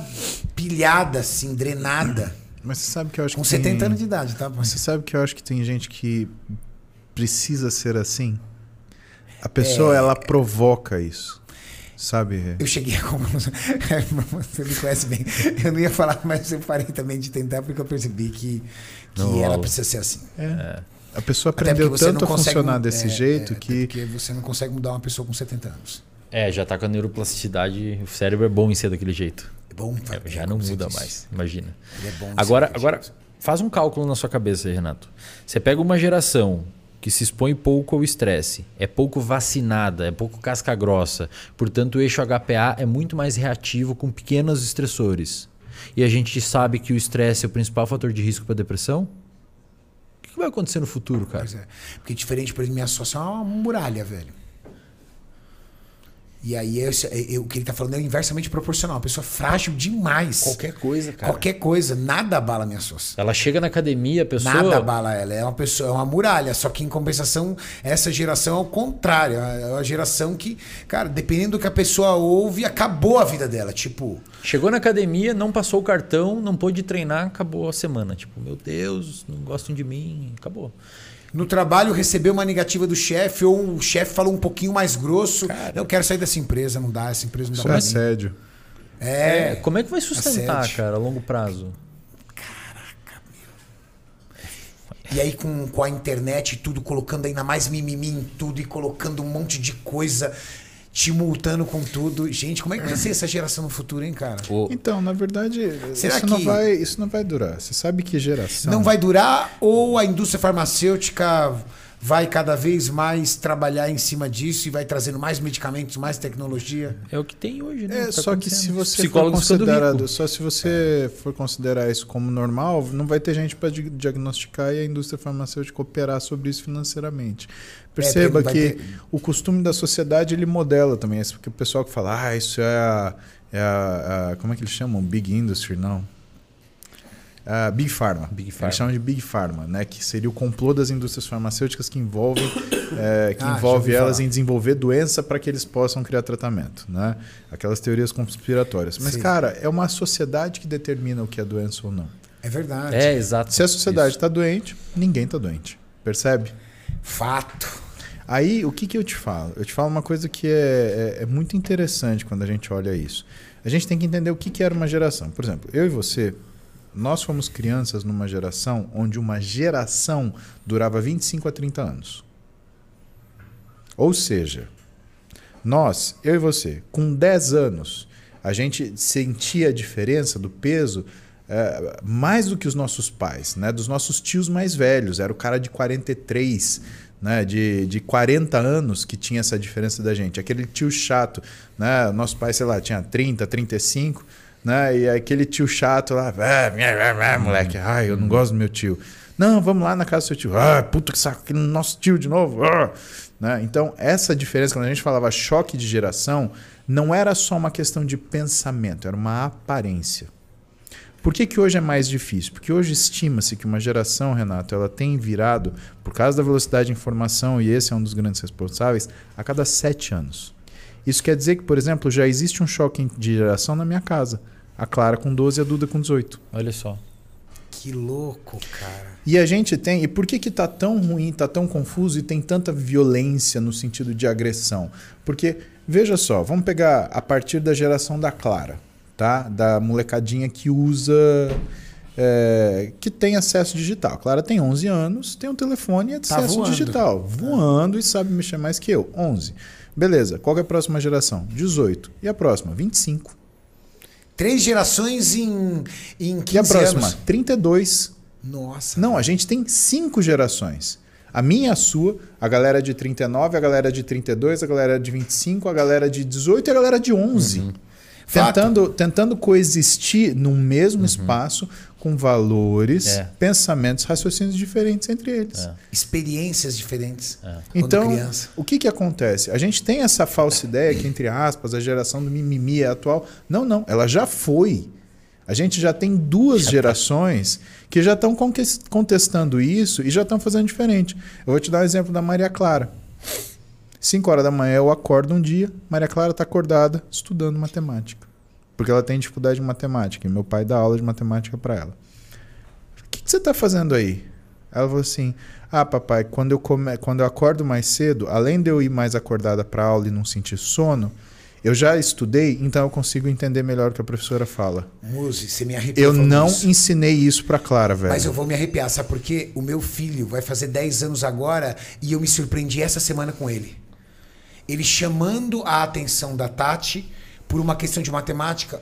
pilhada, assim, drenada. (clears throat) Mas você sabe que eu acho Com que 70 tem... anos de idade, tá? Mas você sabe que eu acho que tem gente que precisa ser assim? A pessoa, É. ela provoca isso. Sabe? Eu cheguei a conclusão. (laughs) Você me conhece bem. Eu não ia falar, mas eu parei também de tentar porque eu percebi que, que ela precisa ser assim. É. A pessoa aprendeu tanto a consegue funcionar desse é, jeito é, que. Porque você não consegue mudar uma pessoa com 70 anos. É, já tá com a neuroplasticidade, o cérebro é bom em ser daquele jeito. É bom. É, já é, não muda mais, imagina. Ele é bom Agora, ser agora jeito. faz um cálculo na sua cabeça Renato. Você pega uma geração que se expõe pouco ao estresse, é pouco vacinada, é pouco casca grossa, portanto o eixo HPA é muito mais reativo com pequenos estressores. E a gente sabe que o estresse é o principal fator de risco para depressão. O que vai acontecer no futuro, cara? Pois é. Porque diferente, por exemplo, minha associação é uma muralha, velho. E aí, eu, eu- o que ele tá falando é inversamente proporcional. Uma pessoa frágil demais. coisa, Qualquer coisa. Nada abala minha sócia. Ela chega na academia, a pessoa. Nada abala ela. É uma pessoa, é uma muralha. Só que em compensação, essa geração é o contrário. É uma geração que, cara, dependendo do que a pessoa ouve, acabou a vida dela. Tipo, Chegou na academia, não passou o cartão, não pôde treinar, acabou a semana. Tipo, meu Deus, não gostam de mim, acabou. No trabalho recebeu uma negativa do chefe, ou o chefe falou um pouquinho mais grosso. eu quero sair dessa empresa, não dá, essa empresa não dá Isso é mim. assédio. É, Como é que vai sustentar, assédio. cara, a longo prazo? E aí com, com a internet e tudo, colocando ainda mais mimimi em tudo e colocando um monte de coisa, te multando com tudo. Gente, como é que vai ser essa geração no futuro, hein, cara? O- Então, na verdade, Será isso, não que- vai, isso não vai durar. Você sabe que geração. Não vai durar ou a indústria farmacêutica vai cada vez mais trabalhar em cima disso e vai trazendo mais medicamentos, mais tecnologia? É o que tem hoje, né? É, Tá só que se você for considerado, só se você for considerar isso como normal, não vai ter gente para diagnosticar e a indústria farmacêutica operar sobre isso financeiramente. Perceba É, que ter- o costume da sociedade ele modela também isso, porque o pessoal que fala, ah, isso é a, é a- a- como é que eles chamam? Big Industry, não. Ah, Big Pharma. Big Pharma. Eles chamam de Big Pharma, né? Que seria o complô das indústrias farmacêuticas que envolve, é, (coughs) que Ah, envolve elas falar. em desenvolver doença para que eles possam criar tratamento, né? Aquelas teorias conspiratórias. Mas, Sim. cara, é uma sociedade que determina o que é doença ou não. É verdade. É, exato. Se a sociedade está doente, ninguém está doente. Percebe? Fato. Aí, o que, que eu te falo? Eu te falo uma coisa que é, é- é muito interessante quando a gente olha isso. A gente tem que entender o que, que era uma geração. Por exemplo, eu e você, nós fomos crianças numa geração onde uma geração durava 25 a 30 anos. Ou seja, nós, eu e você, com 10 anos, a gente sentia a diferença do peso eh, mais do que os nossos pais, né? dos nossos tios mais velhos. Era o cara de 43, né? de, de 40 anos que tinha essa diferença da gente. Aquele tio chato. Né? Nosso pai, sei lá, tinha 30, 35. Né? E aquele tio chato lá, "Ah, minha, moleque, ai, eu não gosto do meu tio. Não, vamos lá na casa do seu tio. Ah, puta que saco, aquele nosso tio de novo. Ah. Né? Então, essa diferença, quando a gente falava choque de geração, não era só uma questão de pensamento, era uma aparência. Por que, que hoje é mais difícil? Porque hoje estima-se que uma geração, Renato, ela tem virado, por causa da velocidade de informação, e esse é um dos grandes responsáveis, a cada sete anos. Isso quer dizer que, por exemplo, já existe um choque de geração na minha casa. A Clara com 12 e a Duda com 18. Olha só. Que louco, cara. E a gente tem. E por que que tá tão ruim, tá tão confuso e tem tanta violência no sentido de agressão? Porque, veja só, vamos pegar a partir da geração da Clara, tá? Da molecadinha que usa. é, que tem acesso digital. A Clara tem 11 anos, tem um telefone e Tá acesso voando. digital. Voando e sabe mexer mais que eu. 11. Beleza. Qual que é a próxima geração? 18. E a próxima? 25. Três gerações em, em 15 E a próxima? anos. 32. Nossa. Não, a gente tem cinco gerações. A minha e a sua, a galera de 39, a galera de 32, a galera de 25, a galera de 18 e a galera de 11. Fato. Tentando, tentando coexistir num mesmo espaço com valores, É. pensamentos, raciocínios diferentes entre eles. É. Experiências diferentes. Quando Então, criança. o que, que acontece? A gente tem essa falsa ideia que, entre aspas, a geração do mimimi é atual. Não, não. Ela já foi. A gente já tem duas gerações que já estão contestando isso e já estão fazendo diferente. Eu vou te dar o um exemplo da Maria Clara. 5 horas da manhã eu acordo um dia, Maria Clara está acordada estudando matemática. Porque ela tem dificuldade em matemática. E meu pai dá aula de matemática para ela. O que, que você está fazendo aí? Ela falou assim: Ah, papai, quando eu, come... quando eu acordo mais cedo, além de eu ir mais acordada para aula e não sentir sono, eu já estudei, então eu consigo entender melhor o que a professora fala. Muse, você me arrepiou. Eu não isso. ensinei isso para Clara, velho. Mas eu vou me arrepiar, sabe por quê? O meu filho vai fazer 10 anos agora e eu me surpreendi essa semana com ele. Ele chamando a atenção da Tati por uma questão de matemática.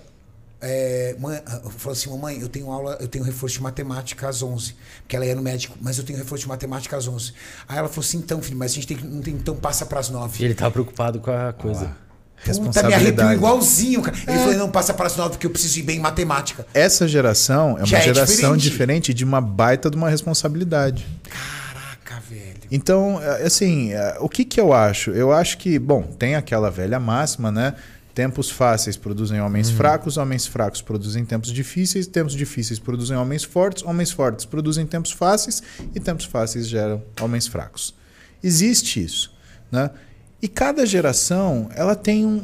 É, mãe, falou assim, mamãe, eu tenho aula, eu tenho reforço de matemática às 11, porque ela ia no médico, mas eu tenho reforço de matemática às 11. Aí ela falou assim, então, filho, mas a gente tem, não tem, então passa para as 9. Ele tava preocupado com a coisa. Ah. Puta, me arrepio igualzinho, cara. Ele é. falou, não, passa para as nove porque eu preciso ir bem em matemática. Essa geração é uma Já geração é diferente. diferente. de uma baita de uma responsabilidade. Caraca, velho. Então, é, assim, é, o que que eu acho? Eu acho que, bom, tem aquela velha máxima, né? Tempos fáceis produzem homens uhum. fracos, homens fracos produzem tempos difíceis, tempos difíceis produzem homens fortes, homens fortes produzem tempos fáceis e tempos fáceis geram homens fracos. Existe isso, né? E cada geração ela tem um,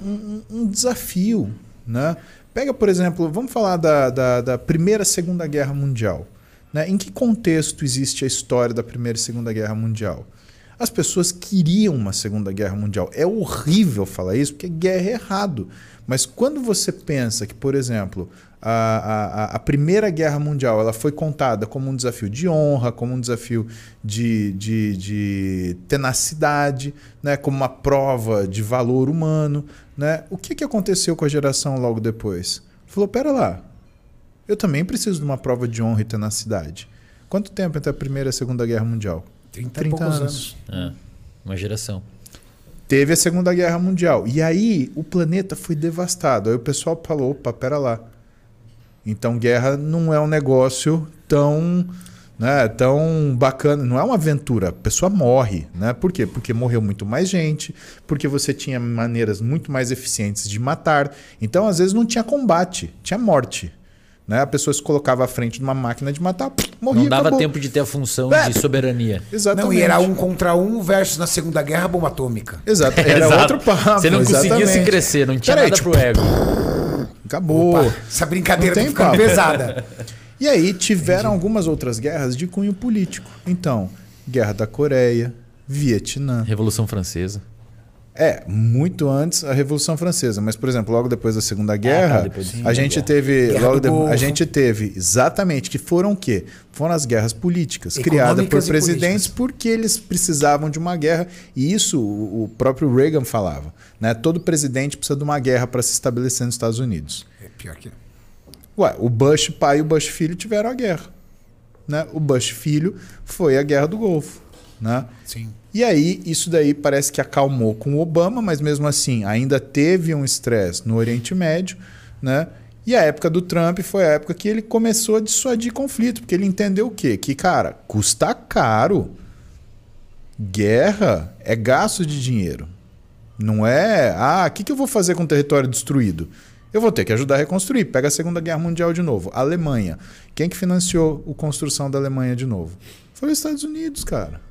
um, um desafio. Né? Pega, por exemplo, vamos falar da, da, da Primeira Segunda Guerra Mundial. Né? Em que contexto existe a história da Primeira e Segunda Guerra Mundial? As pessoas queriam uma Segunda Guerra Mundial. É horrível falar isso, porque guerra é errado. Mas quando você pensa que, por exemplo, a, a, a, Primeira Guerra Mundial ela foi contada como um desafio de honra, como um desafio de, de, de tenacidade, né? como uma prova de valor humano. Né? O que, que aconteceu com a geração logo depois? Falou: pera lá, eu também preciso de uma prova de honra e tenacidade. Quanto tempo entre a Primeira e a Segunda Guerra Mundial? 30, 30 anos. anos. É, uma geração. Teve a Segunda Guerra Mundial. E aí o planeta foi devastado. Aí o pessoal falou: opa, pera lá então, guerra não é um negócio tão, né, tão bacana, não é uma aventura. A pessoa morre, né? Por quê? Porque morreu muito mais gente, porque você tinha maneiras muito mais eficientes de matar. Então, às vezes não tinha combate, tinha morte. Né? A pessoa se colocava à frente de uma máquina de matar, morria. Não dava acabou. tempo de ter a função é. de soberania. Exatamente. Não, e era um contra um versus na Segunda Guerra a bomba atômica. Exato. (laughs) Era Exato. outro papo. Você não conseguia exatamente. se crescer, não tinha Peraí, nada tipo, pro ego. Acabou. Opa, essa brincadeira tá ficando pesada. (laughs) E aí tiveram Entendi. algumas outras guerras de cunho político. Então, Guerra da Coreia, Vietnã. Revolução Francesa. É, muito antes a Revolução Francesa, mas por exemplo, logo depois da Segunda Guerra, ah, tá, a gente teve, logo de, a gente teve exatamente que foram o quê? Foram as guerras políticas criadas por presidentes porque eles precisavam de uma guerra e isso o próprio Reagan falava, né? Todo presidente precisa de uma guerra para se estabelecer nos Estados Unidos. É pior que Ué, o Bush pai e o Bush filho tiveram a guerra, né? O Bush filho foi a Guerra do Golfo, né? Sim. E aí, isso daí parece que acalmou com o Obama, mas mesmo assim ainda teve um estresse no Oriente Médio, né? E a época do Trump foi a época que ele começou a dissuadir conflito, porque ele entendeu o quê? Que, cara, custa caro. Guerra é gasto de dinheiro. Não é, ah, o que, que eu vou fazer com o território destruído? Eu vou ter que ajudar a reconstruir. Pega a Segunda Guerra Mundial de novo. Alemanha. Quem que financiou a construção da Alemanha de novo? Foi os Estados Unidos, cara.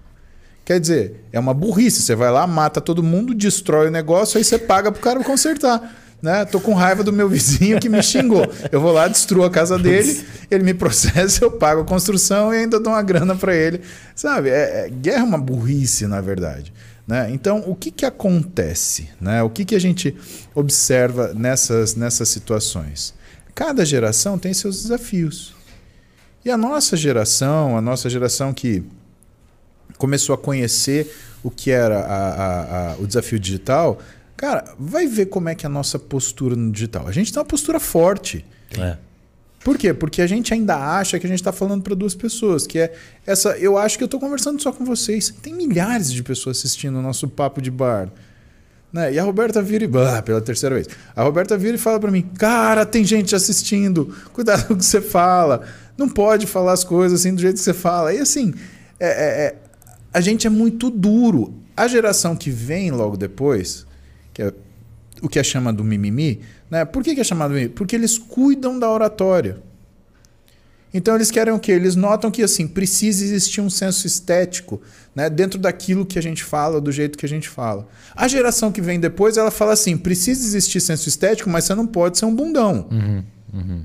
Quer dizer, é uma burrice. Você vai lá, mata todo mundo, destrói o negócio, aí você paga pro cara consertar. Né? Tô com raiva do meu vizinho que me xingou. Eu vou lá, destruo a casa dele, ele me processa, eu pago a construção e ainda dou uma grana para ele. Sabe? É, é, guerra é uma burrice, na verdade. Né? Então, o que, que acontece? Né? O que, que a gente observa nessas, nessas situações? Cada geração tem seus desafios. E a nossa geração, a nossa geração que começou a conhecer o que era a, a, a, o desafio digital, cara, vai ver como é que é a nossa postura no digital. A gente tem uma postura forte. É. Por quê? Porque a gente ainda acha que a gente está falando para duas pessoas, que é essa. Eu acho que eu estou conversando só com vocês. Tem milhares de pessoas assistindo o nosso papo de bar. Né? E a Roberta vira e. Ah, pela terceira vez. A Roberta vira e fala para mim: Cara, tem gente assistindo. Cuidado com o que você fala. Não pode falar as coisas assim do jeito que você fala. E assim, é, é, é a gente é muito duro. A geração que vem logo depois, que é o que é chamado mimimi, né? Por que, é chamado mimimi? Porque eles cuidam da oratória. Então eles querem o quê? Eles notam que assim precisa existir um senso estético, né, dentro daquilo que a gente fala, do jeito que a gente fala. A geração que vem depois, ela fala assim: precisa existir senso estético, mas você não pode ser um bundão. Uhum, uhum,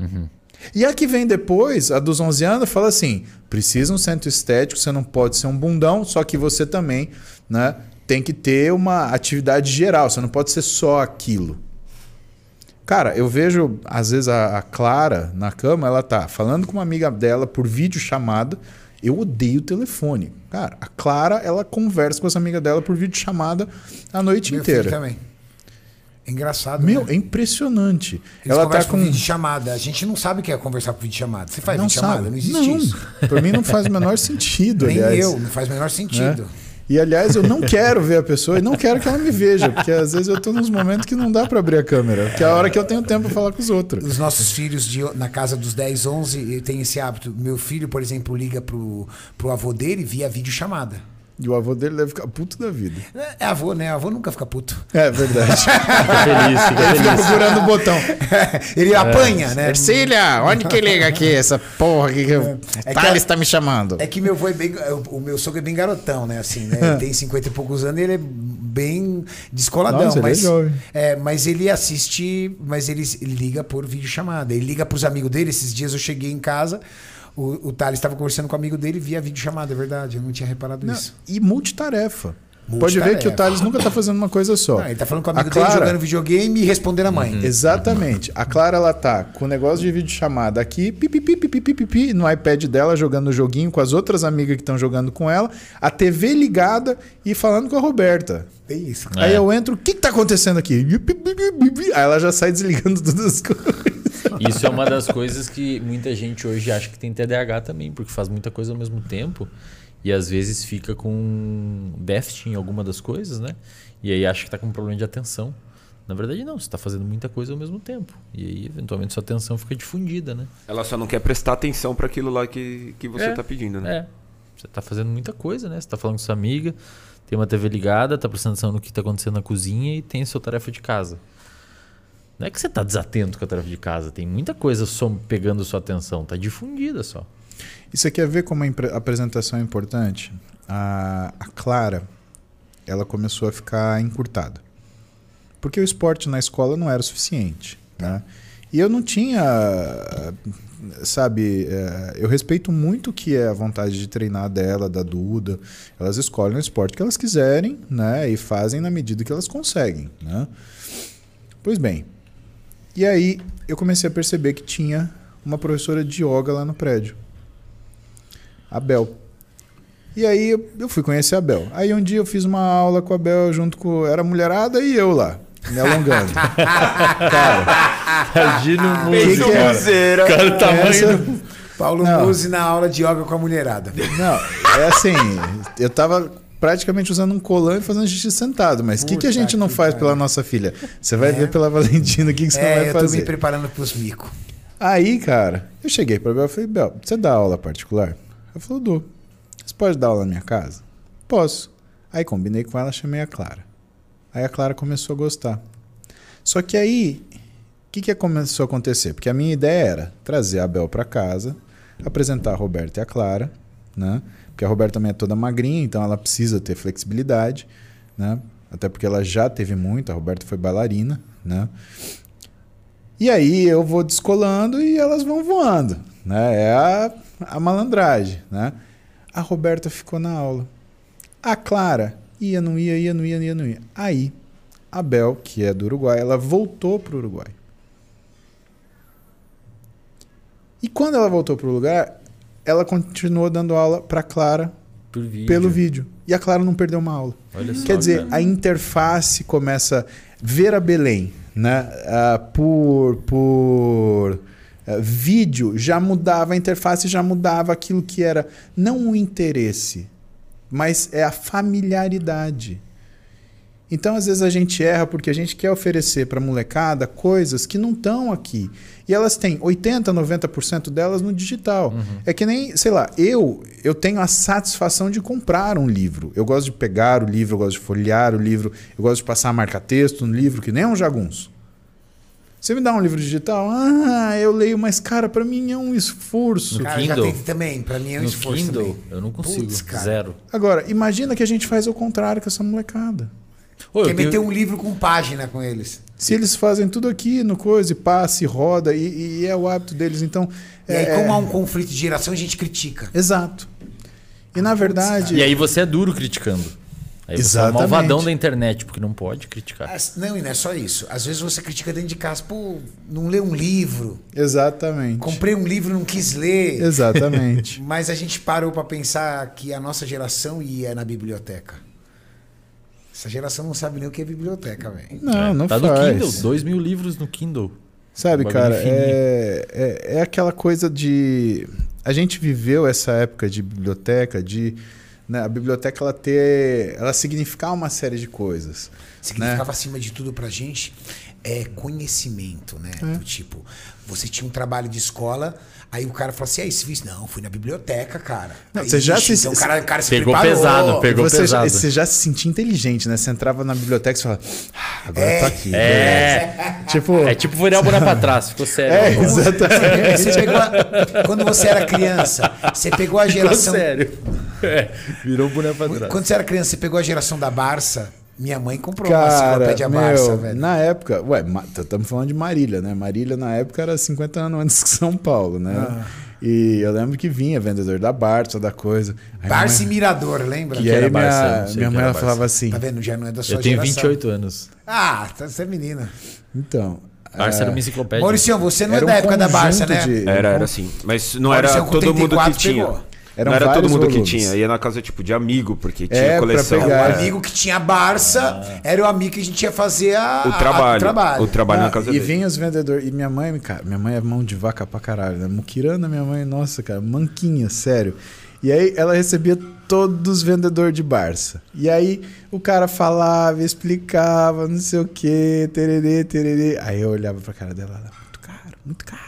uhum. E a que vem depois, a dos 11 anos, fala assim: precisa um senso estético, você não pode ser um bundão, só que você também, né, tem que ter uma atividade geral, você não pode ser só aquilo. Cara, eu vejo, às vezes, a, a, Clara na cama, ela tá falando com uma amiga dela por vídeo chamada. Eu odeio o telefone. Cara, a Clara, ela conversa com essa amiga dela por vídeo chamada a noite Meu inteira. também. É engraçado. Meu, né? é impressionante. Eles ela tá com. vídeo chamada. A gente não sabe o que é conversar por vídeo chamada. Você faz não vídeo chamada? Não existe não. isso. Pra mim não faz o menor (laughs) sentido, Nem aliás. eu, não faz o menor sentido. E aliás, eu não quero ver a pessoa e não quero que ela me veja, porque às vezes eu tô nos momentos que não dá para abrir a câmera, que é a hora que eu tenho tempo para falar com os outros. Os nossos filhos de, na casa dos 10, 11 tem esse hábito. Meu filho, por exemplo, liga pro, pro avô dele via videochamada. E o avô dele deve ficar puto da vida. É avô, né? avô nunca fica puto. É verdade. (laughs) Fica feliz, fica Ele fica feliz. procurando o botão. (laughs) Ele apanha, né? Ercília, onde que liga aqui? Essa porra que É que Thales a- tá me chamando. É que meu avô é bem. O meu sogro é bem garotão, né? Assim, né? Ele tem 50 e poucos anos e ele é bem descoladão. Nossa, ele é mas, jovem. é, mas ele assiste, mas ele, ele liga por videochamada. Ele liga pros amigos dele. Esses dias eu cheguei em casa, o, o Thales estava conversando com o amigo dele via videochamada, é verdade. Eu não tinha reparado Não, isso. e multitarefa. Pode ver que o Thales nunca tá fazendo uma coisa só. Não, ele tá falando com o A amigo dele Clara- jogando videogame e respondendo a mãe. Exatamente. A Clara ela tá com o negócio de vídeo chamada aqui, pipipi, pipipi, pipi, no iPad dela jogando o joguinho com as outras amigas que estão jogando com ela, a TV ligada e falando com a Roberta. É isso. É. Aí eu entro, o que, que tá acontecendo aqui? Aí ela já sai desligando todas as coisas. Isso é uma das coisas que muita gente hoje acha que tem TDAH também, porque faz muita coisa ao mesmo tempo e às vezes fica com déficit em alguma das coisas, né? E aí acha que está com um problema de atenção. Na verdade, não, você está fazendo muita coisa ao mesmo tempo. E aí, eventualmente, sua atenção fica difundida, né? Ela só não quer prestar atenção para aquilo lá que, que você É. tá pedindo, né? É. Você está fazendo muita coisa, né? Você está falando com sua amiga, tem uma TV ligada, está prestando atenção no que está acontecendo na cozinha e tem a sua tarefa de casa. Não é que você está desatento com a tarefa de casa, tem muita coisa só pegando sua atenção, tá difundida só. E você quer ver como a apresentação é importante? A, a Clara, ela começou a ficar encurtada. Porque o esporte na escola não era o suficiente. Né? E eu não tinha, sabe, eh, eu respeito muito o que é a vontade de treinar dela, da Duda. Elas escolhem o esporte que elas quiserem, né? E fazem na medida que elas conseguem, né? Pois bem, e aí eu comecei a perceber que tinha uma professora de yoga lá no prédio. A Bel. E aí eu- fui conhecer a Bel. Aí um dia eu fiz uma aula com a Bel junto com. Era a mulherada e eu lá, me alongando. (laughs) Cara, Imagina que? Museira. Cara, o tamanho essa- do... Paulo Não. Musi na aula de yoga com a mulherada. Não, é assim, eu tava praticamente usando um colã e fazendo xixi sentado, mas o que, que a gente não faz pariu. pela nossa filha? Você vai É. ver pela Valentina o que, que você não É, vai eu tô me fazer. preparando pros micos. Aí, cara, eu cheguei pra Bel e falei, Bel, você dá aula particular? Ela falou, dou. Você pode dar aula na minha casa? Posso. Aí combinei com ela, chamei a Clara. Aí a Clara começou a gostar. Só que aí, o que, que começou a acontecer? Porque a minha ideia era trazer a Bel pra casa, apresentar a Roberta e a Clara, né? Porque a Roberta também é toda magrinha, então ela precisa ter flexibilidade, né? Até porque ela já teve muito, a Roberta foi bailarina, né? E aí eu vou descolando e elas vão voando, né? É a, a malandragem, né? A Roberta ficou na aula. A Clara ia, não ia, ia, não ia, ia, não ia. Aí, a Bel, que é do Uruguai, ela voltou para o Uruguai. E quando ela voltou para o lugar, ela continuou dando aula para Clara vídeo. pelo vídeo. E a Clara não perdeu uma aula. Olha só, Quer dizer, cara. a interface começa ver a Belém, né? Ah, por por ah, vídeo já mudava a interface, já mudava aquilo que era não o interesse, mas é a familiaridade. Então, às vezes, a gente erra porque a gente quer oferecer para molecada coisas que não estão aqui. E elas têm 80%, 90% delas no digital. É que nem, sei lá, eu eu tenho a satisfação de comprar um livro. Eu gosto de pegar o livro, eu gosto de folhear o livro, eu gosto de passar marca-texto no livro, que nem um jagunço. Você me dá um livro digital? Ah, eu leio, mas, cara, para mim é um esforço. No Cara, já Kindle. também. Pra mim é um No esforço Kindle, também. eu não consigo. Cara. Zero. Agora, imagina que a gente faz o contrário com essa molecada. Ô, Quer tenho- meter um livro com página com eles. Se eles fazem tudo aqui no coisa, e passa e roda, e, e é o hábito deles, então. E aí, é- como há um conflito de geração, a gente critica. Exato. E na verdade. E aí você é duro criticando. Aí você é o Exatamente. malvadão da internet, porque não pode criticar. As- Não, e não é só isso. Às vezes você critica dentro de casa. Pô, não lê um livro. Exatamente. Comprei um livro, não quis ler. Exatamente. (laughs) Mas a gente parou pra pensar que a nossa geração ia na biblioteca. Essa geração não sabe nem o que é biblioteca, velho. Não, não tá faz. no Kindle, dois mil livros no Kindle. Sabe, Bagulho cara, é, é, é aquela coisa de. A gente viveu essa época de biblioteca, de. Né, a biblioteca ela ter. ela significar uma série de coisas. Significava né? acima de tudo pra gente é conhecimento, né? Do tipo, você tinha um trabalho de escola, aí o cara falou assim: "Ah, você viu isso? Não, fui na biblioteca, cara. Não, Aí, você já ixi, se- então o cara, o cara se Pegou preparou. pesado, pegou você, já, pesado. você já se sentia inteligente, né? Você entrava na biblioteca e falava, ah, agora eu tô aqui. É, Tipo. é tipo virar o boné pra trás, ficou sério. É, agora. exatamente. Você pegou a- quando você era criança, você pegou a Ficou geração. sério. É, virou o boné pra trás. Quando você era criança, você pegou a geração da Barça. Minha mãe comprou uma Cara, enciclopédia meu, Barça, velho. na época, ué, estamos falando de Marília, né? Marília na época era 50 anos antes que São Paulo, né? Ah. E eu lembro que vinha vendedor da Barça, da coisa. Barça e mãe- Mirador, lembra? E que aí era minha, Barça? Minha que mãe ela Barça. falava assim, Tá vendo? Já não é da sua Eu tenho geração. 28 anos. Ah, tá, você é menina. então... Barça era uma é, enciclopédia. Mauricião, você não era é da um época da Barça, né? de- Era, era assim. Mas não Maurício, era todo mundo que 34 tinha. pegou. Eram não era todo mundo que volumes. tinha. Ia na casa tipo de amigo, porque tinha É, coleção. pegar. O amigo que tinha Barça era o amigo que a gente ia fazer a, O a- trabalho. o trabalho. O trabalho Ah, na casa e dele. vinha os vendedores. E minha mãe, cara, minha mãe é mão de vaca pra caralho, né? Muquirana, minha mãe, nossa, cara, manquinha, sério. E aí ela recebia todos os vendedores de Barça. E aí o cara falava, explicava, não sei o quê, tererê, tererê. Aí eu olhava pra cara dela, ela, muito caro, muito caro,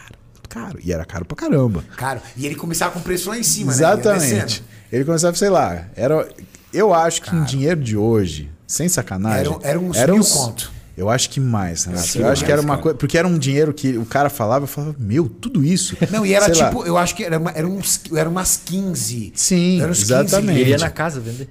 caro. E era caro pra caramba. Cara, e ele começava com preço lá em cima, né? Exatamente. descendo. Ele começava, sei lá, era, eu acho que em dinheiro de hoje, sem sacanagem, Era- era uns mil conto. Eu acho que mais, Renato. Sim, eu acho que mais, era uma coisa. Porque era um dinheiro que o cara falava, eu falava, meu, tudo isso. Não, e era Sei lá. tipo, eu acho que era, uma, era, uns, era umas 15. Sim, Era uns 15 exatamente. Ele ia na casa vender.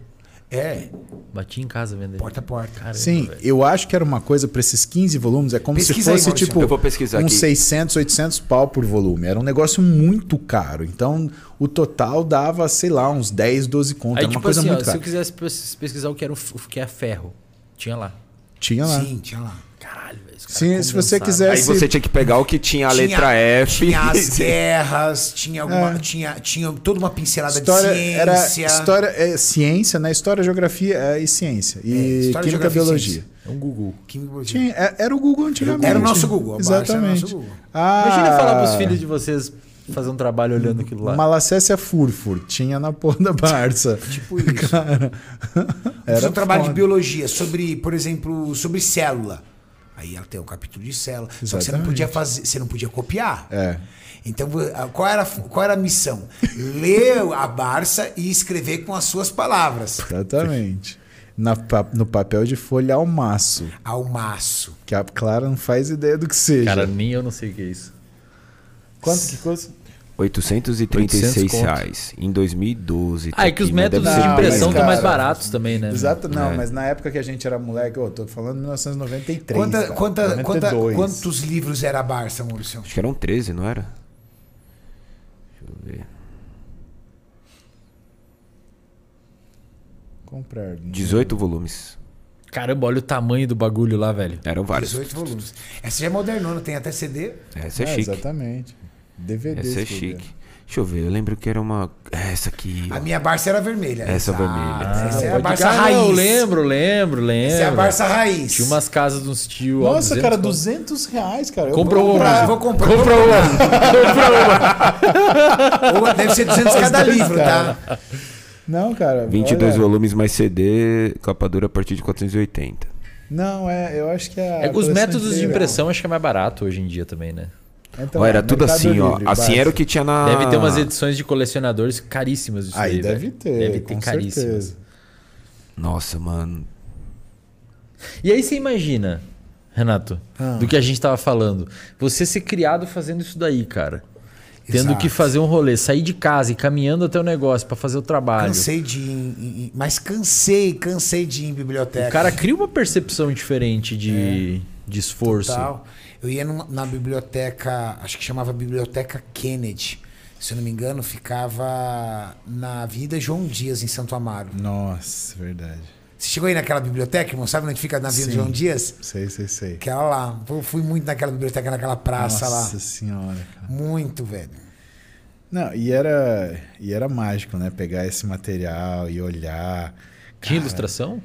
É, Batia em casa vender. porta a porta. Caramba, Sim, velho. eu acho que era uma coisa para esses 15 volumes, é como Pesquisa se aí, fosse Maurício. tipo Eu vou pesquisar uns aqui. 600, 800 pau por volume. Era um negócio muito caro. Então, o total dava, sei lá, uns 10, 12 conto. Aí, Era uma tipo coisa assim, ó, muito se eu cara. quisesse pes- pesquisar o que era o, o que é ferro, tinha lá. Tinha lá. Sim, tinha lá. Caralho, velho. os Sim, se você quiser- Aí você tinha que pegar o que tinha a Tinha- letra F. Tinha (laughs) as guerras, tinha, alguma, É. tinha, tinha toda uma pincelada História de ciência. era história é ciência, né? História, geografia é, e ciência É, e história, química, e biologia. É um Google. Química biologia. Tinha, é- era o Google antigamente. Era o nosso Google, era Exatamente. nosso Google. Ah, Imagina falar pros filhos de vocês fazer um trabalho olhando aquilo lá. Malacésia Furfur tinha na porra da Barça. (laughs) Tipo isso. Cara, Fiz um trabalho de foda. biologia sobre, por exemplo, sobre célula. Aí ela tem um capítulo de célula. Só que você não Exatamente. podia fazer, você não podia copiar. É. Então, qual era, qual era a missão? (laughs) Ler a Barça e escrever com as suas palavras. Exatamente. Na no papel de folha ao maço. Ao maço. Que a Clara não faz ideia do que seja. Cara, nem eu não sei o que é isso. Quanto que custa? 836 800 conto. reais. Em 2012. Ah, é que os Aqui, né? métodos de impressão estão mais baratos também, né? Exato, não, É. mas na época que a gente era moleque, eu tô falando 1993. Quanta, cara, quanta, quanta, 92. quantos livros era a Barça, Maurício? Acho que eram 13, não era? Deixa eu ver. Comprar. 18 volumes. Caramba, olha o tamanho do bagulho lá, velho. Eram vários. 18 volumes. Essa já é modernona, tem até CD. Essa é, É, chique. exatamente. DVD. Essa é chique. Deixa eu ver, eu lembro que era uma. Essa aqui. A minha Barça era vermelha. Essa Exato. vermelha. Essa é a Barça Ah, raiz. eu lembro, lembro, lembro. Essa é a Barça raiz. Tinha umas casas dos tio. ó, Nossa, 200 cara, conto. 200 reais, cara. Comprou vou uma. comprar. Vou comprar. Comprou uma. (laughs) Ou (laughs) deve ser 200 cada livro, tá? Não, cara. 22 olha, volumes mais CD, capa dura a partir de 480. Não, é, eu acho que a. É, os métodos de inteira- impressão acho que é mais barato hoje em dia também, né? Então, Ó, era é, tudo assim, ó. Livre, Assim era o que tinha na. Deve ter umas edições de colecionadores caríssimas disso Aí aí, deve velho. ter, Deve ter com caríssimas. certeza. Nossa, mano. E aí você imagina, Renato, Ah. do que a gente tava falando. Você ser criado fazendo isso daí, cara. Tendo Exato. que fazer um rolê, sair de casa e caminhando até o negócio pra fazer o trabalho. Cansei de ir, mas cansei, cansei de ir em biblioteca. O cara cria uma percepção diferente de, de esforço. Total. Eu ia numa- na biblioteca, acho que chamava Biblioteca Kennedy. Se eu não me engano, ficava na Avenida João Dias, em Santo Amaro. Nossa, verdade. Você chegou aí naquela biblioteca, irmão? Sabe onde fica na Avenida Sim. João Dias? Sei, sei, sei. Aquela lá. Eu fui muito naquela biblioteca, naquela praça Nossa lá. senhora, cara. Muito, velho. Não, e era, e era mágico, né? Pegar esse material e olhar. Tinha Cara, ilustração?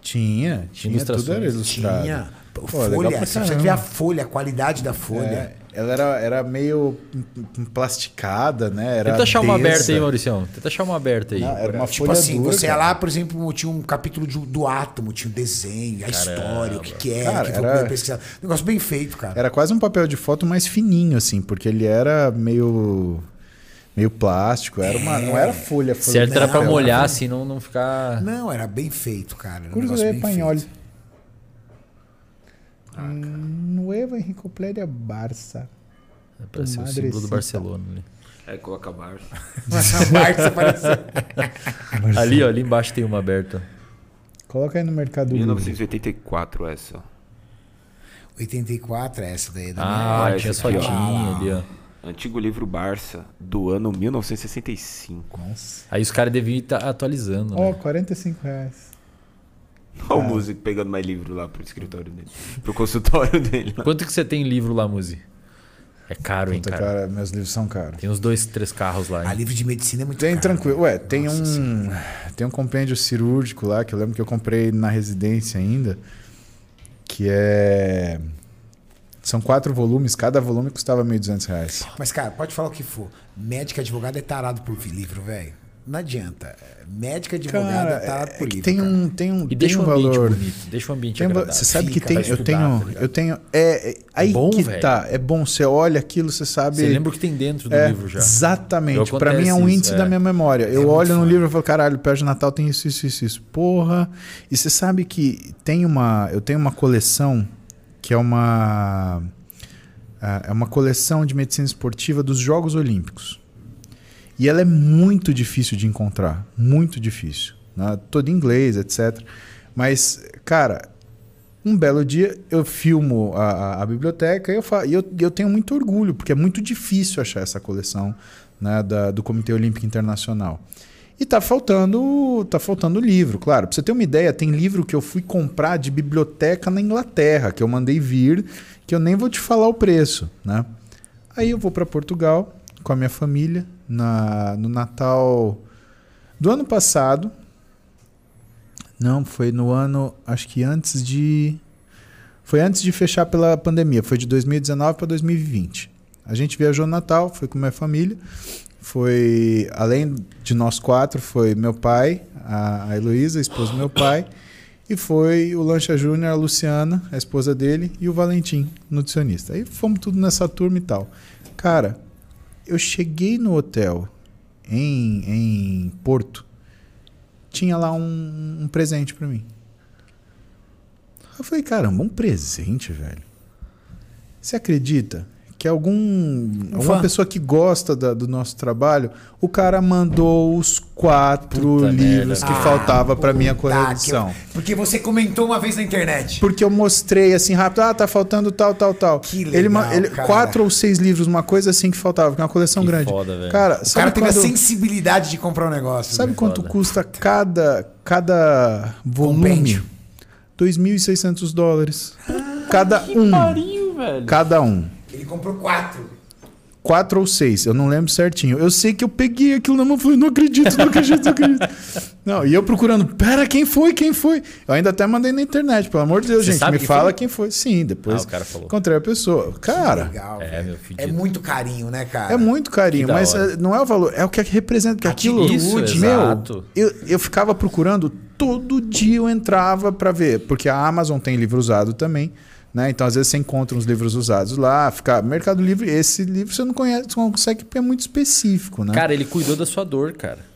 Tinha, tinha, tudo era ilustrado. Tinha. Pô, folha, você precisa caramba. ver a folha, a qualidade da folha. É, ela era, era meio plasticada, né? Era Tenta achar uma aberta aí, Mauricião. Tenta achar uma aberta aí. Não, era uma Tipo folha assim, dura, você ia cara. lá, por exemplo, tinha um capítulo de- do átomo, tinha o desenho, a história, o que, que é, Cara, o que foi era- pesquisado. Negócio bem feito, cara. Era quase um papel de foto mais fininho, assim, porque ele era meio meio plástico, era uma, não era folha, folha certo era pra papel. molhar, assim, não, não ficar. Não, era bem feito, cara. Era um Curso negócio de bem feito. Nueva Enciclopédia Barça. Pra ser o símbolo do. Barcelona. Ali. É, coloca Barça. (laughs) Essa Barça parecia. (laughs) ali, ó, ali embaixo tem uma aberta. Coloca aí no Mercado Livre. 1984 essa. 84 é essa daí. Da Ah, essa tinha ó. fotinhas ali, ó. Antigo livro Barça, do ano 1965. Nossa. Aí os caras deviam estar atualizando, Ó, né? 45 reais. (laughs) Olha o músico pegando mais livro lá pro escritório dele. Pro consultório (laughs) dele. lá. Quanto que você tem livro lá, Muzi? É caro, hein, Puta, cara? cara, meus livros são caros. Tem uns dois, três carros lá. A Hein? livro de medicina é muito Tem caro. tranquilo. Ué, tem Nossa um Senhora. tem um compêndio cirúrgico lá que eu lembro que eu comprei na residência ainda, que é são quatro volumes, cada volume custava 1.200 reais. Mas, cara, pode falar o que for. Médico e advogado é tarado por livro, velho. Não adianta. Médico e advogado Cara, é tarado é por que livro. tem cara. um tem um E tem deixa um o ambiente valor. bonito, deixa o ambiente Tem agradável. você sabe que Fica tem, pra eu estudar, tenho, tá eu tenho, é, é aí bom, que velho. tá, é bom. Você olha aquilo, você sabe. Você lembra o que tem dentro do é, livro já. Exatamente. Pra mim é um índice da é. minha memória. Eu olho no livro e falo, caralho, perto de Natal tem isso, isso, isso, isso. Porra. E você sabe que tem uma, eu tenho uma coleção que é uma é uma coleção de medicina esportiva dos Jogos Olímpicos. E ela é muito difícil de encontrar, muito difícil, né? todo em inglês, etc. Mas, cara, um belo dia eu filmo a, a- a biblioteca e eu, fa- e eu, eu tenho muito orgulho, porque é muito difícil achar essa coleção né, da- do Comitê Olímpico Internacional. E tá faltando, tá faltando livro, claro. Pra você ter uma ideia, tem livro que eu fui comprar de biblioteca na Inglaterra, que eu mandei vir, que eu nem vou te falar o preço, né? Aí eu vou para Portugal com a minha família na, no Natal do ano passado. Não, foi no ano, acho que antes de foi antes de fechar pela pandemia, foi de 2019 para 2020. A gente viajou no Natal, foi com minha família. Foi, além de nós quatro, foi meu pai, a, a Heloísa, a esposa do meu pai, e foi o Lancha Júnior, a Luciana, a esposa dele, e o Valentim, nutricionista. Aí fomos tudo nessa turma e tal. Cara, eu cheguei no hotel em, em Porto, tinha lá um, um presente para mim. Eu falei, caramba, um presente, velho. Você acredita que algum alguma fã. pessoa que gosta da- do nosso trabalho, o cara mandou os quatro Puta livros merda. que Ah, faltava para minha coleção. que eu- Porque você comentou uma vez na internet. Porque eu mostrei assim rápido, ah, tá faltando tal, tal, tal. Que ele, legal, ele- cara. quatro ou seis livros, uma coisa assim que faltava, porque é uma coleção Que grande. foda, velho. Cara, O cara teve quando, a sensibilidade de comprar um negócio. sabe quanto Foda. custa cada cada volume? Compêndio. 2.600 dólares. cada um. Pariu, velho. Cada um. Comprou quatro. quatro ou seis, eu não lembro certinho. Eu sei que eu peguei aquilo na mão e falei, não acredito, não acredito, não acredito. (laughs) não, e eu procurando, pera, quem foi, quem foi? Eu ainda até mandei na internet, pelo amor de Deus, Você gente, me quem fala foi? quem foi. Sim, depois Ah, o cara falou. encontrei a pessoa. Cara, Legal, É. É muito carinho, né, cara? é muito carinho, mas hora. eh, não é o valor, é o que representa, que aquilo... Isso, meu, exato. eu, eu ficava procurando, todo dia eu entrava pra ver, porque a Amazon tem livro usado também, né? Então às vezes você encontra uns livros usados lá, fica Mercado Livre, esse livro você não conhece, não consegue porque é muito específico, né? Cara, ele cuidou da sua dor, cara.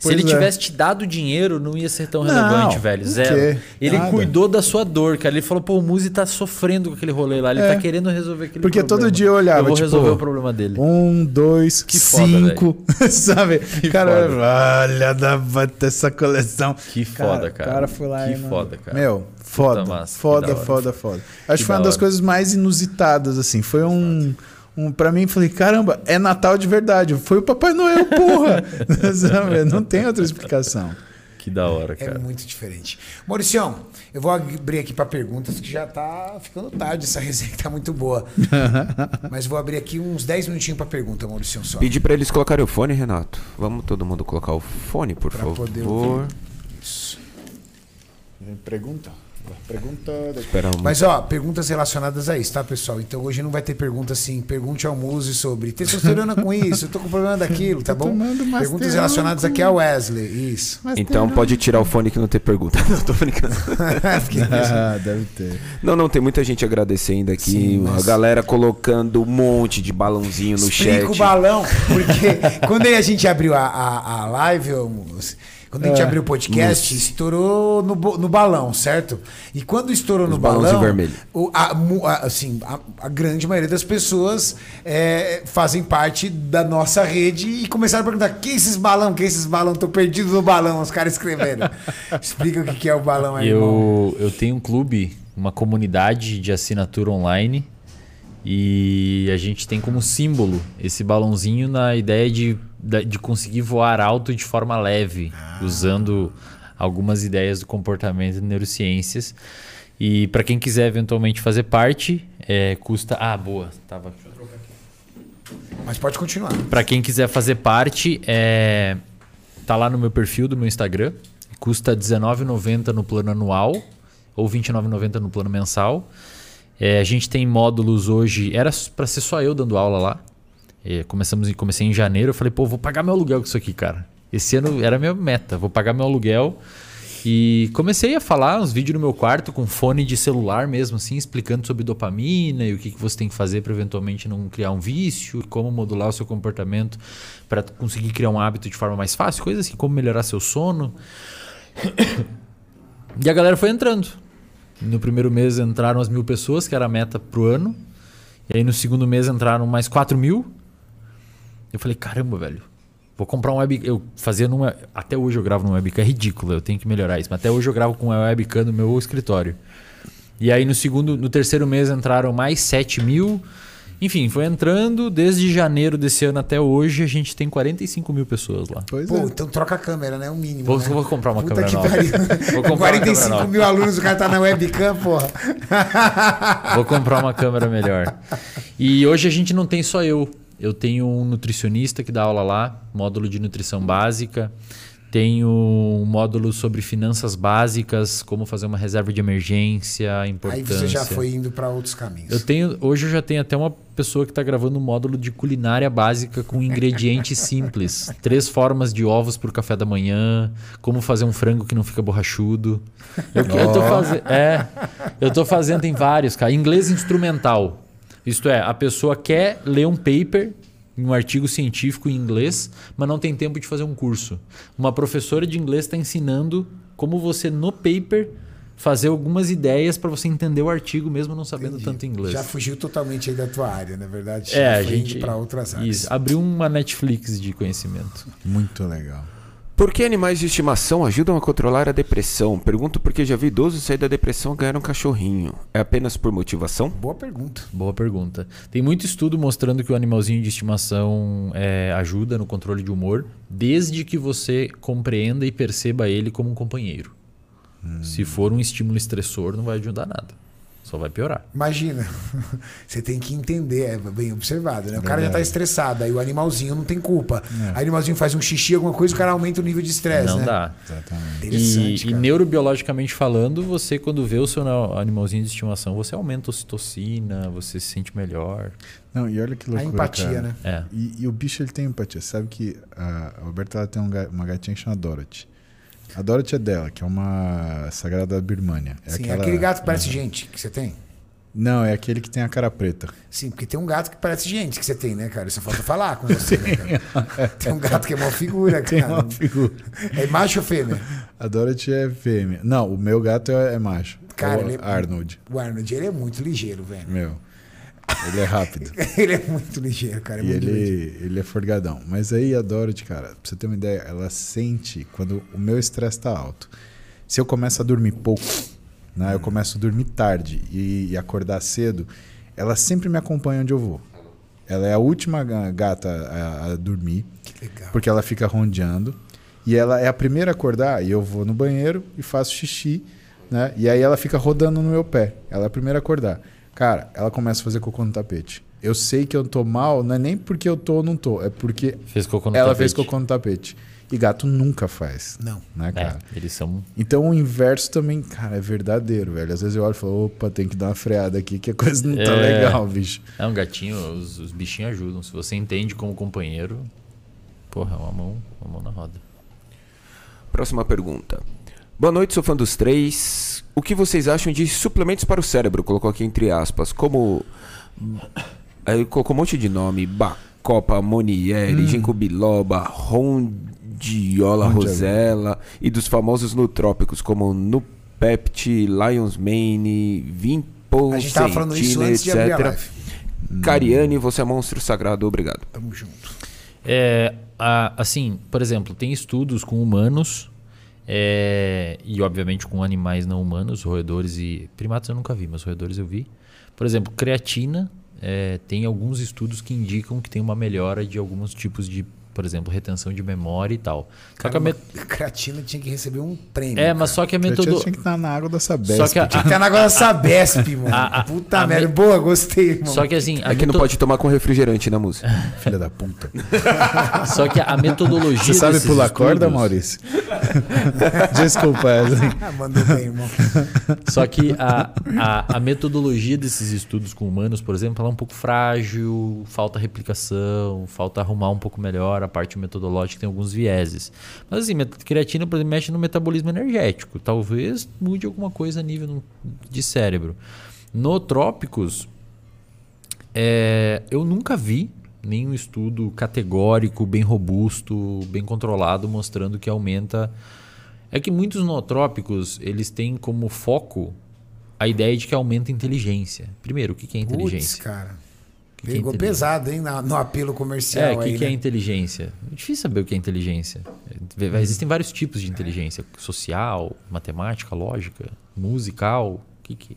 Se Pois ele é. tivesse te dado dinheiro, não ia ser tão Não, relevante, velho. Zero. quê? Ele Nada. cuidou da sua dor, cara. Ele falou, pô, o Muzi tá sofrendo com aquele rolê lá. Ele É. tá querendo resolver aquele Porque problema. todo dia eu olhava, Eu vou tipo, resolver o problema dele. Um, dois, Que foda, cinco, (laughs) sabe? cara, foda. olha, dá pra ter essa coleção. Que foda, cara. O cara foi lá Que e foda, cara. Meu, foda, massa, que foda, da hora. foda, foda. Acho que foi uma das coisas mais inusitadas, assim. Foi um... Um, pra mim, falei, caramba, é Natal de verdade. Foi o Papai Noel, porra! (laughs) (laughs) Não tem outra explicação. Que da hora, É cara. muito diferente. Mauricião, eu vou abrir aqui para perguntas que já tá ficando tarde, essa (laughs) resenha que tá muito boa. Mas vou abrir aqui uns 10 minutinhos para pergunta, Mauricião, só. Pedir pra eles colocarem o fone, Renato. Vamos todo mundo colocar o fone, por Pra favor. poder ouvir. Isso. Pergunta. Pergunta. Espera um Mas ó, perguntas relacionadas a isso, tá, pessoal? Então hoje não vai ter pergunta assim, pergunte ao Muse sobre testosterona com isso, eu tô com problema daquilo, tá bom? Perguntas relacionadas aqui ao Wesley, isso. Então pode tirar o fone que não tem pergunta. (laughs) Não, tô brincando. (laughs) Ah, deve ter. Não, não, tem muita gente agradecendo aqui. Sim, a mas- galera colocando um monte de balãozinho no Explica chat. o balão, porque (laughs) quando a gente abriu a, a, a live, ô, Muse, quando a gente É. abriu o podcast, estourou no, no balão, certo? E quando estourou no balãozinho balão, vermelho. o- a, a- assim, a, a grande maioria das pessoas é, fazem parte da nossa rede e começaram a perguntar: que esses balão? Que esses balão? Tô perdido no balão, os caras escreveram. (laughs) Explica o que que é o balão aí, irmão. Eu, eu tenho um clube, uma comunidade de assinatura online e a gente tem como símbolo esse balãozinho na ideia de, de conseguir voar alto de forma leve, usando algumas ideias do comportamento e neurociências. E para quem quiser eventualmente fazer parte, é, custa. Ah, boa, tava Mas pode continuar. Pra quem quiser fazer parte, é... tá lá no meu perfil do meu Instagram. Custa R$19,90 no plano anual ou R$29,90 no plano mensal. É, a gente tem módulos hoje. Era pra ser só eu dando aula lá. É, começamos comecei em janeiro. Eu falei, pô, vou pagar meu aluguel com isso aqui, cara. Esse ano era a minha meta. Vou pagar meu aluguel. E comecei a falar uns vídeos no meu quarto com fone de celular mesmo, assim, explicando sobre dopamina e o que, que você tem que fazer para eventualmente não criar um vício, como modular o seu comportamento para conseguir criar um hábito de forma mais fácil, coisas assim, como melhorar seu sono. (coughs) E a galera foi entrando. No primeiro mês entraram as mil pessoas, que era a meta pro ano. E aí no segundo mês entraram mais 4 mil. Eu falei, caramba, velho. Vou comprar um webcam. Eu fazia numa. Até hoje eu gravo num webcam. É ridículo, eu tenho que melhorar isso. Mas até hoje eu gravo com uma webcam no meu escritório. E aí no segundo, no terceiro mês entraram mais 7 mil. Enfim, foi entrando. Desde janeiro desse ano até hoje, a gente tem 45 mil pessoas lá. Pois Pô, é. então troca a câmera, né? O mínimo. Vou, né? vou comprar uma Puta câmera que nova. pariu. Vou comprar uma 45 câmera nova. mil alunos, o cara tá na webcam, porra. (laughs) Vou comprar uma câmera melhor. E hoje a gente não tem só eu. Eu tenho um nutricionista que dá aula lá, módulo de nutrição básica. Tenho um módulo sobre finanças básicas, como fazer uma reserva de emergência, a Aí importância. você já foi indo pra outros caminhos. Eu tenho, hoje eu já tenho até uma pessoa que está gravando um módulo de culinária básica com ingredientes (laughs) simples. Três formas de ovos para o café da manhã, como fazer um frango que não fica borrachudo. Eu, tô fazendo, é, eu tô fazendo tem vários, cara. Inglês instrumental. Isto é, a pessoa quer ler um paper, um artigo científico em inglês, mas não tem tempo de fazer um curso. Uma professora de inglês está ensinando como você no paper fazer algumas ideias para você entender o artigo mesmo não sabendo Entendi. tanto inglês. Já fugiu totalmente aí da tua área, na verdade. É, já a gente pra outras áreas. Isso, abriu uma Netflix de conhecimento. Muito legal. Por que animais de estimação ajudam a controlar a depressão? Pergunto porque já vi idosos sair da depressão e ganhar um cachorrinho. É apenas por motivação? Boa pergunta. Boa pergunta. Tem muito estudo mostrando que o animalzinho de estimação é, ajuda no controle de humor, desde que você compreenda e perceba ele como um companheiro. Se for um estímulo estressor, não vai ajudar nada. Só vai piorar. Imagina. (laughs) Você tem que entender, é bem observado, né? O cara já tá estressado, aí o animalzinho não tem culpa. Aí o animalzinho faz um xixi, alguma coisa, o cara aumenta o nível de estresse, não né? dá. Exatamente. Interessante, E, e neurobiologicamente falando, você quando vê o seu animalzinho de estimação, você aumenta a ocitocina, você se sente melhor. Não, e olha que A loucura, empatia, cara. né? É. E, e o bicho ele tem empatia. Sabe que a a Roberta ela tem um uma gatinha que chama Dorothy. A Dorothy é dela, que é uma sagrada da Birmania. É Sim, aquela... aquele gato que parece gente que você tem. Não, é aquele que tem a cara preta. Sim, porque tem um gato que parece gente que você tem, né, cara? Só falta falar com (laughs) você, né, cara? Tem um (laughs) gato que é uma figura, Tem cara. uma figura. É macho ou fêmea? A Dorothy é fêmea. Não, o meu gato é, é macho. Cara, é o ele é- Arnold. O Arnold, ele é muito ligeiro, velho. Meu. Ele é rápido. (laughs) Ele é muito ligeiro, cara. É e muito ligeiro. ele, ele é forgadão. Mas aí a Dorothy, cara, pra você ter uma ideia, ela sente quando o meu estresse tá alto. Se eu começo a dormir pouco, né? Eu começo a dormir tarde e, e acordar cedo, ela sempre me acompanha onde eu vou. Ela é a última ga- gata a, a dormir, porque ela fica rondeando. E ela é a primeira a acordar, e eu vou no banheiro e faço xixi, né? E aí ela fica rodando no meu pé. Ela é a primeira a acordar. Cara, ela começa a fazer cocô no tapete. Eu sei que eu tô mal, não é nem porque eu tô ou não tô, é porque Fez cocô no ela tapete. fez cocô no tapete. E gato nunca faz, Não. né, É, cara? eles são. Então o inverso também, cara, é verdadeiro, velho. Às vezes eu olho e falo, opa, tem que dar uma freada aqui, que a coisa não tá É. legal, bicho. É um gatinho, os, os bichinhos ajudam. Se você entende como companheiro, porra, é uma mão, uma mão na roda. Próxima pergunta. Boa noite, sou fã dos três. O que vocês acham de suplementos para o cérebro? Colocou aqui entre aspas. Como. Aí colocou um monte de nome: Bacopa, Monieri, Ginkgo biloba, Rondiola Rondiola. rosella. E dos famosos nutrópicos, como Nupept, Lion's Mane, Vimpo, A gente tava falando isso antes de abrir a live. Cariane, você é monstro sagrado, obrigado. Tamo junto. É, a- assim, por exemplo, tem estudos com humanos é, e, obviamente, com animais não humanos, roedores e. Primatas eu nunca vi, mas roedores eu vi. Por exemplo, creatina. é, tem alguns estudos que indicam que tem uma melhora de alguns tipos de, por exemplo, retenção de memória e tal. Só que a met- creatina tinha que receber um prêmio. É, mas só que a Creatina metodologia. tinha que estar na água da Sabesp. Só que a, Tinha que estar na água da Sabesp, (laughs) mano. A- a- Puta a merda. me- Boa, gostei, irmão. só que assim, a É que não meto- pode tomar com refrigerante na música. (laughs) Filha da puta. (laughs) só que a metodologia Você sabe desses pular estudos- corda, Maurício? Desculpa, Wesley. Ah, mandou bem, irmão. Só que a, a, a metodologia desses estudos com humanos, por exemplo, ela é um pouco frágil, falta replicação, falta arrumar um pouco melhor a parte metodológica, tem alguns vieses. Mas assim, creatina, por exemplo, mexe no metabolismo energético. Talvez mude alguma coisa a nível de cérebro. Nootrópicos, é, eu nunca vi nenhum estudo categórico, bem robusto, bem controlado, mostrando que aumenta. É que muitos nootrópicos eles têm como foco a ideia de que aumenta a inteligência. Primeiro, o que é inteligência? cara. Que é Pegou inteligência? pesado, hein, na- no apelo comercial É, o que, que é né? inteligência? É difícil saber o que é inteligência. É, Existem vários tipos de inteligência: social, matemática, lógica, musical. Que que...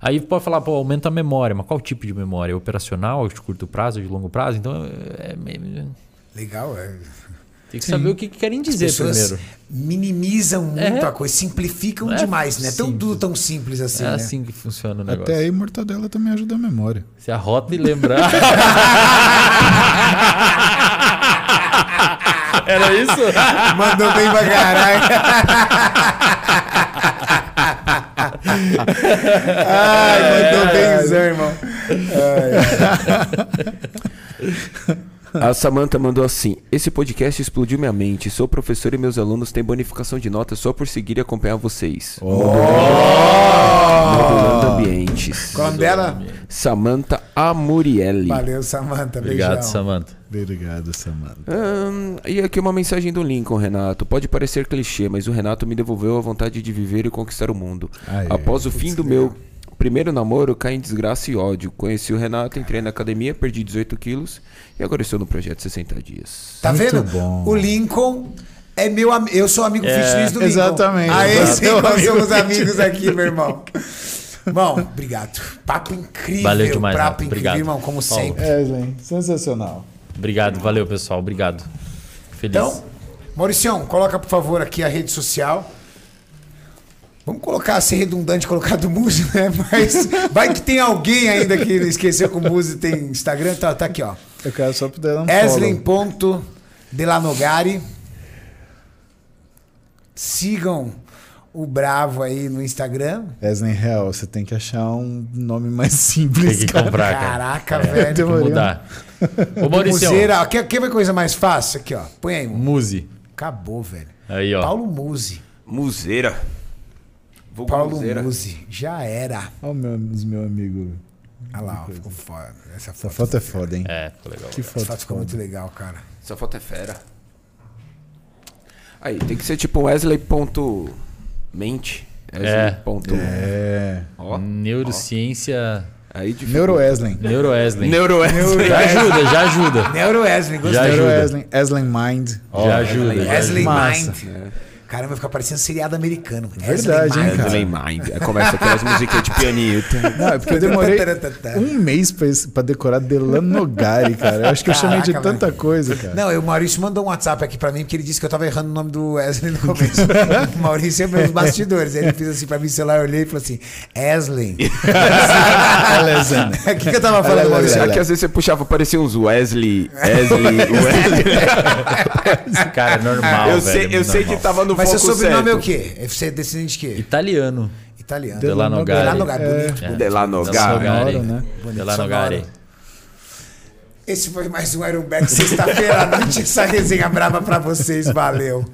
Aí pode falar, pô, aumenta a memória, mas qual tipo de memória? É operacional, de curto prazo, de longo prazo? Então, é, é Legal, é. Tem que saber o que, que querem As dizer pessoas primeiro. minimizam muito É. a coisa, simplificam É demais, né? Tão simples. tudo tão simples assim, é né? assim que funciona o negócio. Até aí, mortadela também ajuda a memória. Você arrota e lembrar. (laughs) Era isso? Mandou bem pra caralho. Ai, mandou benzão, irmão. (laughs) A Samantha mandou assim: Esse podcast explodiu minha mente. Sou professor e meus alunos têm bonificação de nota só por seguir e acompanhar vocês. Modulando ambientes. Qual o nome dela? Samantha Amurielli. Valeu, Samanta. Obrigado, Beijão. Samantha. Obrigado, Samanta. Ahn, e aqui uma mensagem do Lincoln, Renato. Pode parecer clichê, mas o Renato me devolveu a vontade de viver e conquistar o mundo. Aê. Após o fim do meu primeiro namoro, caí em desgraça e ódio. Conheci o Renato, entrei na academia, perdi 18 quilos e agora estou no projeto 60 dias. Tá Muito vendo? bom. O Lincoln é meu am- Eu sou amigo fitness do Lincoln. exatamente. Aí sim, nós somos amigos aqui, meu irmão. Bom, obrigado. Papo incrível. Valeu demais, Papo incrível, Obrigado. irmão, como Paulo. sempre. Wesley, sensacional. Obrigado, valeu pessoal, obrigado. Feliz. Então, Mauricião, coloca por favor aqui a rede social. Vamos colocar, ser redundante, colocar do Muse, né? (laughs) Mas vai que tem alguém ainda que esqueceu que o Muse tem Instagram. Tá, tá aqui, ó. Eu quero só poder dar um Eslen.delanogari. Sigam o Bravo aí no Instagram. Eslen Real, você tem que achar um nome mais simples. Tem que cara. comprar, cara. Caraca, É, velho. Tem que mudar. (laughs) Ô, Maurício, Museira, quer, quer ver coisa mais fácil? Aqui, ó. Põe aí. Muse. Acabou, velho. Aí, ó. Paulo Muse. Museira. Vulgo Paulo Museira. Muse. Já era. Olha o meu, os meu amigo. Olha lá, ó, ficou foda. Essa Essa foto, foto é foda, hein? É, ficou legal. Que essa foto, foto ficou foda. muito legal, cara. Essa foto é fera. Aí, tem que ser tipo Wesley.mente. É. Ponto... É. Ó. Neurociência. Aí de Neuro Eslen. Neuroeslen. Neuro Wesley. Já ajuda, já ajuda. Neuro Wesley, gostei. Já Neuro. Eslen Mind. Já ajuda. já Wesley ajuda. Massa. Mind. Caramba, vai ficar parecendo seriado americano. Verdade, hein, cara? Wesley Mind. Aí começa aquelas musiquinhas de pianito. (laughs) Não, é porque eu demorei (laughs) um mês pra, esse- pra decorar Delanogari, cara. Eu acho que eu chamei de Caraca, tanta coisa, cara. Não, o Maurício mandou um WhatsApp aqui pra mim porque ele disse que eu tava errando o nome do Wesley no começo. o (laughs) Maurício é meus bastidores. Aí ele fez assim pra mim, celular, eu olhei e falou assim: Wesley. O que, que eu tava falando, Maurício? Será que às vezes você puxava, parecia uns Wesley, Wesley, Wesley. Esse cara é normal, eu velho. sei, eu sei que normal. Mas no seu sobrenome é o certo. quê? Você é descendente de quê? Italiano. Italiano. Delanogari. Delanogari, bonito. É. Delanogari. Delanogari. né? Delanogari. Esse foi mais um Ironback sexta-feira à noite. Essa resenha brava pra vocês. Valeu.